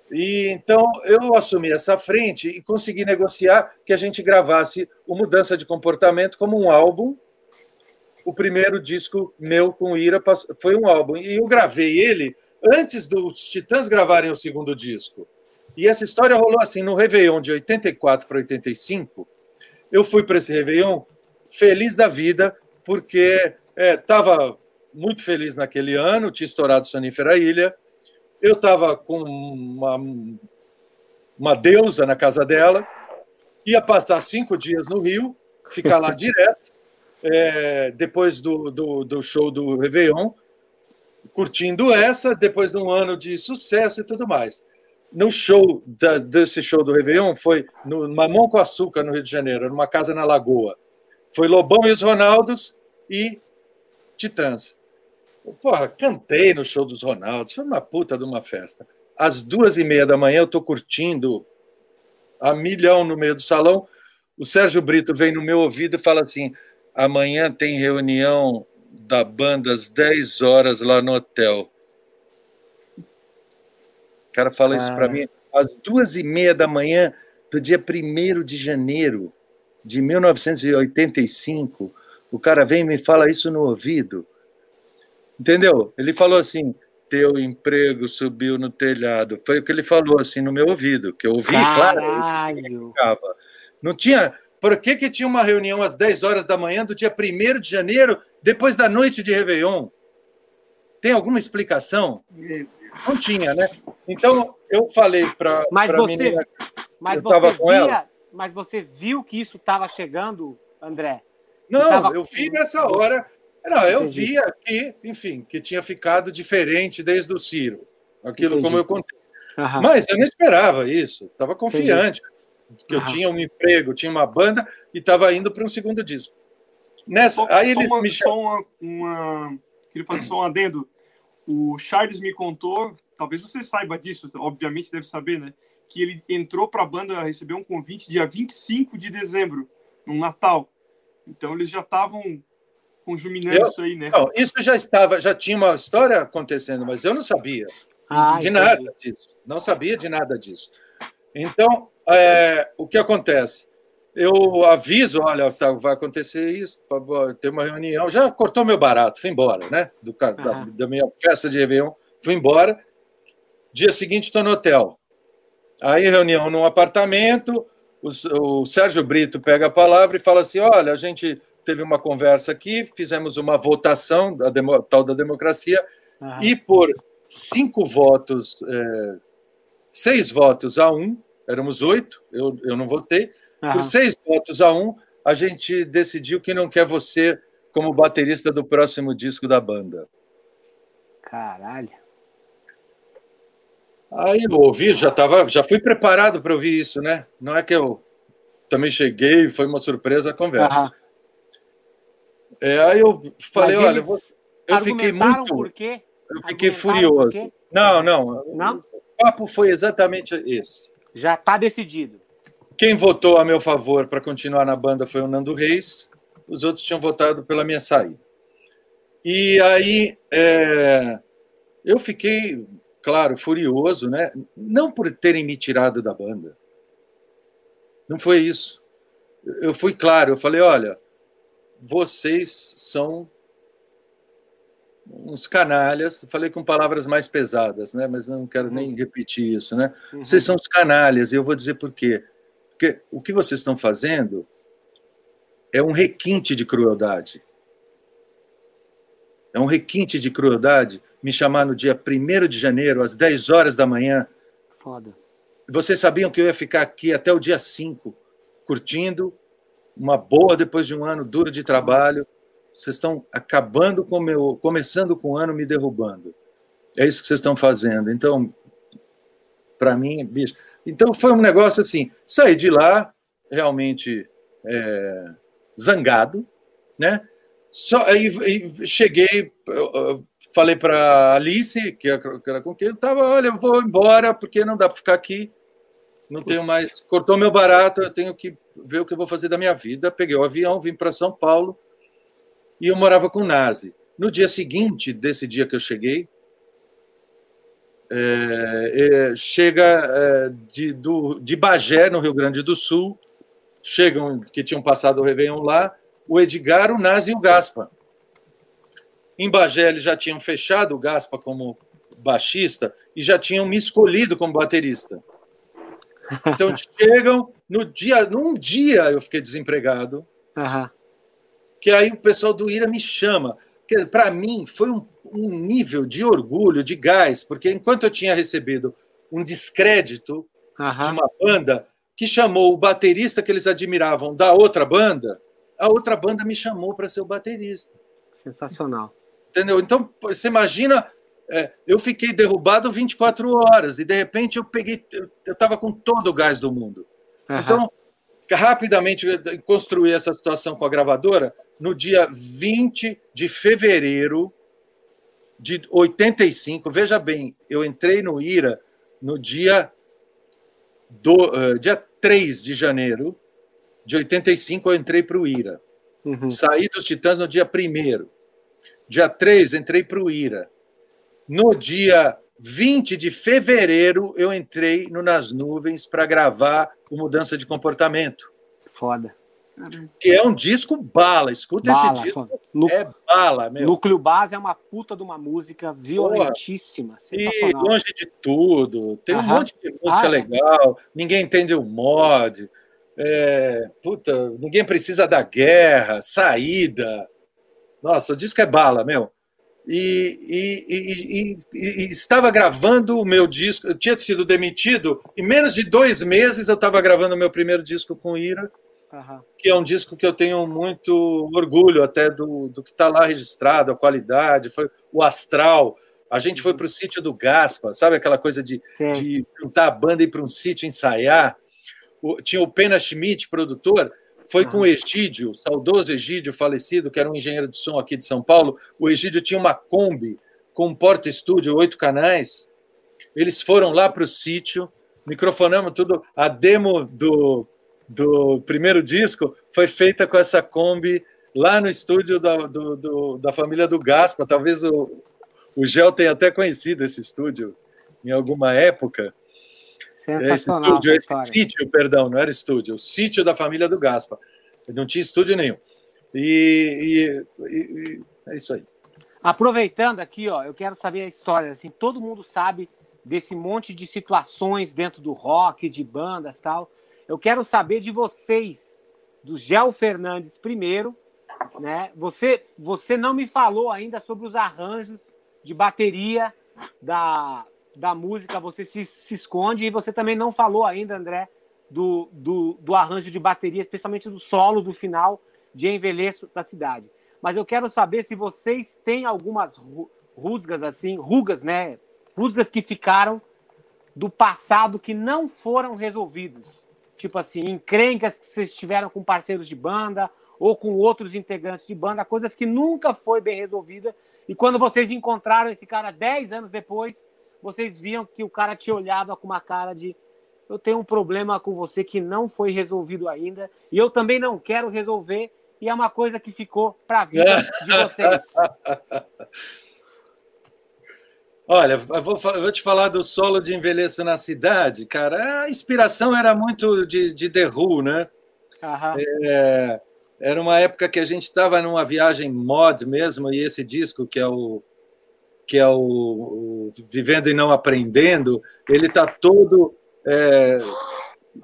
S2: E então eu assumi essa frente e consegui negociar que a gente gravasse o Mudança de Comportamento como um álbum. O primeiro disco meu com o Ira foi um álbum. E eu gravei ele antes dos Titãs gravarem o segundo disco. E essa história rolou assim, no Réveillon de 84 para 85. Eu fui para esse Réveillon feliz da vida, porque estava é, muito feliz naquele ano, tinha estourado Sonífera Ilha. Eu estava com uma, uma deusa na casa dela, ia passar cinco dias no Rio, ficar lá direto, é, depois do, do, do show do Réveillon, curtindo essa, depois de um ano de sucesso e tudo mais no show da, desse show do Réveillon foi no Mamão com Açúcar, no Rio de Janeiro, numa casa na Lagoa. Foi Lobão e os Ronaldos e Titãs. Porra, cantei no show dos Ronaldos, foi uma puta de uma festa. Às duas e meia da manhã eu tô curtindo a milhão no meio do salão. O Sérgio Brito vem no meu ouvido e fala assim: amanhã tem reunião da banda às 10 horas lá no hotel cara fala isso para mim às duas e meia da manhã do dia 1 de janeiro de 1985. O cara vem e me fala isso no ouvido. Entendeu? Ele falou assim: teu emprego subiu no telhado. Foi o que ele falou assim no meu ouvido, que eu ouvi,
S1: Caralho.
S2: claro. Não tinha. Por que, que tinha uma reunião às 10 horas da manhã do dia 1 de janeiro, depois da noite de Réveillon? Tem alguma explicação? Não tinha, né? Então eu falei para
S1: você, menina, mas você via, mas você viu que isso estava chegando, André?
S2: Não, tava... eu vi nessa hora. Não, eu Entendi. via que, enfim, que tinha ficado diferente desde o Ciro, aquilo Entendi. como eu contei. Aham. Mas eu não esperava isso. Estava confiante Entendi. Que eu Aham. tinha um emprego, tinha uma banda e estava indo para um segundo disco.
S3: Nessa, só, aí ele me só uma, uma, queria fazer só um adendo. O Charles me contou, talvez você saiba disso, obviamente deve saber, né? Que ele entrou para a banda, recebeu um convite dia 25 de dezembro, no Natal. Então eles já estavam conjuminando eu, isso aí, né?
S2: Não, isso já estava, já tinha uma história acontecendo, mas eu não sabia ah, de nada disso. Não sabia de nada disso. Então, é, o que acontece? eu aviso, olha, vai acontecer isso, ter uma reunião. Já cortou meu barato, fui embora, né? Do, da, da, minha festa de Réveillon, fui embora. Dia seguinte, estou no hotel. Aí, reunião num apartamento, o, o, Sérgio Brito pega a palavra e fala assim: olha, a gente teve uma conversa aqui, fizemos uma votação, da demo, tal da democracia, e por cinco votos, é, seis votos a um, éramos oito, eu, eu não votei por seis votos a um, a gente decidiu que não quer você como baterista do próximo disco da banda.
S1: Caralho.
S2: Aí eu ouvi, já tava, já fui preparado para ouvir isso, né? Não é que eu também cheguei, foi uma surpresa a conversa. É, aí eu falei, olha, eu fiquei muito,
S1: por quê?
S2: eu fiquei furioso. Não, não, não. O papo foi exatamente esse.
S1: Já está decidido.
S2: Quem votou a meu favor para continuar na banda foi o Nando Reis, os outros tinham votado pela minha saída. E aí é, eu fiquei, claro, furioso, né? Não por terem me tirado da banda. Não foi isso. Eu fui claro, eu falei, olha, vocês são uns canalhas, falei com palavras mais pesadas, né? Mas não quero nem uhum. repetir isso, né? Uhum. Vocês são os canalhas, e eu vou dizer por quê. Porque o que vocês estão fazendo é um requinte de crueldade. É um requinte de crueldade me chamar no dia 1 de janeiro, às 10 horas da manhã.
S1: Foda.
S2: Vocês sabiam que eu ia ficar aqui até o dia 5, curtindo uma boa depois de um ano duro de trabalho. Vocês estão acabando com meu, começando com o ano me derrubando. É isso que vocês estão fazendo. Então, para mim, bicho. Então foi um negócio assim. Saí de lá realmente é, zangado, né? Só aí, aí cheguei, falei para Alice, que era com quem eu olha, eu vou embora porque não dá para ficar aqui. Não tenho mais. Cortou meu barato, eu tenho que ver o que eu vou fazer da minha vida. Peguei o avião, vim para São Paulo e eu morava com o Nazi. No dia seguinte desse dia que eu cheguei, é, é, chega é, de, do, de Bagé, no Rio Grande do Sul, chegam, que tinham passado o Réveillon lá, o Edgar, o Nazi e o Gaspa. Em Bagé, eles já tinham fechado o Gaspa como baixista e já tinham me escolhido como baterista. Então chegam no dia, num dia eu fiquei desempregado. Uhum que aí o pessoal do IRA me chama. Para mim, foi um, um, nível de orgulho, de gás, porque enquanto eu tinha recebido um descrédito de uma banda que chamou o baterista que eles admiravam da outra banda, a outra banda me chamou para ser o baterista.
S1: Sensacional.
S2: Entendeu? Então, você imagina, é, eu fiquei derrubado 24 horas e de repente eu peguei, eu estava com todo o gás do mundo. Então, rapidamente construí essa situação com a gravadora no dia 20 de fevereiro de 85. Veja bem, eu entrei no IRA no dia, do, uh, dia 3 de janeiro de 85, eu entrei para o IRA. Uhum. Saí dos Titãs no dia 1 Dia 3, entrei para o IRA. No dia 20 de fevereiro, eu entrei no Nas Nuvens para gravar o Mudança de Comportamento.
S1: Foda.
S2: Que é um disco bala, escuta bala, esse disco. É bala, meu.
S1: Núcleo Base é uma puta de uma música violentíssima.
S2: E longe de tudo. Tem um monte de música ah, legal. Ninguém entende o mod. É, puta, ninguém precisa da guerra, saída. Nossa, o disco é bala, meu e, e, e, e, estava gravando o meu disco. Eu tinha sido demitido, em menos de dois meses eu estava gravando o meu primeiro disco com Ira, uhum. que é um disco que eu tenho muito orgulho até do, do que está lá registrado, a qualidade, foi o astral. A gente foi para o sítio do Gaspa, sabe aquela coisa de, de juntar a banda e ir para um sítio ensaiar? O, tinha o Pena Schmidt, produtor, foi com o Egídio, saudoso Egídio falecido, que era um engenheiro de som aqui de São Paulo. O Egídio tinha uma Kombi com um porta-estúdio, oito canais. Eles foram lá para o sítio, microfonamos tudo. A demo do, do primeiro disco foi feita com essa Kombi lá no estúdio da, do, do, da família do Gaspa. Talvez o, o Gel tenha até conhecido esse estúdio em alguma época.
S1: Sensacional.
S2: Esse, estúdio, esse sítio, perdão, não era estúdio, o sítio da família do Gaspa. Não tinha estúdio nenhum. E, e, e, é isso aí.
S1: Aproveitando aqui, ó, eu quero saber a história. Assim, todo mundo sabe desse monte de situações dentro do rock, de bandas tal. Eu quero saber de vocês, do Gel Fernandes primeiro, né? Você, você não me falou ainda sobre os arranjos de bateria da, da música você se, se esconde e você também não falou ainda, André, do, do, do arranjo de bateria, especialmente do solo do final de Envelheço da Cidade. Mas eu quero saber se vocês têm algumas rusgas assim, rugas, né? Rusgas que ficaram do passado que não foram resolvidos. Tipo assim, encrencas que vocês tiveram com parceiros de banda ou com outros integrantes de banda, coisas que nunca foi bem resolvida. E quando vocês encontraram esse cara 10 anos depois, vocês viam que o cara te olhava com uma cara de eu tenho um problema com você que não foi resolvido ainda e eu também não quero resolver e é uma coisa que ficou para a vida de vocês.
S2: Olha, eu vou, eu vou, te falar do solo de envelheço na cidade, cara. A inspiração era muito de, de The Who, né? É, era uma época que a gente estava numa viagem mod mesmo, e esse disco, que é o que é o, o Vivendo e Não Aprendendo, ele está todo é,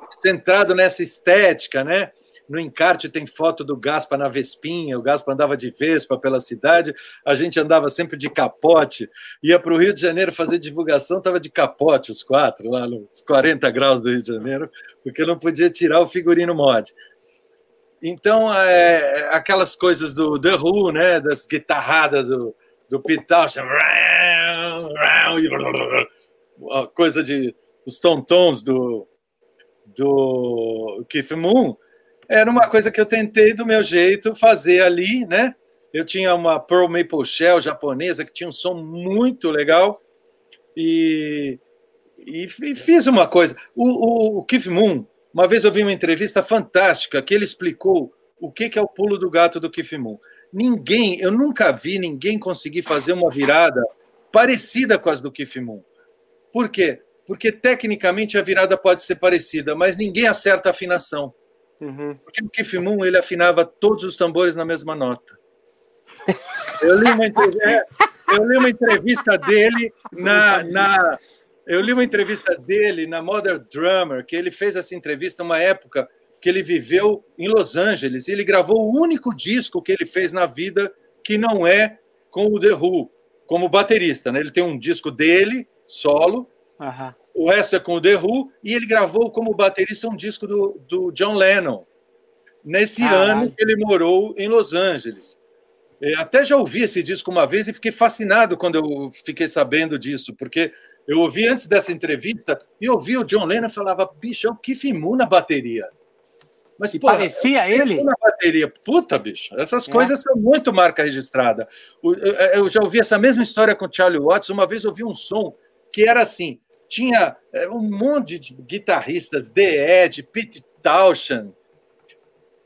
S2: centrado nessa estética, né? No encarte tem foto do Gaspa na Vespinha, o Gaspa andava de Vespa pela cidade, a gente andava sempre de capote, ia para o Rio de Janeiro fazer divulgação, estava de capote os quatro, lá nos 40 graus do Rio de Janeiro, porque não podia tirar o figurino mod. Então, é, aquelas coisas do The Who, né? Das guitarradas do, do Pete Townshend, coisa de os tontons do, do Keith Moon, era uma coisa que eu tentei do meu jeito fazer ali, né? Eu tinha uma Pearl Maple Shell japonesa que tinha um som muito legal e, e, e fiz uma coisa. O, o, o Keith Moon, uma vez eu vi uma entrevista fantástica que ele explicou o que, que é o pulo do gato do Keith Moon. Ninguém, eu nunca vi ninguém conseguir fazer uma virada parecida com as do Keith Moon. Por quê? Porque tecnicamente a virada pode ser parecida, mas ninguém acerta a afinação. Uhum. Porque o Moon ele afinava todos os tambores na mesma nota. Eu li uma, é, eu li uma entrevista dele na, na, eu li uma entrevista dele na Modern Drummer, que ele fez essa entrevista uma época que ele viveu em Los Angeles e ele gravou o único disco que ele fez na vida que não é com o The Who, como baterista. Né? Ele tem um disco dele, solo, uhum. O resto é com o The Who, e ele gravou como baterista um disco do, do John Lennon, nesse ano que ele morou em Los Angeles. É, até já ouvi esse disco uma vez e fiquei fascinado quando eu fiquei sabendo disso, porque eu ouvi antes dessa entrevista e ouvi o John Lennon e falava, bicho, é o Keith Moon na bateria.
S1: Mas, porra, parecia é ele?
S2: Na bateria. Puta, bicho, essas é. coisas são muito marca registrada. Eu já ouvi essa mesma história com Charlie Watts. Uma vez eu ouvi um som que era assim: tinha é, um monte de guitarristas, The Ed, Pete Townshend,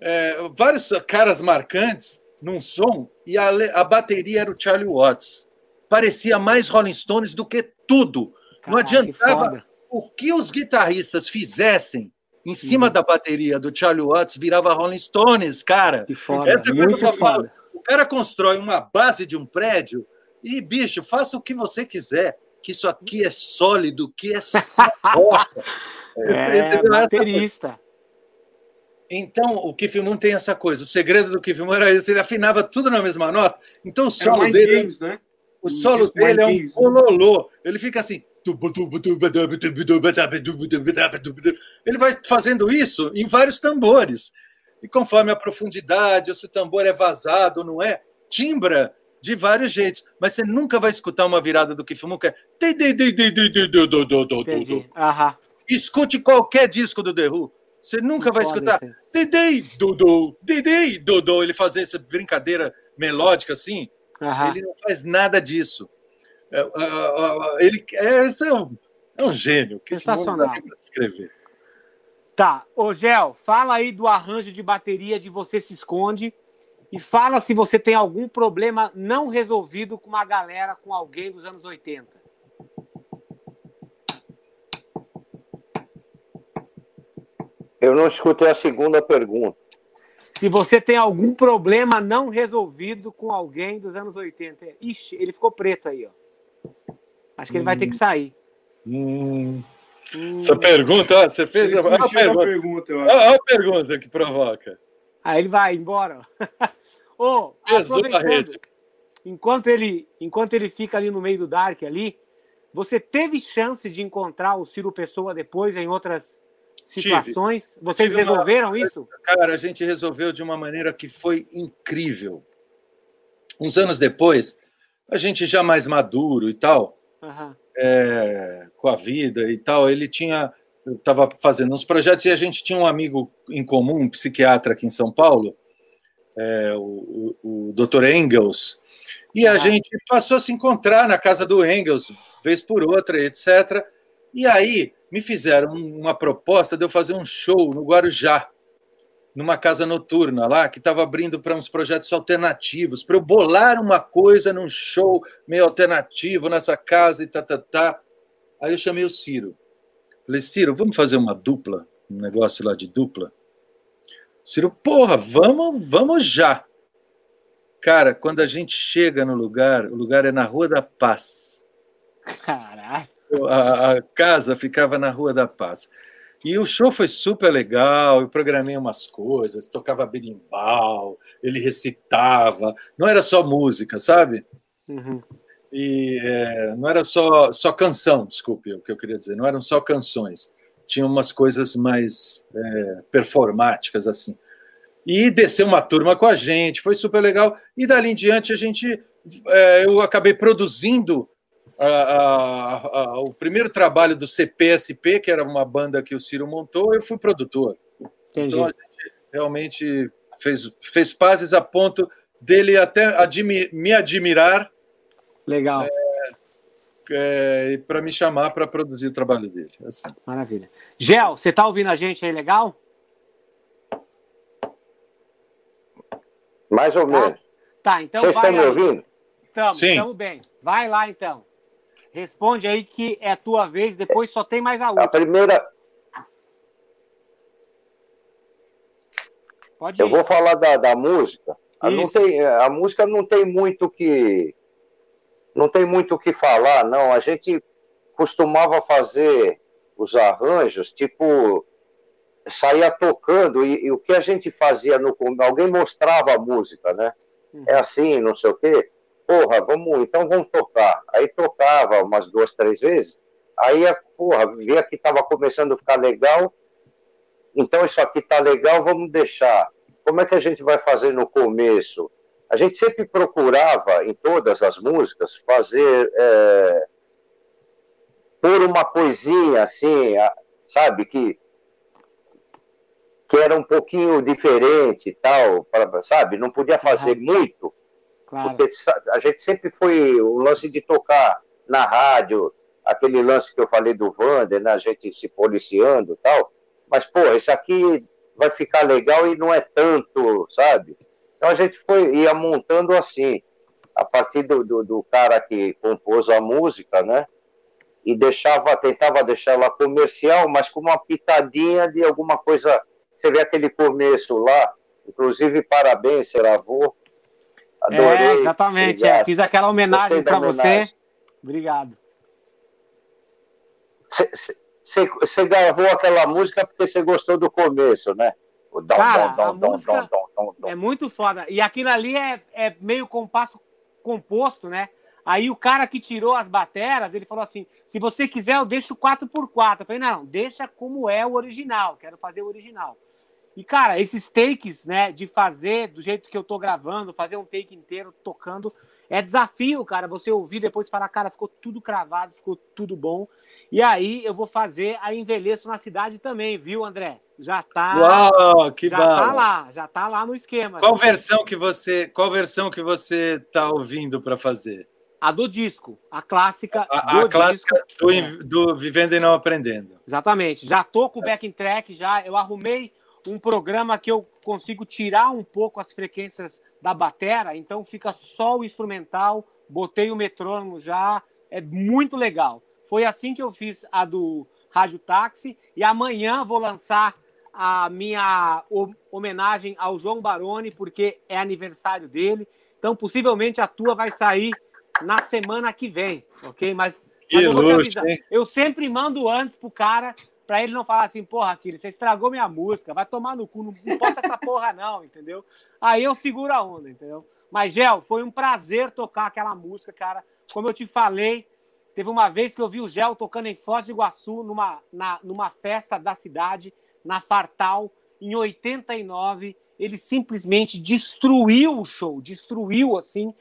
S2: é, vários caras marcantes num som, e a, a, bateria era o Charlie Watts. Parecia mais Rolling Stones do que tudo. Não adiantava o que os guitarristas fizessem em cima uhum. da bateria do Charlie Watts, virava Rolling Stones, cara.
S1: Que foda, Essa é muito que eu falo.
S2: O cara constrói uma base de um prédio e, bicho, faça o que você quiser, que isso aqui é sólido, que é só
S1: é, baterista.
S2: Então, o Keith Moon tem essa coisa. O segredo do Keith Moon era esse, ele afinava tudo na mesma nota. Então, o solo dele, games, né? o solo dele é um bololô. Ele fica assim. Ele vai fazendo isso em vários tambores. E conforme a profundidade, se o tambor é vazado ou não é, timbra de vários jeitos. Mas você nunca vai escutar uma virada do Keith Moon que é. Escute qualquer disco do The Who. Você nunca vai escutar Dedei, Dodô, Dedei, Dodô. Ele fazer essa brincadeira melódica assim. Ele não faz nada disso. É, é, é, ele é, é, um, é um gênio.
S1: Que Sensacional. Escrever. Tá, ô Gel, fala aí do arranjo de bateria de Você Se Esconde e fala se você tem algum problema não resolvido com uma galera, com alguém dos anos 80.
S4: Eu não escutei a segunda pergunta.
S1: Se você tem algum problema não resolvido com alguém dos anos 80. Ixi, ele ficou preto aí, ó. Acho que ele hum. vai ter que sair.
S2: Hum. Hum. Essa pergunta, você fez a, a, pergunta. pergunta a, a, pergunta que provoca.
S1: Aí ele vai embora. Oh, enquanto ele, enquanto ele fica ali no meio do Dark ali, você teve chance de encontrar o Ciro Pessoa depois em outras situações? Tive. Vocês Tive resolveram uma... isso?
S2: Cara, a gente resolveu de uma maneira que foi incrível. Uns anos depois, a gente já mais maduro e tal, uhum. é, com a vida e tal, ele tinha. estava fazendo uns projetos e a gente tinha um amigo em comum, um psiquiatra aqui em São Paulo, é, o, o, o Dr. Engels, e a gente passou a se encontrar na casa do Engels, vez por outra, etc. E aí me fizeram uma proposta de eu fazer um show no Guarujá, numa casa noturna lá, que estava abrindo para uns projetos alternativos, para eu bolar uma coisa num show meio alternativo nessa casa e tá, tá, tá. Aí eu chamei o Ciro. Falei, Ciro, vamos fazer uma dupla, um negócio lá de dupla? Ciro, porra, vamos, vamos já. Cara, quando a gente chega no lugar, o lugar é na Rua da Paz.
S1: Caralho
S2: a, a, casa ficava na Rua da Paz. E o show foi super legal, eu programei umas coisas, tocava berimbau, ele recitava, não era só música, sabe? Uhum. E é, não era só, só canção, desculpe o que eu queria dizer, não eram só canções, tinha umas coisas mais é, performáticas assim. e desceu uma turma com a gente, foi super legal. E dali em diante a gente, é, eu acabei produzindo a, a, a, o primeiro trabalho do CPSP, que era uma banda que o Ciro montou, eu fui produtor. Entendi. Então a gente realmente fez, fez pazes a ponto dele até admi me admirar.
S1: Legal.
S2: É, é, para me chamar para produzir o trabalho dele. Assim.
S1: Maravilha. Gel, você está ouvindo a gente aí legal?
S4: Mais ou tá? menos.
S1: Tá, então
S4: Vocês estão me ouvindo?
S1: Estamos, estamos bem. Vai lá então. Responde aí que é a tua vez, depois só tem mais a outra.
S4: A primeira. Pode ir. Eu vou falar da, da música. A, não tem, a música não tem muito que. Não tem muito o que falar, não. A gente costumava fazer os arranjos, tipo, saía tocando, e, e, o que a gente fazia no alguém mostrava a música, né? Uhum. É assim, não sei o quê. Porra, vamos, então vamos tocar. Aí tocava umas duas, três vezes. Aí, porra, via que estava começando a ficar legal. Então isso aqui tá legal, vamos deixar. Como é que a gente vai fazer no começo? A gente sempre procurava, em todas as músicas, fazer. É, por uma coisinha assim, sabe, que que era um pouquinho diferente e tal, sabe? Não podia fazer uhum. muito, claro. porque a gente sempre foi o lance de tocar na rádio, aquele lance que eu falei do Vander, né? a gente se policiando e tal, mas, pô, isso aqui vai ficar legal e não é tanto, sabe? Então a gente foi, ia montando assim, a partir do, do, do cara que compôs a música, né? E deixava, tentava deixar ela comercial, mas com uma pitadinha de alguma coisa você vê aquele começo lá, inclusive parabéns, seu avô.
S1: Adorei. É, exatamente, é, fiz aquela homenagem para você. Obrigado.
S4: Você gravou aquela música porque você gostou do começo, né?
S1: O dom, Cara, dom, dom, a música é muito foda. E aquilo ali é, é meio compasso composto, né? Aí o cara que tirou as bateras, ele falou assim: se você quiser, eu deixo 4x4. Eu falei, não, deixa como é o original, quero fazer o original. E, cara, esses takes, né, de fazer do jeito que eu tô gravando, fazer um take inteiro tocando, é desafio, cara. Você ouvir depois falar, cara, ficou tudo cravado, ficou tudo bom. E aí eu vou fazer a Envelheço na Cidade também, viu, André? Já tá.
S2: Uau, que
S1: já tá lá, já tá lá no esquema.
S2: Qual versão que você, qual versão que você tá ouvindo para fazer?
S1: A do disco, a clássica.
S2: A, a clássica. Do, do Vivendo e Não Aprendendo.
S1: Exatamente. Já tô com o backing track, já eu arrumei um programa que eu consigo tirar um pouco as frequências da batera, então fica só o instrumental, botei o metrônomo já, é muito legal. Foi assim que eu fiz a do Rádio Táxi e amanhã vou lançar a minha homenagem ao João Baroni, porque é aniversário dele. Então, possivelmente a tua vai sair na semana que vem, ok? Mas, mas eu, luxo, eu sempre mando antes pro cara pra ele não falar assim, porra, Aquiles, você estragou minha música, vai tomar no cu, não importa essa porra não, entendeu? Aí eu seguro a onda, entendeu? Mas, Gel, foi um prazer tocar aquela música, cara. Como eu te falei, teve uma vez que eu vi o Gel tocando em Foz do Iguaçu, numa, na, numa festa da cidade, na Fartal, em 89. Ele simplesmente destruiu o show, destruiu, assim,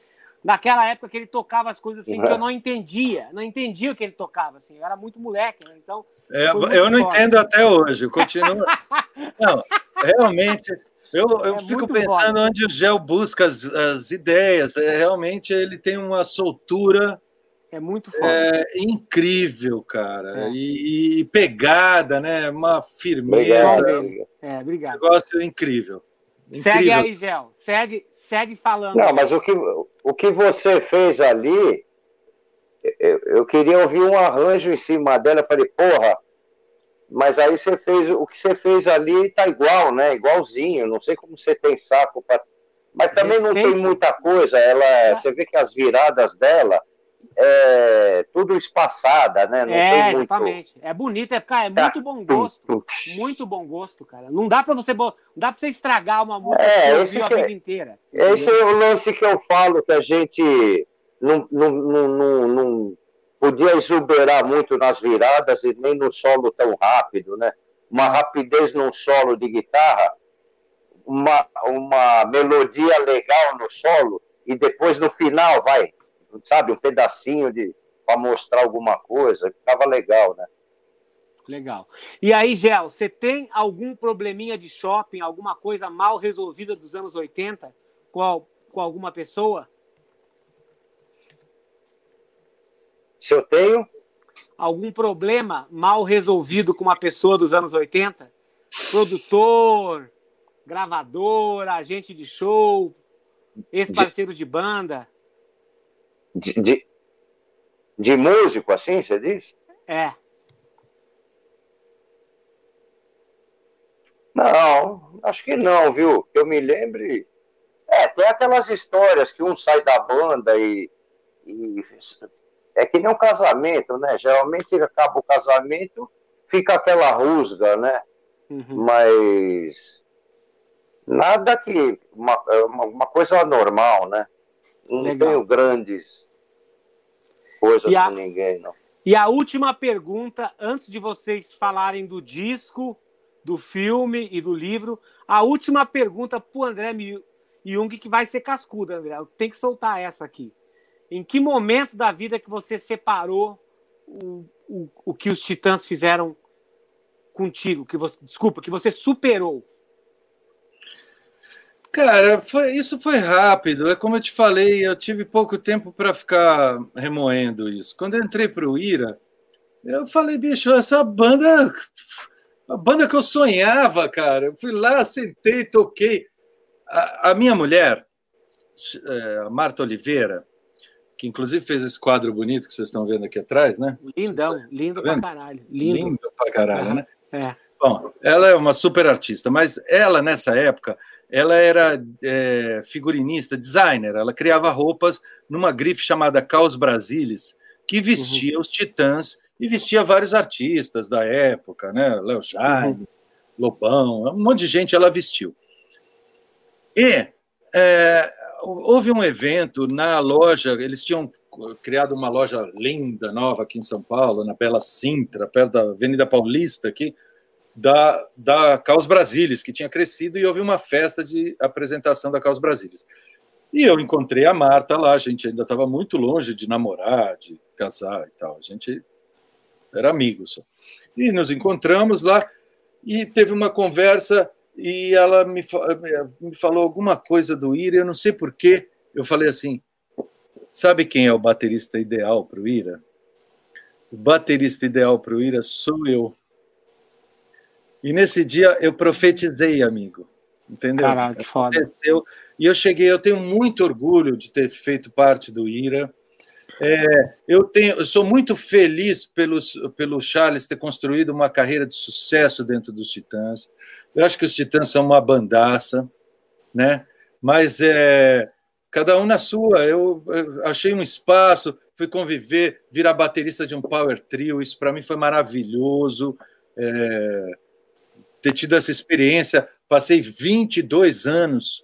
S1: naquela época que ele tocava as coisas assim uhum. que eu não entendia, não entendia o que ele tocava, assim, eu era muito moleque, né? então.
S2: É, eu não forte. entendo até hoje, eu continuo. não, realmente. Eu, eu é fico pensando onde o Gel busca as, as, ideias. É, realmente ele tem uma soltura.
S1: É muito foda.
S2: É, incrível, cara. É. E, e, pegada, né? Uma firmeza.
S1: Obrigado. É, obrigado.
S2: Negócio incrível.
S1: incrível. Segue aí, Gel. Segue, segue falando.
S4: Não, mas o que, o que você fez ali, eu, eu, queria ouvir um arranjo em cima dela. Eu falei, porra, mas aí você fez o que você fez ali tá igual, né? Igualzinho. Não sei como você tem saco para. Mas também Respeito. não tem muita coisa. Ela, você vê que as viradas dela é tudo espaçada, né?
S1: Não é, muito... exatamente. É bonito, é, cara, é tá. muito bom gosto. Muito bom gosto, cara. Não dá para você, não dá para você estragar uma música é, que você a vida inteira.
S4: Esse é o lance que eu falo que a gente não, não, não, não, podia exuberar muito nas viradas e nem no solo tão rápido, né? Uma rapidez num solo de guitarra uma, uma melodia legal no solo e depois no final vai, sabe, um pedacinho de para mostrar alguma coisa, ficava legal, né?
S1: Legal. E aí, Gel, você tem algum probleminha de shopping, alguma coisa mal resolvida dos anos 80 com, com alguma pessoa?
S4: Se eu tenho?
S1: Algum problema mal resolvido com uma pessoa dos anos 80? Produtor, gravador, agente de show, ex-parceiro de, de, banda?
S4: De, de, de músico, assim, você diz?
S1: É.
S4: Não, acho que não, viu? Eu me lembre. É, tem aquelas histórias que um sai da banda e, e é que nem um casamento, né? Geralmente acaba o casamento, fica aquela rusga, né? Uhum. Mas nada que. Uma, uma coisa normal, né? Não Legal. tenho grandes coisas a, com ninguém, não.
S1: E a última pergunta, antes de vocês falarem do disco, do filme e do livro, a última pergunta para o André Jung, que vai ser cascuda, André. Tem que soltar essa aqui. Em que momento da vida que você separou o, o, o que os titãs fizeram contigo? Que você, desculpa, que você superou?
S2: Cara, foi, isso foi rápido. É como eu te falei, eu tive pouco tempo para ficar remoendo isso. Quando eu entrei para o Ira, eu falei, bicho, essa banda, a banda que eu sonhava, cara. Eu fui lá, sentei, toquei. A, a minha mulher, é, a Marta Oliveira, que inclusive fez esse quadro bonito que vocês estão vendo aqui atrás, né?
S1: Lindão, lindo tá pra caralho. Lindo. lindo
S2: pra caralho, né? É. Bom, ela é uma super artista, mas ela, nessa época, ela era é, figurinista, designer, ela criava roupas numa grife chamada Caos Brasilis, que vestia uhum. os titãs e vestia vários artistas da época, né? Léo Jaime, uhum. Lobão, um monte de gente ela vestiu. E é, houve um evento na loja, eles tinham criado uma loja linda, nova aqui em São Paulo, na Bela Sintra, perto da Avenida Paulista, aqui, da, da Caos Brasilis, que tinha crescido, e houve uma festa de apresentação da Caos Brasilis. E eu encontrei a Marta lá, a gente ainda estava muito longe de namorar, de casar e tal, a gente era amigo só. E nos encontramos lá, e teve uma conversa e ela me, me falou alguma coisa do Ira, eu não sei porquê. Eu falei assim: sabe quem é o baterista ideal para o Ira? O baterista ideal para o Ira sou eu. E nesse dia eu profetizei, amigo. Entendeu?
S1: Caralho, que foda.
S2: Aconteceu. E eu cheguei, eu tenho muito orgulho de ter feito parte do Ira. É, eu, tenho, eu sou muito feliz pelos, pelo Charles ter construído uma carreira de sucesso dentro dos Titãs. Eu acho que os Titãs são uma bandaça, né? Mas é, cada um na sua. Eu, eu achei um espaço, fui conviver, virar baterista de um power trio. Isso para mim foi maravilhoso. É, ter tido essa experiência. Passei 22 anos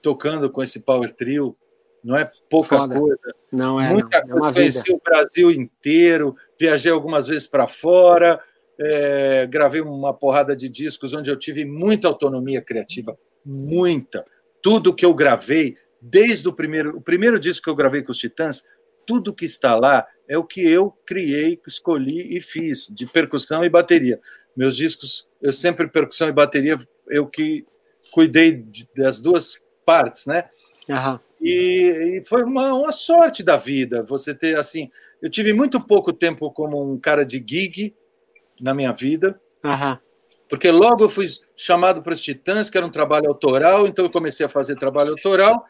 S2: tocando com esse power trio não é pouca Foda. coisa.
S1: Não é.
S2: Muita
S1: não. É
S2: coisa. É Conheci vida. o Brasil inteiro, viajei algumas vezes para fora, é, gravei uma porrada de discos onde eu tive muita autonomia criativa, muita. Tudo que eu gravei, desde o primeiro, o primeiro disco que eu gravei com os Titãs, tudo que está lá é o que eu criei, escolhi e fiz, de percussão e bateria. Meus discos, eu sempre percussão e bateria, eu que cuidei de, das duas partes, né?
S1: Uhum.
S2: E, e, foi uma, uma sorte da vida você ter assim. Eu tive muito pouco tempo como um cara de gig na minha vida,
S1: uhum.
S2: porque logo eu fui chamado para os Titãs, que era um trabalho autoral, então eu comecei a fazer trabalho autoral.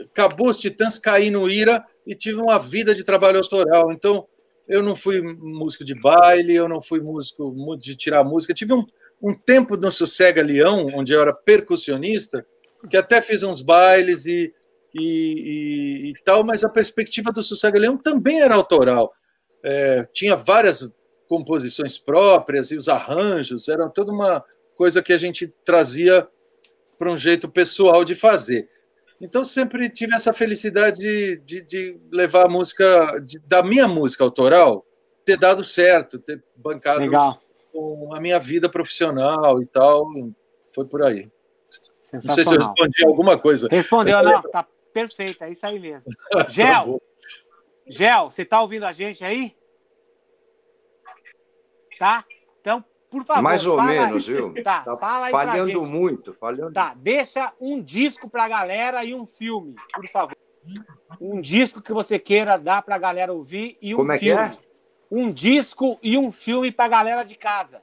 S2: Acabou os Titãs, caí no Ira e tive uma vida de trabalho autoral. Então eu não fui músico de baile, eu não fui músico de tirar música. tive um, um tempo no Sossega Leão, onde eu era percussionista, que até fiz uns bailes e e, e, e, tal, mas a perspectiva do Sossega Leão também era autoral. É, tinha várias composições próprias e os arranjos, eram toda uma coisa que a gente trazia para um jeito pessoal de fazer. Então sempre tive essa felicidade de, de, de levar a música, de, da minha música autoral, ter dado certo, ter bancado
S1: Legal.
S2: com a minha vida profissional e tal, foi por aí. Não sei se eu respondi alguma coisa.
S1: Respondeu, não, tá perfeito, é isso aí mesmo. Tá Gel, Gel, você tá ouvindo a gente aí? Tá? Então, por favor.
S4: Mais ou menos, aí. viu?
S1: Tá, tá fala aí
S4: falhando muito, falhando.
S1: Tá, deixa um disco pra galera e um filme, por favor. Um disco que você queira dar pra galera ouvir e um
S4: Como é
S1: filme.
S4: Que é?
S1: Um disco e um filme pra galera de casa.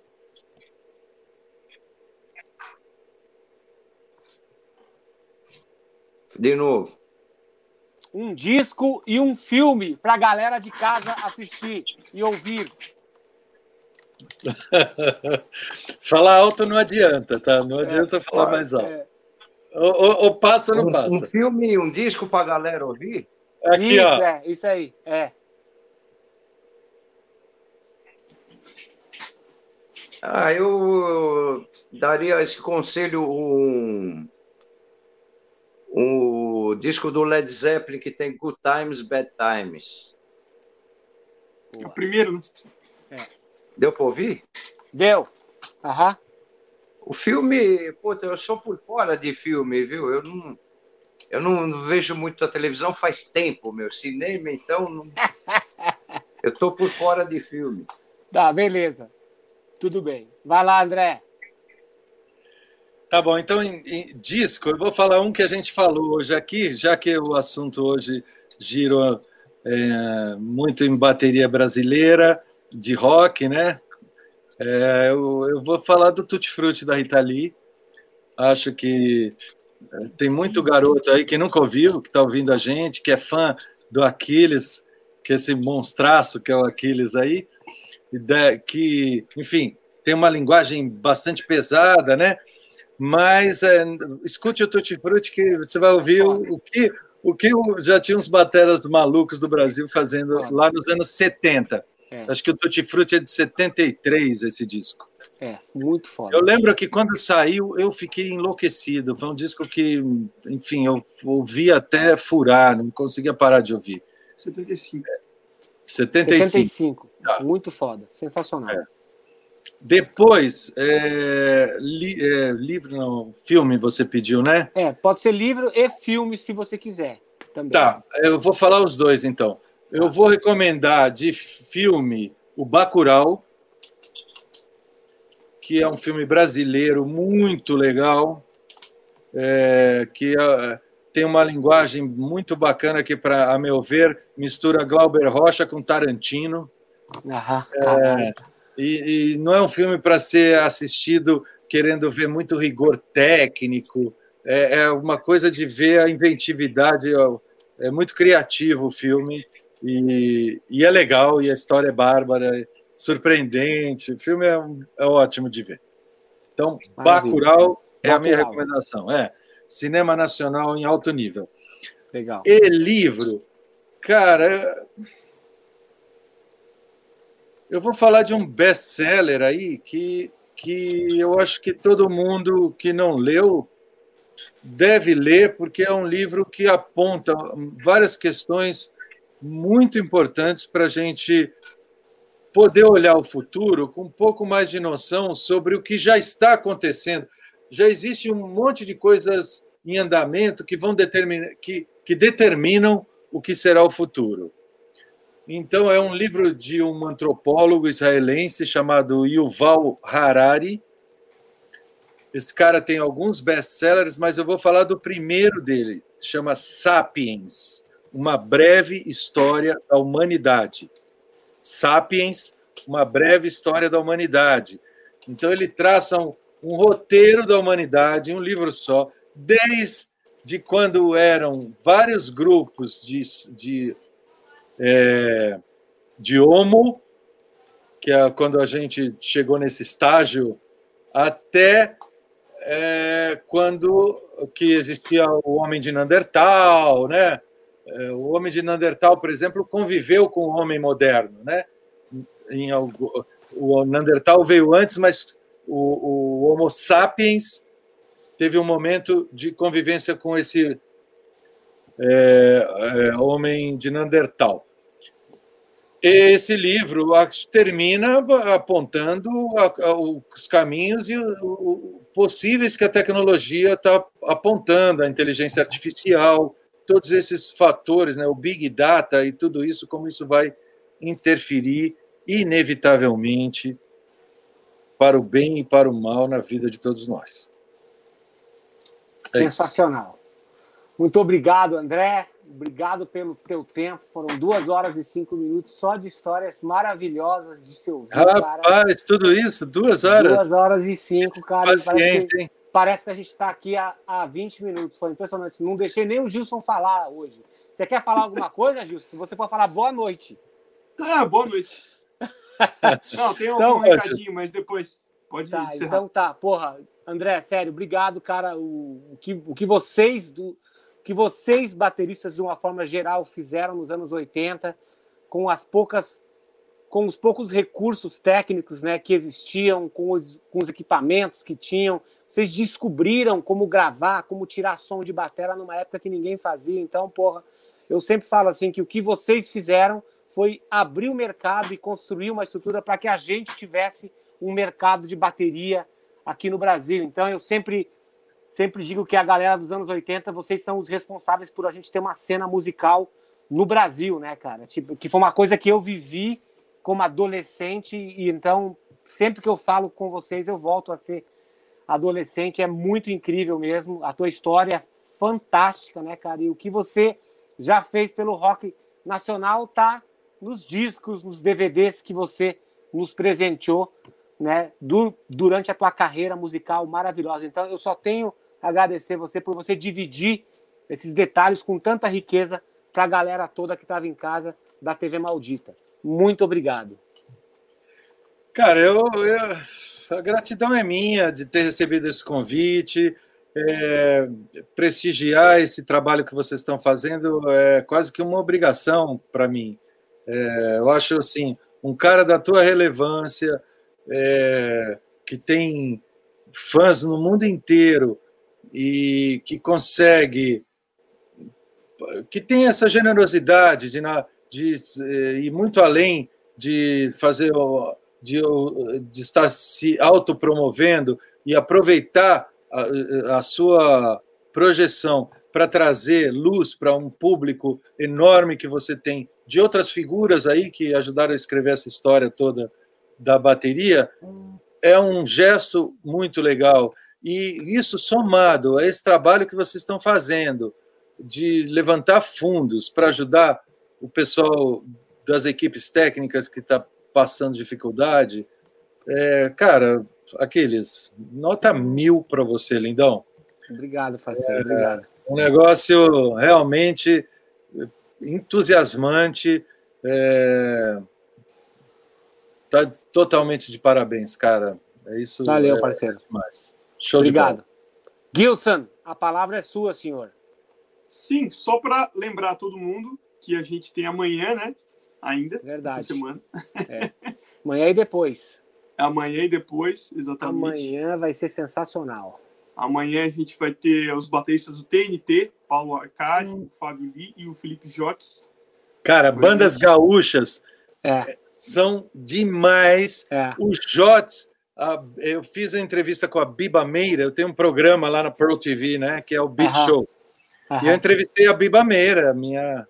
S4: De novo.
S1: Um disco e um filme pra galera de casa assistir e ouvir.
S2: falar alto não adianta, tá? Não adianta é, falar mais alto. É. Ou, ou, passa ou não passa.
S4: Um, filme um disco para a galera ouvir?
S1: Aqui, isso, ó. é, isso aí, é.
S4: Ah, eu daria esse conselho um, um disco do Led Zeppelin que tem Good Times, Bad Times.
S3: É o primeiro, né? É.
S4: Deu para ouvir?
S1: Deu. Aham.
S4: O filme, puta, eu sou por fora de filme, viu? Eu não, eu não vejo muito a televisão faz tempo, meu. Cinema, então. Não... eu tô por fora de filme.
S1: Tá, beleza. Tudo bem. Vai lá, André.
S2: Tá bom, então em, em, disco, eu vou falar um que a gente falou hoje aqui, já que o assunto hoje girou é, muito em bateria brasileira de rock, né? É, eu, eu, vou falar do Tutti Frutti da Rita Lee. Acho que é, tem muito garoto aí que nunca ouviu, que está ouvindo a gente, que é fã do Aquiles, que é esse monstraço que é o Aquiles aí, que, enfim, tem uma linguagem bastante pesada, né? Mas é, escute o Tutti Frutti que você vai ouvir o, que o que já tinha uns bateras malucos do Brasil fazendo lá nos anos 70. É. Acho que o Tutti Frutti é de 73, esse disco.
S1: É, muito foda.
S2: Eu lembro que quando saiu, eu fiquei enlouquecido. Foi um disco que, enfim, eu ouvi até furar, não conseguia parar de ouvir.
S3: 75. É.
S2: 75.
S1: 75. Tá. Muito foda, sensacional. É.
S2: Depois, é, li, é, livro, não, filme você pediu, né?
S1: É, pode ser livro e filme se você quiser. Também.
S2: Tá, eu vou falar os dois então. Eu vou recomendar de filme o Bacurau, que é um filme brasileiro muito legal, é, que é, tem uma linguagem muito bacana que, para a meu ver, mistura Glauber Rocha com Tarantino. É, e, e, não é um filme para ser assistido querendo ver muito rigor técnico. É, é, uma coisa de ver a inventividade. É muito criativo o filme e, e é legal, e a história é bárbara, surpreendente. O filme é, é ótimo de ver. Então, Bacurau é a minha recomendação. É cinema nacional em alto nível.
S1: Legal.
S2: E livro, cara, eu vou falar de um best-seller aí que, que eu acho que todo mundo que não leu deve ler, porque é um livro que aponta várias questões muito importantes para a gente poder olhar o futuro com um pouco mais de noção sobre o que já está acontecendo. Já existe um monte de coisas em andamento que vão determinar, que, que determinam o que será o futuro. Então, é um livro de um antropólogo israelense chamado Yuval Harari. Esse cara tem alguns best-sellers, mas eu vou falar do primeiro dele, chama Sapiens uma breve história da humanidade. Sapiens, uma breve história da humanidade. Então, ele traça um, um roteiro da humanidade, um livro só, desde quando eram vários grupos de, de, é, de homo, que é quando a gente chegou nesse estágio, até é, quando que existia o homem de Neandertal, né? É, o homem de Neandertal, por exemplo, conviveu com o homem moderno, né? Em, o Neandertal veio antes, mas o, o Homo sapiens teve um momento de convivência com esse é, é, homem de Neandertal. esse livro termina apontando os caminhos e possíveis que a tecnologia está apontando, a inteligência artificial, todos esses fatores, né, o big data e tudo isso, como isso vai interferir inevitavelmente para o bem e para o mal na vida de todos nós.
S1: É Sensacional. Muito obrigado, André. Obrigado pelo teu tempo. Foram duas horas e cinco minutos só de histórias maravilhosas de seu ouvir.
S2: Rapaz, cara. tudo isso? Duas horas?
S1: Duas horas e cinco, cara.
S2: Paciência,
S1: que, parece que a gente está aqui há, há 20 minutos. Foi impressionante. Não deixei nem o Gilson falar hoje. Você quer falar alguma coisa, Gilson? Você pode falar boa noite.
S3: Ah, boa noite. Não, tem então, algum recadinho, mas depois pode
S1: tá, encerrar. Então tá, porra, André, sério, obrigado, cara. O, o, que, o que vocês do que vocês bateristas de uma forma geral fizeram nos anos 80 com as poucas com os poucos recursos técnicos né, que existiam, com os, com os equipamentos que tinham, vocês descobriram como gravar, como tirar som de bateria numa época que ninguém fazia. Então, porra, eu sempre falo assim que o que vocês fizeram foi abrir o mercado e construir uma estrutura para que a gente tivesse um mercado de bateria aqui no Brasil. Então, eu sempre sempre digo que a galera dos anos 80, vocês são os responsáveis por a gente ter uma cena musical no Brasil, né, cara? Tipo, que foi uma coisa que eu vivi como adolescente e então sempre que eu falo com vocês eu volto a ser adolescente, é muito incrível mesmo. A tua história é fantástica, né, cara? E o que você já fez pelo rock nacional tá nos discos, nos DVDs que você nos presenteou, né, do, durante a tua carreira musical maravilhosa. Então, eu só tenho a agradecer você por você dividir esses detalhes com tanta riqueza para a galera toda que estava em casa da TV Maldita. Muito obrigado.
S2: Cara, eu, eu, a gratidão é minha de ter recebido esse convite, é, prestigiar esse trabalho que vocês estão fazendo é quase que uma obrigação para mim. É, eu acho assim, um cara da tua relevância, é, que tem fãs no mundo inteiro e que consegue, que tem essa generosidade de, de, é, ir muito além de fazer, de, de estar se autopromovendo e aproveitar a, a sua projeção para trazer luz para um público enorme que você tem de outras figuras aí que ajudaram a escrever essa história toda da bateria, é um gesto muito legal. E isso somado a esse trabalho que vocês estão fazendo de levantar fundos para ajudar o pessoal das equipes técnicas que está passando dificuldade, é, cara, aqueles nota mil para você, lindão.
S1: Obrigado, Faceiro, é, obrigado.
S2: Um negócio realmente entusiasmante. É... Tá totalmente de parabéns, cara. É isso.
S1: Valeu,
S2: é,
S1: parceiro.
S2: É Show
S1: Obrigado. de bola. Gilson, a palavra é sua, senhor.
S3: Sim, só para lembrar todo mundo que a gente tem amanhã, né? Ainda.
S1: Verdade.
S3: Essa semana.
S1: É. Amanhã e depois.
S3: Amanhã e depois, exatamente.
S1: Amanhã vai ser sensacional.
S3: Amanhã a gente vai ter os bateristas do TNT, Paulo Arcari, hum. o Fábio Lee e o Felipe Jotes.
S2: Cara, bandas gaúchas é. são demais. É. O Jotes, eu fiz a entrevista com a Biba Meira, eu tenho um programa lá na Pearl TV, né, que é o Beat Show. E eu entrevistei a Biba Meira, minha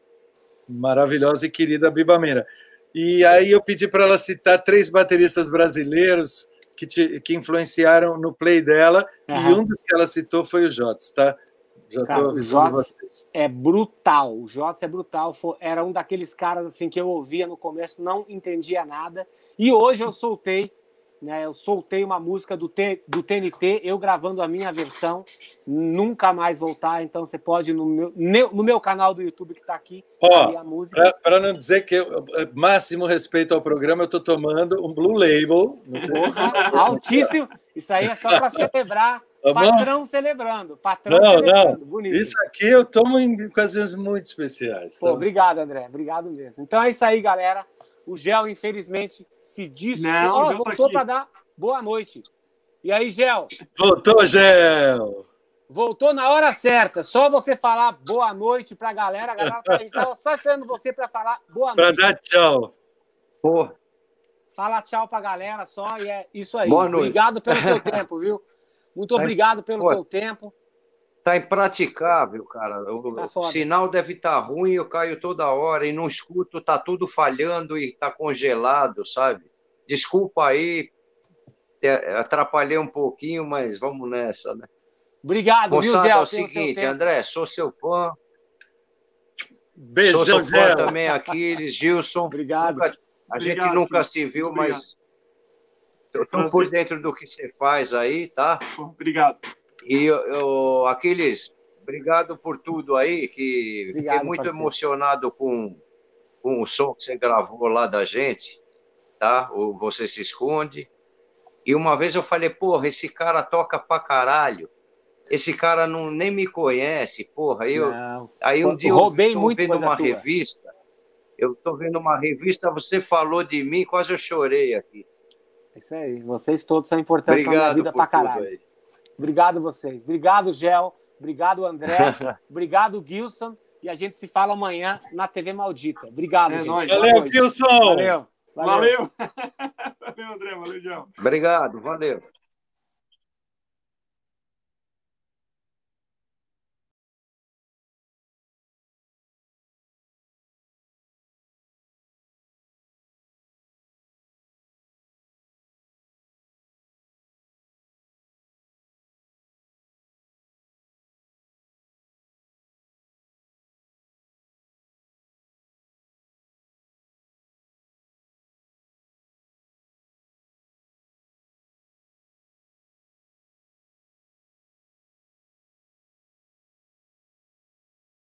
S2: maravilhosa e querida Biba Meira. E aí eu pedi para ela citar três bateristas brasileiros que, te, que influenciaram no play dela, uhum. e um dos que ela citou foi o Jots, tá?
S1: Já Cara, o Jots é brutal, o Jots é brutal, era um daqueles caras assim que eu ouvia no começo, não entendia nada, e hoje eu soltei né? Eu soltei uma música do, T, do TNT, eu gravando a minha versão, nunca mais voltar. Então você pode no meu, no meu canal do YouTube que está aqui,
S2: Ó, a música. Para não dizer que eu, máximo respeito ao programa, eu estou tomando um Blue Label.
S1: Porra, altíssimo. Isso aí é só para celebrar. Tá patrão celebrando. Patrão
S2: não, celebrando. Não. Bonito. Isso aqui eu tomo em ocasiões muito especiais.
S1: Tá? Pô, obrigado, André. Obrigado mesmo. Então é isso aí, galera. O Gel, infelizmente, se diz.
S3: Não, oh,
S1: voltou tá para dar boa noite. E aí, Gel?
S2: Voltou, Gel.
S1: Voltou na hora certa. Só você falar boa noite para a galera. A galera tá, estava só esperando você para falar boa noite.
S2: Para dar tchau.
S1: Pô. Fala tchau pra galera só e é isso aí. Boa noite. Obrigado pelo teu tempo, viu? Muito tá obrigado pelo Pô. teu tempo.
S4: Tá impraticável, cara. O, tá o sinal deve estar tá ruim, eu caio toda hora e não escuto, tá tudo falhando e tá congelado, sabe? Desculpa aí, atrapalhei um pouquinho, mas vamos nessa, né?
S1: Obrigado,
S4: Moçada, viu, Zé? é o seguinte, André, sou seu fã. Beijão, sou seu fã Zé. também, Aquiles, Gilson.
S1: Obrigado.
S4: Nunca, a Obrigado, gente nunca filho. se viu, mas estou por dentro do que você faz aí, tá?
S3: Obrigado.
S4: E eu, Aquiles, obrigado por tudo aí, que obrigado, fiquei muito parceiro. emocionado com, com o som que você gravou lá da gente, tá? O Você Se Esconde. E uma vez eu falei, porra, esse cara toca pra caralho. Esse cara não, nem me conhece, porra. Eu, aí um dia eu
S1: roubei tô muito
S4: vendo uma revista. Eu tô vendo uma revista, você falou de mim, quase eu chorei aqui.
S1: É isso aí. Vocês todos são importantes Obrigado na minha vida pra caralho. Aí. Obrigado vocês. Obrigado, Gel. Obrigado, André. Obrigado, Gilson. E a gente se fala amanhã na TV Maldita. Obrigado, é gente.
S2: Nóis. Valeu, Gilson.
S1: Valeu.
S3: Valeu. Valeu, valeu André. Valeu, Gel.
S4: Obrigado, valeu.